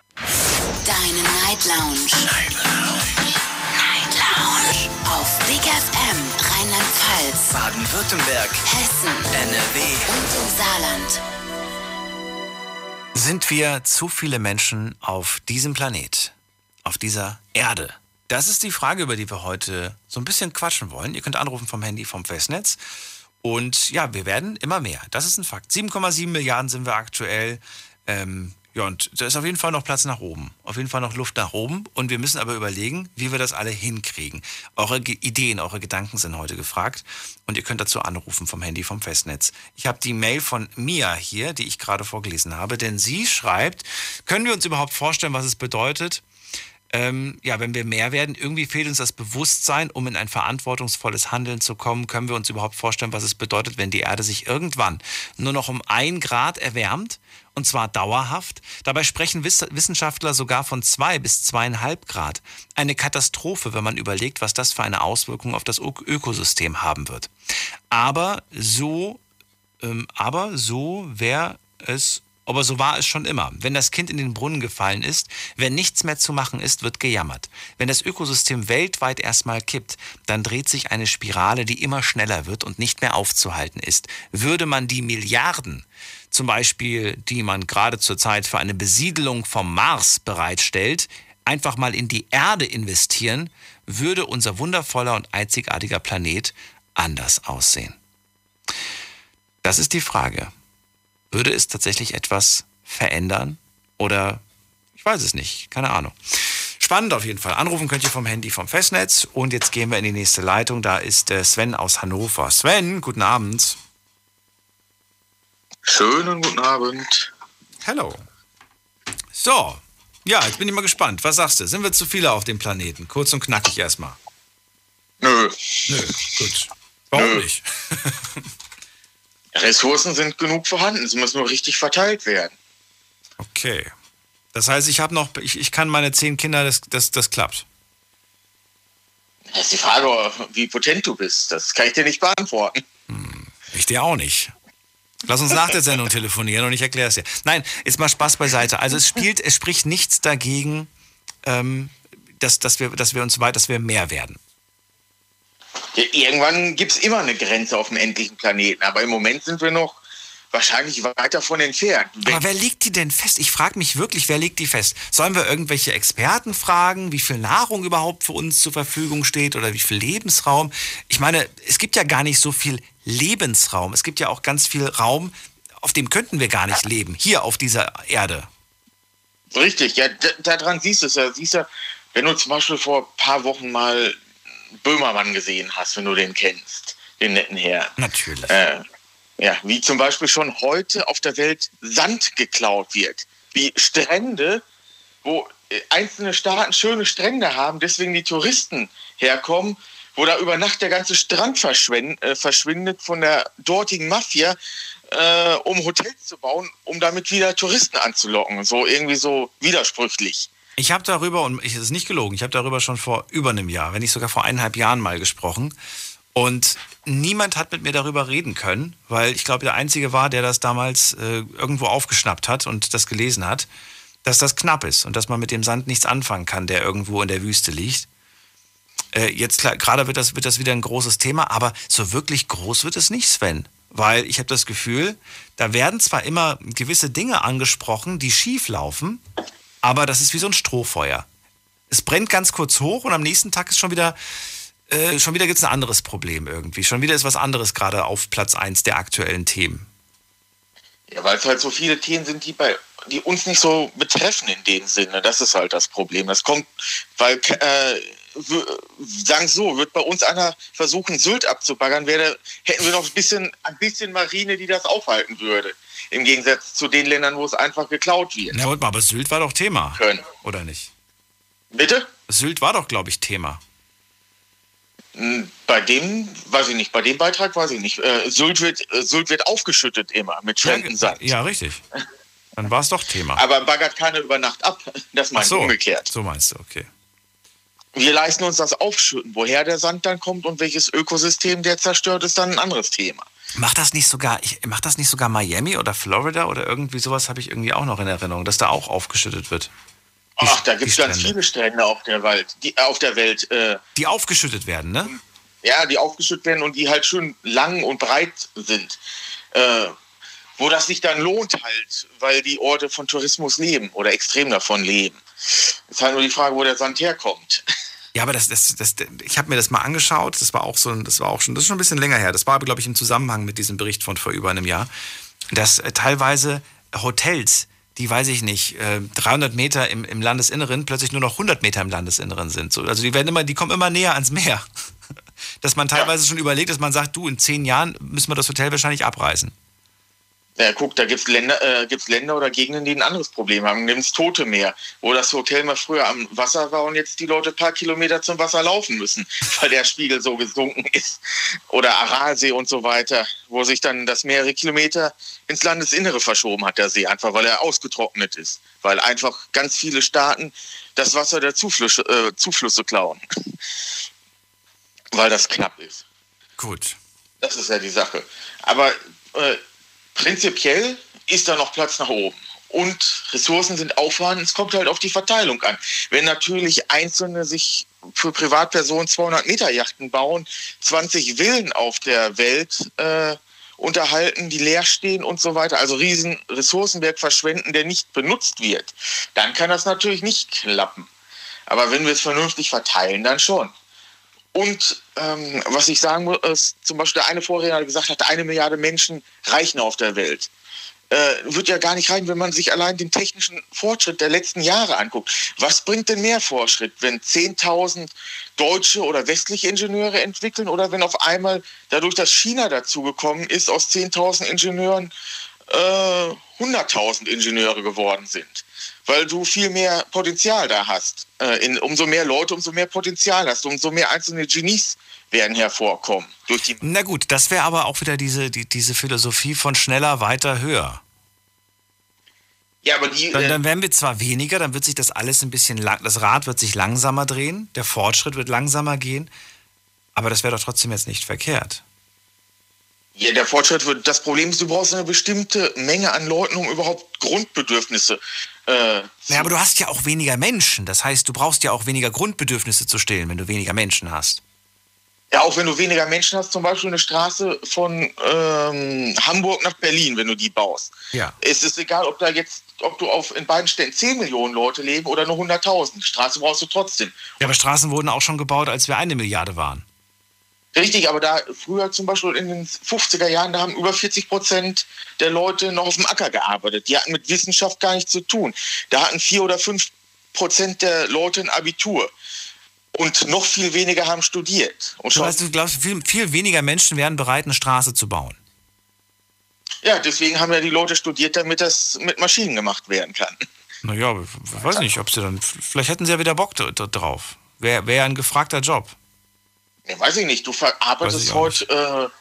[SPEAKER 2] Deine Night Lounge. Night Lounge. Night Lounge. Auf Big FM Rheinland-Pfalz,
[SPEAKER 1] Baden-Württemberg.
[SPEAKER 2] Hessen,
[SPEAKER 1] NRW.
[SPEAKER 2] und im Saarland.
[SPEAKER 3] Sind wir zu viele Menschen auf diesem Planet, auf dieser Erde? Das ist die Frage, über die wir heute so ein bisschen quatschen wollen. Ihr könnt anrufen vom Handy, vom Festnetz. Und ja, wir werden immer mehr. Das ist ein Fakt. 7,7 Milliarden sind wir aktuell. Ähm, ja, und da ist auf jeden Fall noch Platz nach oben. Auf jeden Fall noch Luft nach oben. Und wir müssen aber überlegen, wie wir das alle hinkriegen. Eure Ideen, eure Gedanken sind heute gefragt. Und ihr könnt dazu anrufen vom Handy, vom Festnetz. Ich habe die Mail von Mia hier, die ich gerade vorgelesen habe. Denn sie schreibt, können wir uns überhaupt vorstellen, was es bedeutet, ähm, ja, wenn wir mehr werden, irgendwie fehlt uns das Bewusstsein, um in ein verantwortungsvolles Handeln zu kommen. Können wir uns überhaupt vorstellen, was es bedeutet, wenn die Erde sich irgendwann nur noch um ein Grad erwärmt? Und zwar dauerhaft. Dabei sprechen Wiss Wissenschaftler sogar von zwei bis zweieinhalb Grad. Eine Katastrophe, wenn man überlegt, was das für eine Auswirkung auf das Ökosystem haben wird. Aber so, ähm, aber so wäre es aber so war es schon immer. Wenn das Kind in den Brunnen gefallen ist, wenn nichts mehr zu machen ist, wird gejammert. Wenn das Ökosystem weltweit erstmal kippt, dann dreht sich eine Spirale, die immer schneller wird und nicht mehr aufzuhalten ist. Würde man die Milliarden, zum Beispiel, die man gerade zurzeit für eine Besiedelung vom Mars bereitstellt, einfach mal in die Erde investieren, würde unser wundervoller und einzigartiger Planet anders aussehen? Das ist die Frage. Würde es tatsächlich etwas verändern? Oder ich weiß es nicht, keine Ahnung. Spannend auf jeden Fall. Anrufen könnt ihr vom Handy vom Festnetz. Und jetzt gehen wir in die nächste Leitung. Da ist äh, Sven aus Hannover. Sven, guten Abend.
[SPEAKER 8] Schönen guten Abend.
[SPEAKER 3] Hallo. So, ja, jetzt bin ich mal gespannt. Was sagst du? Sind wir zu viele auf dem Planeten? Kurz und knackig erstmal.
[SPEAKER 8] Nö.
[SPEAKER 3] Nö, gut. Warum
[SPEAKER 8] Nö.
[SPEAKER 3] nicht?
[SPEAKER 8] Ressourcen sind genug vorhanden, sie müssen nur richtig verteilt werden.
[SPEAKER 3] Okay. Das heißt, ich habe noch, ich, ich kann meine zehn Kinder, das, das, das klappt.
[SPEAKER 8] Das ist die Frage, wie potent du bist. Das kann ich dir nicht beantworten.
[SPEAKER 3] Ich dir auch nicht. Lass uns nach der Sendung telefonieren und ich erkläre es dir. Nein, jetzt mal Spaß beiseite. Also es spielt, es spricht nichts dagegen, ähm, dass, dass, wir, dass wir uns weit, dass wir mehr werden.
[SPEAKER 8] Ja, irgendwann gibt es immer eine Grenze auf dem endlichen Planeten, aber im Moment sind wir noch wahrscheinlich weit davon entfernt.
[SPEAKER 3] Aber wer legt die denn fest? Ich frage mich wirklich, wer legt die fest? Sollen wir irgendwelche Experten fragen, wie viel Nahrung überhaupt für uns zur Verfügung steht oder wie viel Lebensraum? Ich meine, es gibt ja gar nicht so viel Lebensraum. Es gibt ja auch ganz viel Raum, auf dem könnten wir gar nicht leben, hier auf dieser Erde.
[SPEAKER 8] Richtig, ja, daran siehst du es ja. Siehst du, wenn du zum Beispiel vor ein paar Wochen mal Böhmermann gesehen hast, wenn du den kennst, den netten Herrn.
[SPEAKER 3] Natürlich.
[SPEAKER 8] Äh, ja, wie zum Beispiel schon heute auf der Welt Sand geklaut wird. Wie Strände, wo äh, einzelne Staaten schöne Strände haben, deswegen die Touristen herkommen, wo da über Nacht der ganze Strand äh, verschwindet von der dortigen Mafia, äh, um Hotels zu bauen, um damit wieder Touristen anzulocken. So irgendwie so widersprüchlich.
[SPEAKER 3] Ich habe darüber, und es ist nicht gelogen, ich habe darüber schon vor über einem Jahr, wenn nicht sogar vor eineinhalb Jahren mal gesprochen. Und niemand hat mit mir darüber reden können, weil ich glaube, der Einzige war, der das damals äh, irgendwo aufgeschnappt hat und das gelesen hat, dass das knapp ist und dass man mit dem Sand nichts anfangen kann, der irgendwo in der Wüste liegt. Äh, jetzt gerade wird das, wird das wieder ein großes Thema, aber so wirklich groß wird es nicht, Sven. Weil ich habe das Gefühl, da werden zwar immer gewisse Dinge angesprochen, die schief laufen, aber das ist wie so ein Strohfeuer. Es brennt ganz kurz hoch und am nächsten Tag ist schon wieder, äh, schon wieder gibt es ein anderes Problem irgendwie. Schon wieder ist was anderes gerade auf Platz 1 der aktuellen Themen.
[SPEAKER 8] Ja, weil es halt so viele Themen sind, die bei die uns nicht so betreffen in dem Sinne. Das ist halt das Problem. Das kommt, weil äh, sagen so, wird bei uns einer versuchen, Sylt abzubaggern, wäre, hätten wir noch ein bisschen, ein bisschen Marine, die das aufhalten würde. Im Gegensatz zu den Ländern, wo es einfach geklaut wird.
[SPEAKER 3] Na, warte mal, aber Sylt war doch Thema.
[SPEAKER 8] Können.
[SPEAKER 3] Oder nicht?
[SPEAKER 8] Bitte?
[SPEAKER 3] Sylt war doch, glaube ich, Thema.
[SPEAKER 8] Hm, Bei dem, weiß ich nicht, bei dem Beitrag weiß ich nicht. Äh, Sylt, wird, äh, Sylt wird aufgeschüttet immer mit Spendensand.
[SPEAKER 3] Ja, richtig. Dann war es doch Thema.
[SPEAKER 8] Aber baggert keiner über Nacht ab. Das meinst
[SPEAKER 3] so,
[SPEAKER 8] du umgekehrt.
[SPEAKER 3] so meinst du, okay.
[SPEAKER 8] Wir leisten uns das Aufschütten. Woher der Sand dann kommt und welches Ökosystem der zerstört, ist dann ein anderes Thema.
[SPEAKER 3] Macht das nicht sogar, ich, macht das nicht sogar Miami oder Florida oder irgendwie sowas habe ich irgendwie auch noch in Erinnerung, dass da auch aufgeschüttet wird?
[SPEAKER 8] Ach, da gibt es ganz viele Strände auf der Welt. Die, äh, auf der Welt äh,
[SPEAKER 3] Die aufgeschüttet werden, ne?
[SPEAKER 8] ja, die aufgeschüttet werden und die halt schön lang und breit sind. Äh, wo das sich dann lohnt halt, weil die Orte von Tourismus leben oder extrem davon leben. Ist halt nur die Frage, wo der Sand herkommt.
[SPEAKER 3] Ja, aber das, das, das, ich habe mir das mal angeschaut. Das war auch so, das war auch schon, das ist schon ein bisschen länger her. Das war, glaube ich, im Zusammenhang mit diesem Bericht von vor über einem Jahr, dass äh, teilweise Hotels, die weiß ich nicht, äh, 300 Meter im, im Landesinneren plötzlich nur noch 100 Meter im Landesinneren sind. So, also die werden immer, die kommen immer näher ans Meer. Dass man teilweise schon überlegt, dass man sagt, du, in zehn Jahren müssen wir das Hotel wahrscheinlich abreißen.
[SPEAKER 8] Ja, guck, da gibt es Länder, äh, gibt's Länder oder Gegenden, die ein anderes Problem haben. Nimm das Tote Meer, wo das Hotel mal früher am Wasser war und jetzt die Leute ein paar Kilometer zum Wasser laufen müssen, weil der Spiegel so gesunken ist. Oder Aralsee und so weiter, wo sich dann das mehrere Kilometer ins Landesinnere verschoben hat, der See, einfach weil er ausgetrocknet ist. Weil einfach ganz viele Staaten das Wasser der Zuflüsse, äh, Zuflüsse klauen. weil das knapp ist.
[SPEAKER 3] Gut.
[SPEAKER 8] Das ist ja die Sache. Aber äh, prinzipiell ist da noch Platz nach oben. Und Ressourcen sind aufwand. Es kommt halt auf die Verteilung an. Wenn natürlich Einzelne sich für Privatpersonen 200 Meter Yachten bauen, 20 Villen auf der Welt äh, unterhalten, die leer stehen und so weiter, also riesen Ressourcenberg verschwenden, der nicht benutzt wird, dann kann das natürlich nicht klappen. Aber wenn wir es vernünftig verteilen, dann schon. Und ähm, was ich sagen muss, ist, zum Beispiel der eine Vorredner gesagt hat, eine Milliarde Menschen reichen auf der Welt. Äh, wird ja gar nicht reichen, wenn man sich allein den technischen Fortschritt der letzten Jahre anguckt. Was bringt denn mehr Fortschritt, wenn 10.000 deutsche oder westliche Ingenieure entwickeln oder wenn auf einmal dadurch, dass China dazugekommen ist, aus 10.000 Ingenieuren äh, 100.000 Ingenieure geworden sind? Weil du viel mehr Potenzial da hast. Äh, in, umso mehr Leute, umso mehr Potenzial hast, umso mehr einzelne Genies werden hervorkommen. Durch die
[SPEAKER 3] Na gut, das wäre aber auch wieder diese, die, diese Philosophie von schneller, weiter, höher.
[SPEAKER 8] Ja, aber die.
[SPEAKER 3] Dann, dann werden wir zwar weniger, dann wird sich das alles ein bisschen lang, das Rad wird sich langsamer drehen, der Fortschritt wird langsamer gehen, aber das wäre doch trotzdem jetzt nicht verkehrt.
[SPEAKER 8] Ja, der Fortschritt wird. Das Problem ist, du brauchst eine bestimmte Menge an Leuten, um überhaupt Grundbedürfnisse äh,
[SPEAKER 3] ja, aber du hast ja auch weniger Menschen. Das heißt, du brauchst ja auch weniger Grundbedürfnisse zu stillen, wenn du weniger Menschen hast.
[SPEAKER 8] Ja, auch wenn du weniger Menschen hast, zum Beispiel eine Straße von ähm, Hamburg nach Berlin, wenn du die baust.
[SPEAKER 3] Ja.
[SPEAKER 8] Es ist egal, ob da jetzt, ob du auf in beiden Städten 10 Millionen Leute leben oder nur 100.000. Straße brauchst du trotzdem.
[SPEAKER 3] Ja, aber Straßen wurden auch schon gebaut, als wir eine Milliarde waren.
[SPEAKER 8] Richtig, aber da früher zum Beispiel in den 50er Jahren, da haben über 40 Prozent der Leute noch auf dem Acker gearbeitet. Die hatten mit Wissenschaft gar nichts zu tun. Da hatten vier oder fünf Prozent der Leute ein Abitur. Und noch viel weniger haben studiert. Und
[SPEAKER 3] du, weißt, du glaubst, viel, viel weniger Menschen wären bereit, eine Straße zu bauen.
[SPEAKER 8] Ja, deswegen haben ja die Leute studiert, damit das mit Maschinen gemacht werden kann.
[SPEAKER 3] Naja, ich weiß nicht, ob sie dann. Vielleicht hätten sie ja wieder Bock drauf. Wäre wär ein gefragter Job.
[SPEAKER 8] Ja, weiß ich nicht. Du verarbeitest heute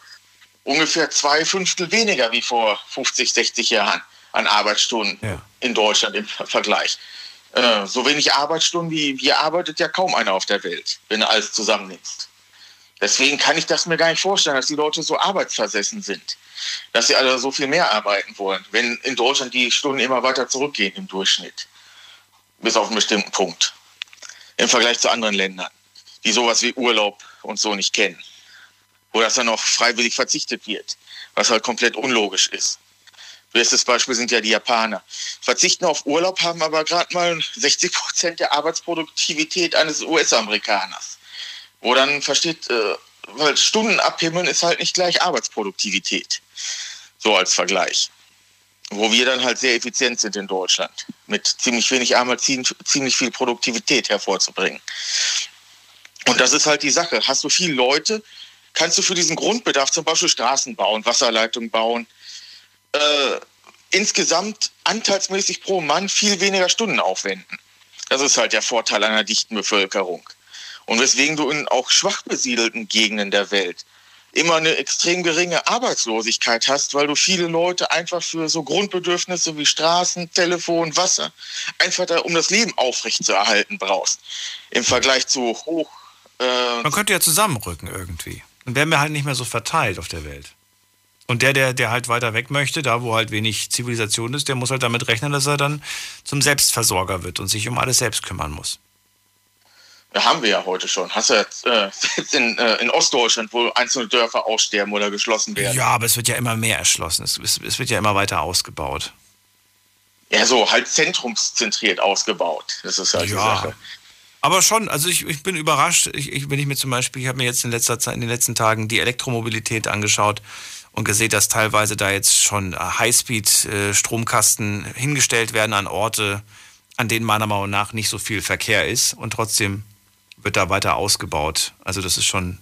[SPEAKER 8] äh, ungefähr zwei Fünftel weniger wie vor 50, 60 Jahren an Arbeitsstunden
[SPEAKER 3] ja.
[SPEAKER 8] in Deutschland im Vergleich. Äh, so wenig Arbeitsstunden wie wir arbeitet ja kaum einer auf der Welt, wenn du alles zusammennimmst. Deswegen kann ich das mir gar nicht vorstellen, dass die Leute so arbeitsversessen sind. Dass sie alle so viel mehr arbeiten wollen, wenn in Deutschland die Stunden immer weiter zurückgehen im Durchschnitt. Bis auf einen bestimmten Punkt. Im Vergleich zu anderen Ländern, die sowas wie Urlaub und so nicht kennen. Wo das dann auch freiwillig verzichtet wird, was halt komplett unlogisch ist. Bestes Beispiel sind ja die Japaner. Verzichten auf Urlaub haben aber gerade mal 60 Prozent der Arbeitsproduktivität eines US-Amerikaners. Wo dann versteht, äh, weil Stunden abhimmeln ist halt nicht gleich Arbeitsproduktivität. So als Vergleich. Wo wir dann halt sehr effizient sind in Deutschland. Mit ziemlich wenig Arbeit ziemlich viel Produktivität hervorzubringen. Und das ist halt die Sache. Hast du viele Leute, kannst du für diesen Grundbedarf zum Beispiel Straßen bauen, Wasserleitungen bauen, äh, insgesamt anteilsmäßig pro Mann viel weniger Stunden aufwenden. Das ist halt der Vorteil einer dichten Bevölkerung. Und weswegen du in auch schwach besiedelten Gegenden der Welt immer eine extrem geringe Arbeitslosigkeit hast, weil du viele Leute einfach für so Grundbedürfnisse wie Straßen, Telefon, Wasser, einfach da, um das Leben aufrechtzuerhalten brauchst. Im Vergleich zu hoch
[SPEAKER 3] äh, Man könnte ja zusammenrücken irgendwie. Dann wären wir halt nicht mehr so verteilt auf der Welt. Und der, der, der halt weiter weg möchte, da wo halt wenig Zivilisation ist, der muss halt damit rechnen, dass er dann zum Selbstversorger wird und sich um alles selbst kümmern muss.
[SPEAKER 8] Haben wir ja heute schon. Hast du jetzt, äh, in, äh, in Ostdeutschland, wo einzelne Dörfer aussterben oder geschlossen werden?
[SPEAKER 3] Ja, aber es wird ja immer mehr erschlossen. Es, es, es wird ja immer weiter ausgebaut.
[SPEAKER 8] Ja, so halt zentrumszentriert ausgebaut. Das ist halt ja. die Sache.
[SPEAKER 3] Aber schon, also ich, ich bin überrascht, ich, ich, wenn ich mir zum Beispiel, ich habe mir jetzt in letzter Zeit, in den letzten Tagen die Elektromobilität angeschaut und gesehen, dass teilweise da jetzt schon Highspeed-Stromkasten hingestellt werden an Orte, an denen meiner Meinung nach nicht so viel Verkehr ist und trotzdem wird da weiter ausgebaut. Also das ist schon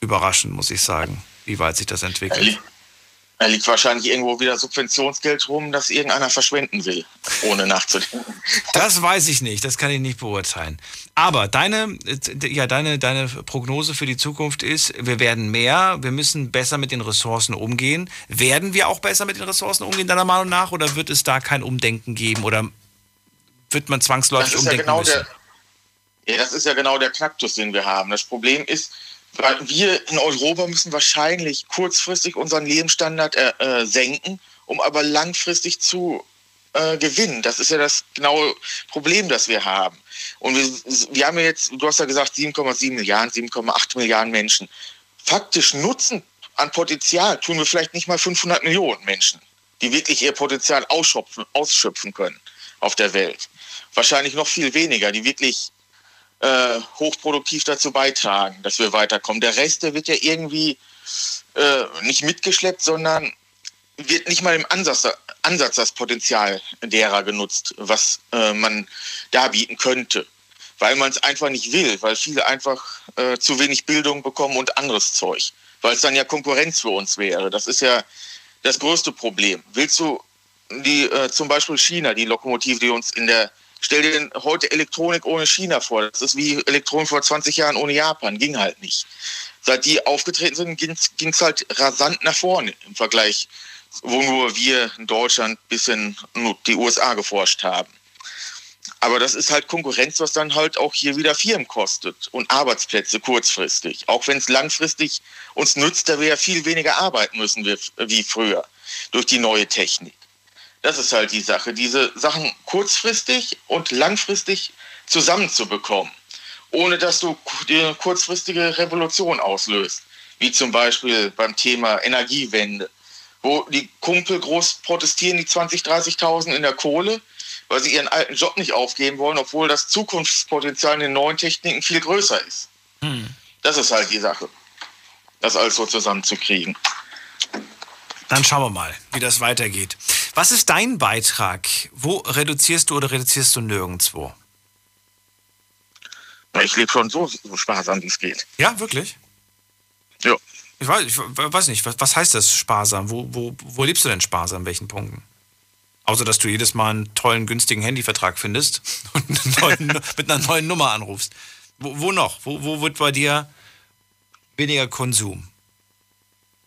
[SPEAKER 3] überraschend, muss ich sagen, wie weit sich das entwickelt.
[SPEAKER 8] Da liegt wahrscheinlich irgendwo wieder Subventionsgeld rum, das irgendeiner verschwenden will, ohne nachzudenken.
[SPEAKER 3] Das weiß ich nicht, das kann ich nicht beurteilen. Aber deine, ja, deine, deine Prognose für die Zukunft ist, wir werden mehr, wir müssen besser mit den Ressourcen umgehen. Werden wir auch besser mit den Ressourcen umgehen, deiner Meinung nach, oder wird es da kein Umdenken geben oder wird man zwangsläufig umdenken ja genau müssen?
[SPEAKER 8] Der, ja, das ist ja genau der Knacktus, den wir haben. Das Problem ist, wir in Europa müssen wahrscheinlich kurzfristig unseren Lebensstandard äh, äh, senken, um aber langfristig zu äh, gewinnen. Das ist ja das genaue Problem, das wir haben. Und wir, wir haben ja jetzt, du hast ja gesagt, 7,7 Milliarden, 7,8 Milliarden Menschen. Faktisch Nutzen an Potenzial tun wir vielleicht nicht mal 500 Millionen Menschen, die wirklich ihr Potenzial ausschöpfen, ausschöpfen können auf der Welt. Wahrscheinlich noch viel weniger, die wirklich äh, hochproduktiv dazu beitragen, dass wir weiterkommen. Der Rest, der wird ja irgendwie äh, nicht mitgeschleppt, sondern wird nicht mal im Ansatz, Ansatz das Potenzial derer genutzt, was äh, man da bieten könnte. Weil man es einfach nicht will, weil viele einfach äh, zu wenig Bildung bekommen und anderes Zeug. Weil es dann ja Konkurrenz für uns wäre. Das ist ja das größte Problem. Willst du die, äh, zum Beispiel China, die Lokomotive, die uns in der Stell dir heute Elektronik ohne China vor. Das ist wie Elektronik vor 20 Jahren ohne Japan. Ging halt nicht. Seit die aufgetreten sind, ging es halt rasant nach vorne im Vergleich, wo nur wir in Deutschland bis in die USA geforscht haben. Aber das ist halt Konkurrenz, was dann halt auch hier wieder Firmen kostet und Arbeitsplätze kurzfristig. Auch wenn es langfristig uns nützt, da wir ja viel weniger arbeiten müssen wie früher durch die neue Technik. Das ist halt die Sache, diese Sachen kurzfristig und langfristig zusammenzubekommen, ohne dass du die kurzfristige Revolution auslöst, wie zum Beispiel beim Thema Energiewende, wo die Kumpel groß protestieren, die 20, 30.000 in der Kohle, weil sie ihren alten Job nicht aufgeben wollen, obwohl das Zukunftspotenzial in den neuen Techniken viel größer ist. Hm. Das ist halt die Sache, das alles so zusammenzukriegen.
[SPEAKER 3] Dann schauen wir mal, wie das weitergeht. Was ist dein Beitrag? Wo reduzierst du oder reduzierst du nirgendwo?
[SPEAKER 8] Ich lebe schon so, so sparsam, wie es geht.
[SPEAKER 3] Ja, wirklich?
[SPEAKER 8] Ja.
[SPEAKER 3] Ich weiß, ich weiß nicht, was, was heißt das sparsam? Wo, wo, wo lebst du denn sparsam? In welchen Punkten? Außer, dass du jedes Mal einen tollen, günstigen Handyvertrag findest und neuen, mit einer neuen Nummer anrufst. Wo, wo noch? Wo, wo wird bei dir weniger Konsum?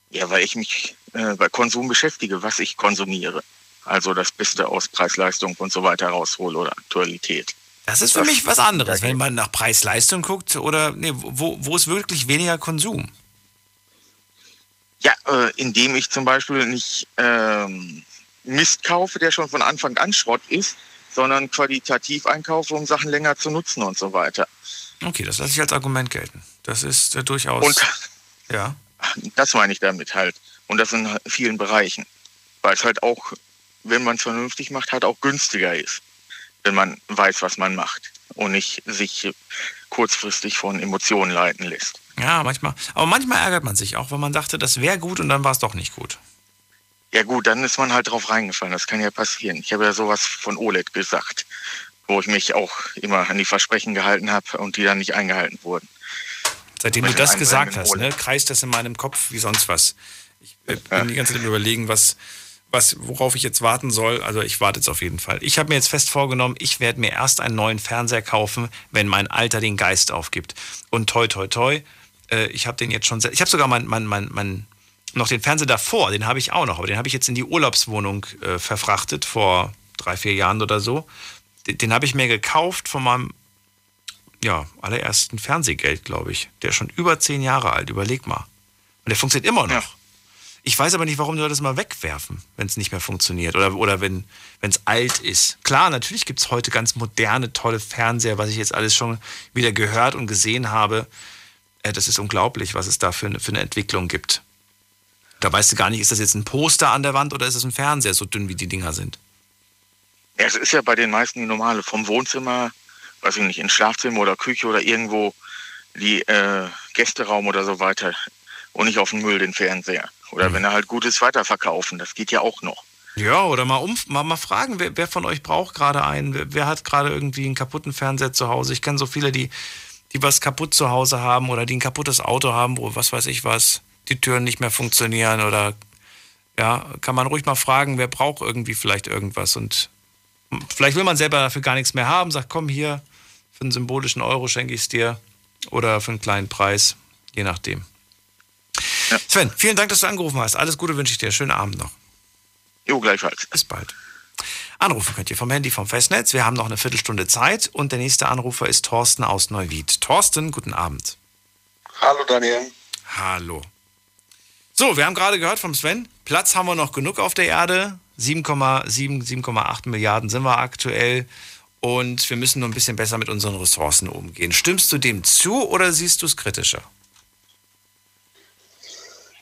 [SPEAKER 8] Ja, weil ich mich äh, bei Konsum beschäftige, was ich konsumiere. Also das Beste aus Preis-Leistung und so weiter raushole oder Aktualität.
[SPEAKER 3] Das ist für das, mich was anderes, wenn man nach Preis-Leistung guckt oder nee, wo, wo ist wirklich weniger Konsum?
[SPEAKER 8] Ja, äh, indem ich zum Beispiel nicht ähm, Mist kaufe, der schon von Anfang an Schrott ist, sondern qualitativ einkaufe, um Sachen länger zu nutzen und so weiter.
[SPEAKER 3] Okay, das lasse ich als Argument gelten. Das ist äh, durchaus. Und ja.
[SPEAKER 8] Das meine ich damit halt. Und das in vielen Bereichen. Weil es halt auch wenn man es vernünftig macht, halt auch günstiger ist, wenn man weiß, was man macht und nicht sich kurzfristig von Emotionen leiten lässt.
[SPEAKER 3] Ja, manchmal. Aber manchmal ärgert man sich auch, weil man dachte, das wäre gut und dann war es doch nicht gut.
[SPEAKER 8] Ja gut, dann ist man halt drauf reingefallen. Das kann ja passieren. Ich habe ja sowas von OLED gesagt, wo ich mich auch immer an die Versprechen gehalten habe und die dann nicht eingehalten wurden.
[SPEAKER 3] Seitdem du das gesagt hast, ne, kreist das in meinem Kopf wie sonst was. Ich bin ja. die ganze Zeit überlegen, was, was, worauf ich jetzt warten soll. Also ich warte jetzt auf jeden Fall. Ich habe mir jetzt fest vorgenommen, ich werde mir erst einen neuen Fernseher kaufen, wenn mein Alter den Geist aufgibt. Und toi, toi, toi, äh, ich habe den jetzt schon, ich habe sogar mein, mein, mein, mein, noch den Fernseher davor, den habe ich auch noch, aber den habe ich jetzt in die Urlaubswohnung äh, verfrachtet vor drei, vier Jahren oder so. Den, den habe ich mir gekauft von meinem ja, allerersten Fernsehgeld, glaube ich. Der ist schon über zehn Jahre alt, überleg mal. Und der funktioniert immer noch. Ja. Ich weiß aber nicht, warum die Leute das mal wegwerfen, wenn es nicht mehr funktioniert oder, oder wenn es alt ist. Klar, natürlich gibt es heute ganz moderne, tolle Fernseher, was ich jetzt alles schon wieder gehört und gesehen habe. Äh, das ist unglaublich, was es da für eine, für eine Entwicklung gibt. Da weißt du gar nicht, ist das jetzt ein Poster an der Wand oder ist es ein Fernseher, so dünn wie die Dinger sind?
[SPEAKER 8] Ja, es ist ja bei den meisten die normale. Vom Wohnzimmer, weiß ich nicht, ins Schlafzimmer oder Küche oder irgendwo die äh, Gästeraum oder so weiter und nicht auf den Müll den Fernseher. Oder mhm. wenn er halt gut ist, weiterverkaufen. Das geht ja auch noch.
[SPEAKER 3] Ja, oder mal, um, mal, mal fragen, wer, wer von euch braucht gerade einen? Wer, wer hat gerade irgendwie einen kaputten Fernseher zu Hause? Ich kenne so viele, die, die was kaputt zu Hause haben oder die ein kaputtes Auto haben, wo was weiß ich was, die Türen nicht mehr funktionieren oder ja, kann man ruhig mal fragen, wer braucht irgendwie vielleicht irgendwas und vielleicht will man selber dafür gar nichts mehr haben, sagt, komm hier, für einen symbolischen Euro schenke ich es dir oder für einen kleinen Preis, je nachdem. Ja. Sven, vielen Dank, dass du angerufen hast. Alles Gute wünsche ich dir. Schönen Abend noch.
[SPEAKER 8] Jo, gleichfalls.
[SPEAKER 3] Bis bald. Anrufen könnt ihr vom Handy vom Festnetz. Wir haben noch eine Viertelstunde Zeit und der nächste Anrufer ist Thorsten aus Neuwied. Thorsten, guten Abend.
[SPEAKER 13] Hallo Daniel.
[SPEAKER 3] Hallo. So, wir haben gerade gehört vom Sven, Platz haben wir noch genug auf der Erde. 7,7, 7,8 Milliarden sind wir aktuell und wir müssen nur ein bisschen besser mit unseren Ressourcen umgehen. Stimmst du dem zu oder siehst du es kritischer?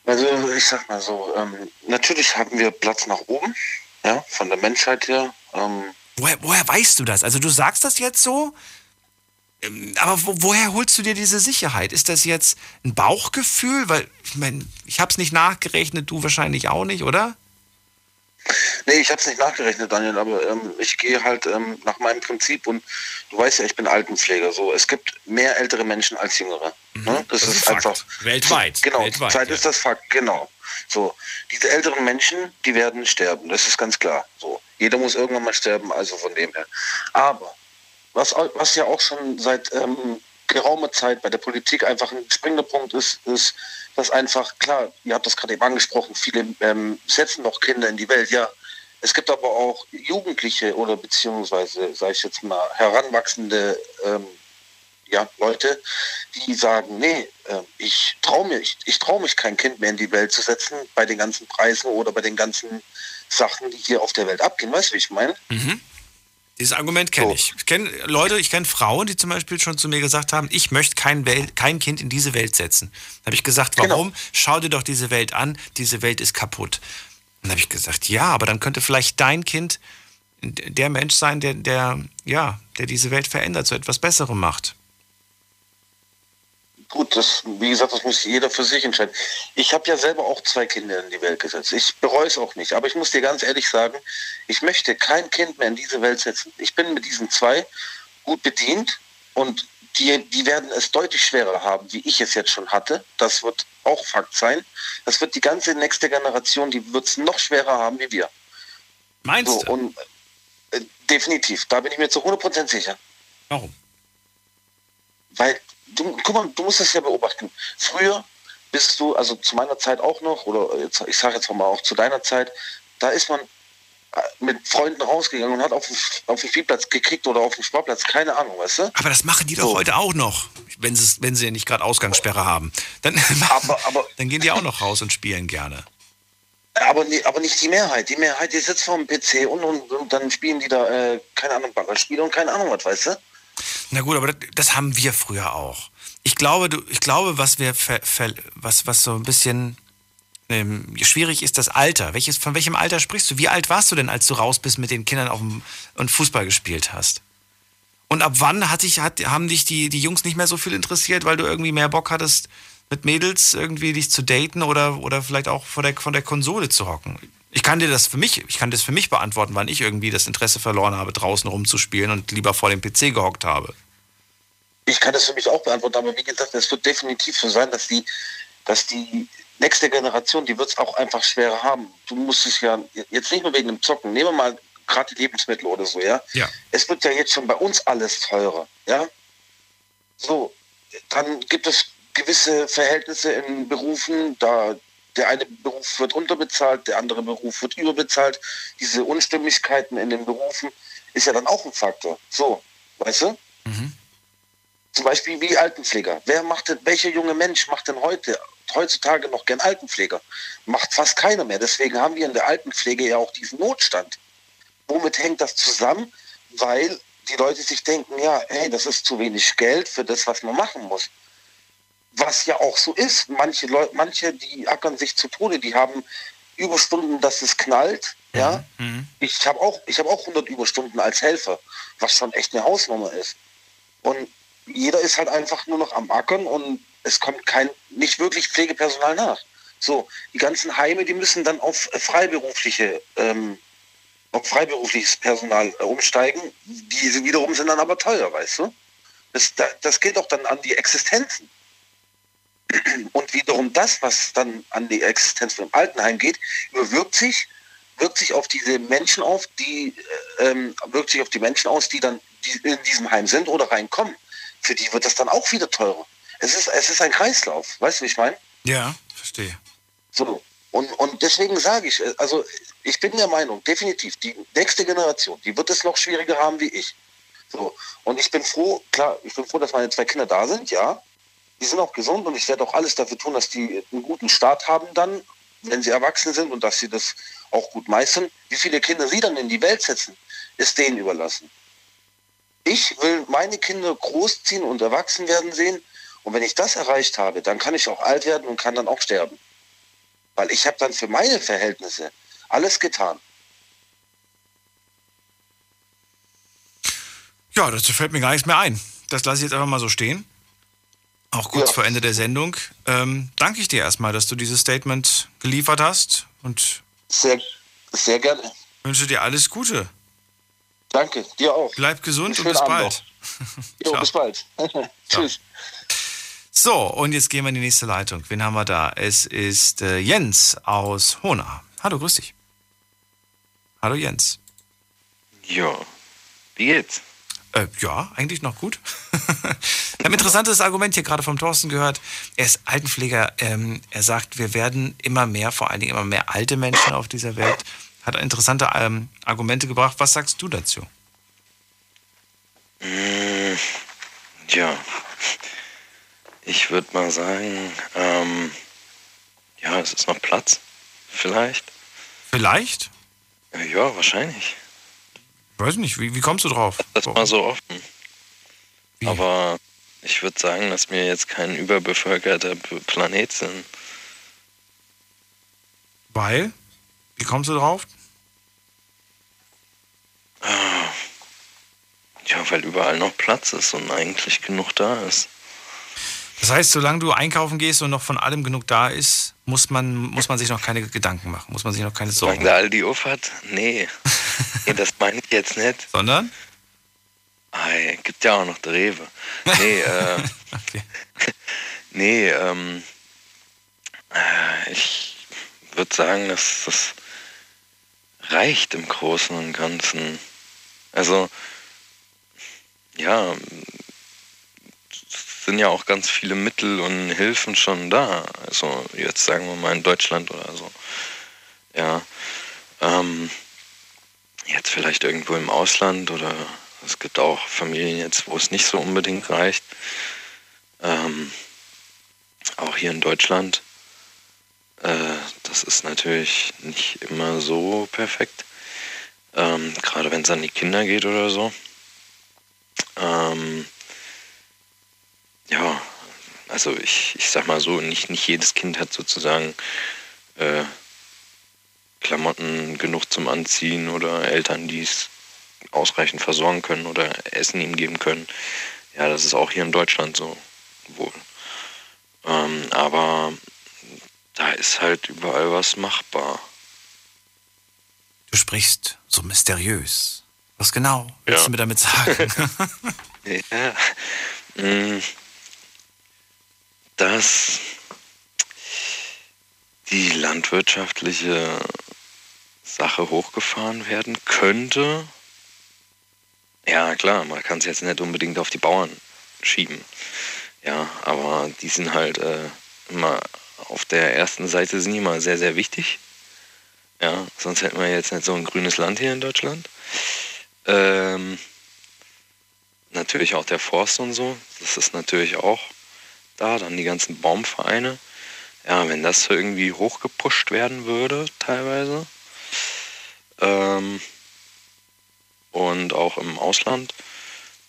[SPEAKER 13] Also ich sag mal so, ähm, natürlich haben wir Platz nach oben, ja, von der Menschheit her. Ähm,
[SPEAKER 3] woher, woher weißt du das? Also du sagst das jetzt so? Ähm, Aber wo, woher holst du dir diese Sicherheit? Ist das jetzt ein Bauchgefühl? Weil, ich meine, ich habe es nicht nachgerechnet, du wahrscheinlich auch nicht, oder?
[SPEAKER 7] Nee, ich habe es nicht nachgerechnet, Daniel, aber ähm, ich gehe halt ähm, nach meinem Prinzip und du weißt ja, ich bin Altenpfleger. So, es gibt mehr ältere Menschen als jüngere. Ne? Das,
[SPEAKER 3] Das
[SPEAKER 7] ist,
[SPEAKER 3] ist
[SPEAKER 7] einfach
[SPEAKER 3] Weltweit.
[SPEAKER 7] Genau,
[SPEAKER 3] Weltweit,
[SPEAKER 7] Zeit
[SPEAKER 3] ja.
[SPEAKER 7] ist das Fakt, genau. So, diese älteren Menschen, die werden sterben. Das ist ganz klar. So, jeder muss irgendwann mal sterben, also von dem her. Aber was, was ja auch schon seit ähm, geraumer Zeit bei der Politik einfach ein springender Punkt ist, ist, dass einfach, klar, ihr habt das gerade eben angesprochen, viele ähm, setzen noch Kinder in die Welt, ja. Es gibt aber auch Jugendliche oder beziehungsweise, sage ich jetzt mal, heranwachsende ähm, ja, Leute, die sagen, nee, äh, ich traue mir, ich, ich trau mich kein Kind mehr in die Welt zu setzen bei den ganzen Preisen oder bei den ganzen Sachen, die hier auf der Welt abgehen. Weißt du, wie ich meine?
[SPEAKER 3] Mhm. Dieses Argument kenne ich. Ich kenne Leute, ich kenne Frauen, die zum Beispiel schon zu mir gesagt haben, ich möchte kein, Welt, kein Kind in diese Welt setzen. Da habe ich gesagt, warum? Schau dir doch diese Welt an, diese Welt ist kaputt. Dann habe ich gesagt, ja, aber dann könnte vielleicht dein Kind der Mensch sein, der, der, ja, der diese Welt verändert, zu etwas Besserem macht.
[SPEAKER 7] Gut, das, wie gesagt, das muss jeder für sich entscheiden. Ich habe ja selber auch zwei Kinder in die Welt gesetzt. Ich bereue es auch nicht. Aber ich muss dir ganz ehrlich sagen, ich möchte kein Kind mehr in diese Welt setzen. Ich bin mit diesen zwei gut bedient und die, die werden es deutlich schwerer haben, wie ich es jetzt schon hatte. Das wird auch Fakt sein. Das wird die ganze nächste Generation, die wird es noch schwerer haben wie wir.
[SPEAKER 3] Meinst
[SPEAKER 7] so,
[SPEAKER 3] du?
[SPEAKER 7] Und, äh, definitiv, da bin ich mir zu 100% sicher.
[SPEAKER 3] Warum?
[SPEAKER 7] Weil, du, guck mal, du musst es ja beobachten. Früher bist du, also zu meiner Zeit auch noch, oder jetzt, ich sage jetzt mal auch zu deiner Zeit, da ist man äh, mit Freunden rausgegangen und hat auf den, auf den Spielplatz gekriegt oder auf den Sportplatz, keine Ahnung, weißt du?
[SPEAKER 3] Aber das machen die doch heute auch noch, wenn, sie- wenn sie ja nicht gerade Ausgangssperre haben. Dann, dann gehen die auch noch raus und spielen gerne.
[SPEAKER 7] Aber, aber nicht die Mehrheit. Die Mehrheit, die sitzt vor dem PC und, und, und dann spielen die da, äh, keine Ahnung, Ballerspiele und keine Ahnung was, weißt du?
[SPEAKER 3] Na gut, aber das, haben wir früher auch. Ich glaube, du, ich glaube, was wir ver, ver, was, was so ein bisschen ähm, schwierig ist, das Alter. Welches, von welchem Alter sprichst du? Wie alt warst du denn, als du raus bist mit den Kindern auf dem, und Fußball gespielt hast? Und ab wann hat dich, hat, haben dich die, die Jungs nicht mehr so viel interessiert, weil du irgendwie mehr Bock hattest, mit Mädels irgendwie dich zu daten oder, oder vielleicht auch vor der, von der Konsole zu hocken? Ich kann dir das für mich, ich kann das für mich beantworten, wann ich irgendwie das Interesse verloren habe, draußen rumzuspielen und lieber vor dem PC gehockt habe.
[SPEAKER 7] Ich kann das für mich auch beantworten, aber wie gesagt, es wird definitiv so sein, dass die, dass die nächste Generation, die wird es auch einfach schwerer haben. Du musst es ja, jetzt nicht nur wegen dem Zocken, nehmen wir mal gerade die Lebensmittel oder so, ja.
[SPEAKER 3] Ja.
[SPEAKER 7] Es wird ja jetzt schon bei uns alles teurer, ja. So, dann gibt es gewisse Verhältnisse in Berufen, da der eine Beruf wird unterbezahlt, der andere Beruf wird überbezahlt. Diese Unstimmigkeiten in den Berufen ist ja dann auch ein Faktor. So, weißt du? Zum Beispiel wie Altenpfleger. Wer macht denn, welcher junge Mensch macht denn heute, heutzutage noch gern Altenpfleger? Macht fast keiner mehr. Deswegen haben wir in der Altenpflege ja auch diesen Notstand. Womit hängt das zusammen? Weil die Leute sich denken, ja, hey, das ist zu wenig Geld für das, was man machen muss. Was ja auch so ist. Manche Leute, manche, die ackern sich zu Tode, die haben Überstunden, dass es knallt. Ja, ich habe auch, ich habe auch 100 Überstunden als Helfer, was schon echt eine Hausnummer ist. Und jeder ist halt einfach nur noch am Ackern und es kommt kein, nicht wirklich Pflegepersonal nach. So, die ganzen Heime, die müssen dann auf freiberufliche, ähm, auf freiberufliches Personal äh, umsteigen. Diese wiederum sind dann aber teuer, weißt du? Das, da, das geht auch dann an die Existenzen. Und wiederum das, was dann an die Existenz von dem Altenheim geht, überwirkt sich, wirkt sich auf diese Menschen auf, die äh, ähm, wirkt sich auf die Menschen aus, die dann die in diesem Heim sind oder reinkommen. Für die wird das dann auch wieder teurer. Es ist, es ist ein Kreislauf, weißt du, wie ich meine?
[SPEAKER 3] Ja, verstehe.
[SPEAKER 7] So. Und, und deswegen sage ich, äh, also ich bin der Meinung, definitiv, die nächste Generation, die wird es noch schwieriger haben wie ich. So. Und ich bin froh, klar, ich bin froh, dass meine zwei Kinder da sind, ja. Die sind auch gesund und ich werde auch alles dafür tun, dass die einen guten Start haben dann, wenn sie erwachsen sind und dass sie das auch gut meistern. Wie viele Kinder sie dann in die Welt setzen, ist denen überlassen. Ich will meine Kinder großziehen und erwachsen werden sehen. Und wenn ich das erreicht habe, dann kann ich auch alt werden und kann dann auch sterben. Weil ich habe dann für meine Verhältnisse alles getan.
[SPEAKER 3] Ja, dazu fällt mir gar nichts mehr ein. das lasse ich jetzt einfach mal so stehen. Auch kurz vor Ende der Sendung. Ähm, danke ich dir erstmal, dass du dieses Statement geliefert hast und
[SPEAKER 13] Sehr, sehr gerne.
[SPEAKER 3] wünsche dir alles Gute.
[SPEAKER 13] Danke, dir auch.
[SPEAKER 3] Bleib gesund und bis
[SPEAKER 13] Abend
[SPEAKER 3] bald.
[SPEAKER 13] Jo, bis bald. Tschüss.
[SPEAKER 3] So, und jetzt gehen wir in die nächste Leitung. Wen haben wir da? Es ist äh, Jens aus Hona. Hallo, grüß dich. Hallo Jens.
[SPEAKER 14] Ja, wie geht's?
[SPEAKER 3] Äh, ja, eigentlich noch gut. ich habe ein interessantes Argument hier gerade vom Thorsten gehört. Er ist Altenpfleger. Ähm, er sagt, wir werden immer mehr, vor allen Dingen immer mehr alte Menschen auf dieser Welt. Hat interessante ähm, Argumente gebracht. Was sagst du dazu?
[SPEAKER 14] Mm, ja, ich würde mal sagen, ähm, ja, es ist noch Platz. Vielleicht.
[SPEAKER 3] Vielleicht?
[SPEAKER 14] Äh, Ja, wahrscheinlich.
[SPEAKER 3] Weiß nicht, wie, wie kommst du drauf?
[SPEAKER 14] Das mal so offen. Aber ich würde sagen, dass wir jetzt kein überbevölkerter Planet sind.
[SPEAKER 3] Weil? Wie kommst du drauf?
[SPEAKER 14] Ah, Ja, weil überall noch Platz ist und eigentlich genug da ist.
[SPEAKER 3] Das heißt, solange du einkaufen gehst und noch von allem genug da ist, muss man, muss man sich noch keine Gedanken machen, muss man sich noch keine Sorgen
[SPEAKER 14] Solange der Aldi auf hat? Nee. nee, das meine ich jetzt nicht.
[SPEAKER 3] Sondern?
[SPEAKER 14] Ah, ja, gibt ja auch noch der Rewe. Nee, äh, nee, ähm, äh, ich würde sagen, dass das reicht im Großen und Ganzen. Also, ja, sind ja auch ganz viele Mittel und Hilfen schon da. Also jetzt sagen wir mal in Deutschland oder so. Ja, ähm, jetzt vielleicht irgendwo im Ausland oder es gibt auch Familien jetzt, wo es nicht so unbedingt reicht. Ähm, auch hier in Deutschland. Äh, das ist natürlich nicht immer so perfekt. Ähm, gerade wenn es an die Kinder geht oder so. Ähm, ja, also ich, ich sag mal so, nicht, nicht jedes Kind hat sozusagen äh, Klamotten genug zum Anziehen oder Eltern, die es ausreichend versorgen können oder Essen ihm geben können. Ja, das ist auch hier in Deutschland so wohl. Ähm, aber da ist halt überall was machbar.
[SPEAKER 3] Du sprichst so mysteriös. Was genau willst du mir damit sagen?
[SPEAKER 14] Ja. Mm. Dass die landwirtschaftliche Sache hochgefahren werden könnte. Ja, klar, man kann es jetzt nicht unbedingt auf die Bauern schieben. Ja, aber die sind halt äh, immer auf der ersten Seite sind immer sehr, sehr wichtig. Ja, sonst hätten wir jetzt nicht so ein grünes Land hier in Deutschland. Ähm, natürlich auch der Forst und so. Das ist natürlich auch da. Dann die ganzen Baumvereine. Ja, wenn das irgendwie hochgepusht werden würde, teilweise. Ähm, und auch im Ausland,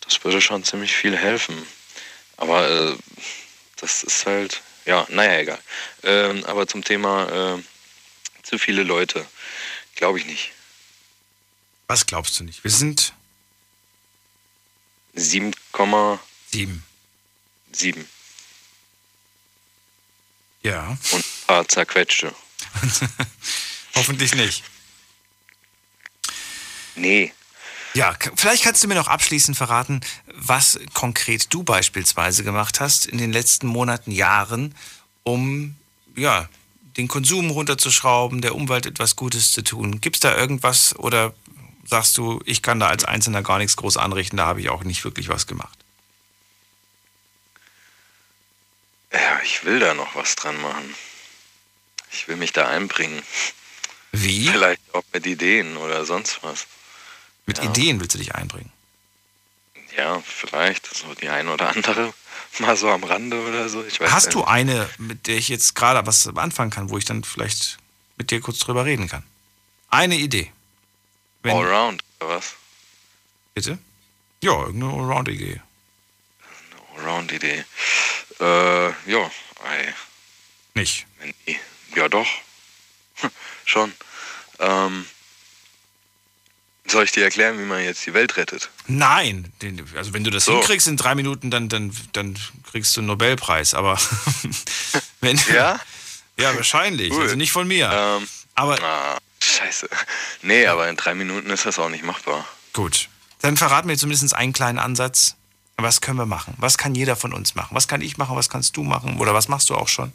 [SPEAKER 14] das würde schon ziemlich viel helfen. Aber äh, das ist halt, ja, naja, egal. Ähm, aber zum Thema äh, zu viele Leute, glaube ich nicht.
[SPEAKER 3] Was glaubst du nicht? Wir sind
[SPEAKER 14] 7,7.
[SPEAKER 3] 7. Ja.
[SPEAKER 14] Und ein paar zerquetschte.
[SPEAKER 3] Hoffentlich nicht.
[SPEAKER 14] Nee.
[SPEAKER 3] Ja, vielleicht kannst du mir noch abschließend verraten, was konkret du beispielsweise gemacht hast in den letzten Monaten, Jahren, um ja, den Konsum runterzuschrauben, der Umwelt etwas Gutes zu tun. Gibt es da irgendwas oder sagst du, ich kann da als Einzelner gar nichts groß anrichten, da habe ich auch nicht wirklich was gemacht?
[SPEAKER 14] Ja, ich will da noch was dran machen. Ich will mich da einbringen.
[SPEAKER 3] Wie?
[SPEAKER 14] Vielleicht auch mit Ideen oder sonst was.
[SPEAKER 3] Mit Ideen willst du dich einbringen?
[SPEAKER 14] Ja, vielleicht so die ein oder andere mal so am Rande oder so. Ich weiß
[SPEAKER 3] Hast du eine, mit der ich jetzt gerade was anfangen kann, wo ich dann vielleicht mit dir kurz drüber reden kann? Eine Idee. Wenn-
[SPEAKER 14] Allround oder was?
[SPEAKER 3] Bitte? Ja, irgendeine Allround-Idee.
[SPEAKER 14] Allround-Idee. Äh, ja, ei.
[SPEAKER 3] Nicht?
[SPEAKER 14] Ja doch. Schon. Ähm, Soll ich dir erklären, wie man jetzt die Welt rettet?
[SPEAKER 3] Nein, also wenn du das
[SPEAKER 14] So.
[SPEAKER 3] hinkriegst in drei Minuten, dann, dann, dann kriegst du einen Nobelpreis. Aber wenn
[SPEAKER 14] Ja?
[SPEAKER 3] ja, wahrscheinlich.
[SPEAKER 14] Cool.
[SPEAKER 3] Also nicht von mir.
[SPEAKER 14] Ähm,
[SPEAKER 3] aber
[SPEAKER 14] ah, scheiße. Nee, aber in drei Minuten ist das auch nicht machbar.
[SPEAKER 3] Gut. Dann verraten wir zumindest einen kleinen Ansatz. Was können wir machen? Was kann jeder von uns machen? Was kann ich machen? Was kannst du machen? Oder was machst du auch schon?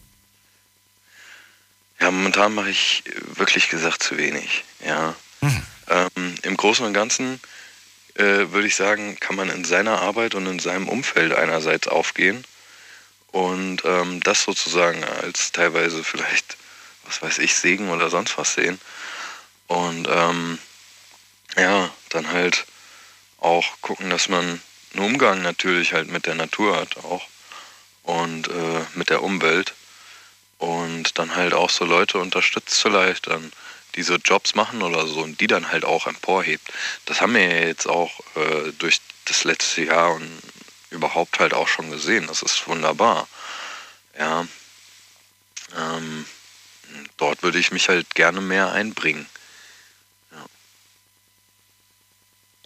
[SPEAKER 14] Ja, momentan mache ich wirklich gesagt zu wenig. Ja. Ähm, Im Großen und Ganzen äh, würde ich sagen, kann man in seiner Arbeit und in seinem Umfeld einerseits aufgehen und ähm, das sozusagen als teilweise vielleicht, was weiß ich, Segen oder sonst was sehen. Und ähm, ja, dann halt auch gucken, dass man einen Umgang natürlich halt mit der Natur hat auch und äh, mit der Umwelt und dann halt auch so Leute unterstützt vielleicht dann, die so Jobs machen oder so und die dann halt auch emporhebt. Das haben wir jetzt auch äh, durch das letzte Jahr und überhaupt halt auch schon gesehen. Das ist wunderbar. Ja. Ähm, dort würde ich mich halt gerne mehr einbringen.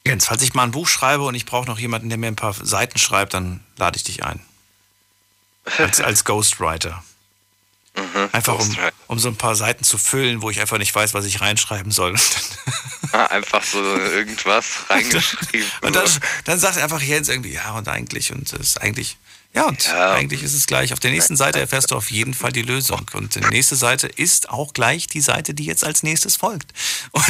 [SPEAKER 3] Jens, falls ich mal ein Buch schreibe und ich brauche noch jemanden, der mir ein paar Seiten schreibt, dann lade ich dich ein. Als, als Ghostwriter. Einfach um, um so ein paar Seiten zu füllen, wo ich einfach nicht weiß, was ich reinschreiben soll.
[SPEAKER 14] Ah, einfach so irgendwas reingeschrieben.
[SPEAKER 3] Und dann, dann sagt einfach Jens irgendwie, ja, und eigentlich, und es ist eigentlich, ja, und eigentlich ist es gleich. Auf der nächsten Seite erfährst du auf jeden Fall die Lösung. Und die nächste Seite ist auch gleich die Seite, die jetzt als nächstes folgt.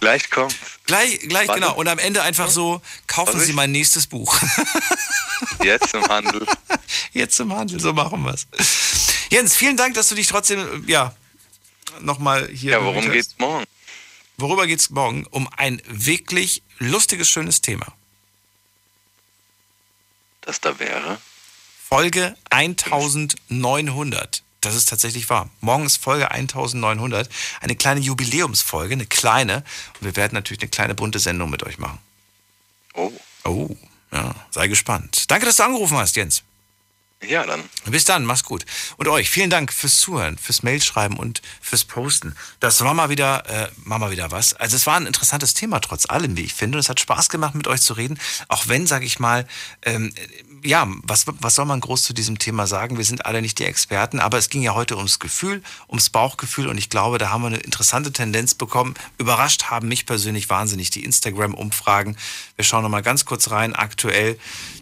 [SPEAKER 14] Gleich kommt.
[SPEAKER 3] Gleich, gleich
[SPEAKER 14] Warte.
[SPEAKER 3] genau. Und am Ende einfach so, kaufen Sie
[SPEAKER 14] ich?
[SPEAKER 3] mein nächstes Buch.
[SPEAKER 14] Jetzt im Handel.
[SPEAKER 3] Jetzt im Handel, so machen wir es. Jens, vielen Dank, dass du dich trotzdem, ja, nochmal hier.
[SPEAKER 14] Ja, worum geht's morgen?
[SPEAKER 3] Worüber geht's morgen? Um ein wirklich lustiges, schönes Thema.
[SPEAKER 14] Das da wäre.
[SPEAKER 3] Folge 1900. Das ist tatsächlich wahr. Morgen ist Folge 1900. Eine kleine Jubiläumsfolge, eine kleine. Und wir werden natürlich eine kleine bunte Sendung mit euch machen.
[SPEAKER 14] Oh.
[SPEAKER 3] Oh, ja, sei gespannt. Danke, dass du angerufen hast, Jens.
[SPEAKER 14] Ja, dann.
[SPEAKER 3] Bis dann, mach's gut. Und euch, vielen Dank fürs Zuhören, fürs Mailschreiben und fürs Posten. Das war mal wieder, äh, war mal wieder was. Also es war ein interessantes Thema trotz allem, wie ich finde. Und es hat Spaß gemacht, mit euch zu reden. Auch wenn, sag ich mal, ähm, ja, was, was soll man groß zu diesem Thema sagen? Wir sind alle nicht die Experten, aber es ging ja heute ums Gefühl, ums Bauchgefühl und ich glaube, da haben wir eine interessante Tendenz bekommen. Überrascht haben mich persönlich wahnsinnig die Instagram-Umfragen. Wir schauen noch mal ganz kurz rein. Aktuell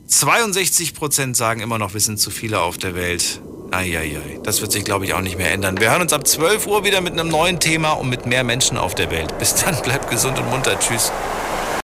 [SPEAKER 3] 62 Prozent sagen immer noch, wir sind zu viele auf der Welt. Eieiei, das wird sich, glaube ich, auch nicht mehr ändern. Wir hören uns ab 12 Uhr wieder mit einem neuen Thema und mit mehr Menschen auf der Welt. Bis dann, bleibt gesund und munter. Tschüss.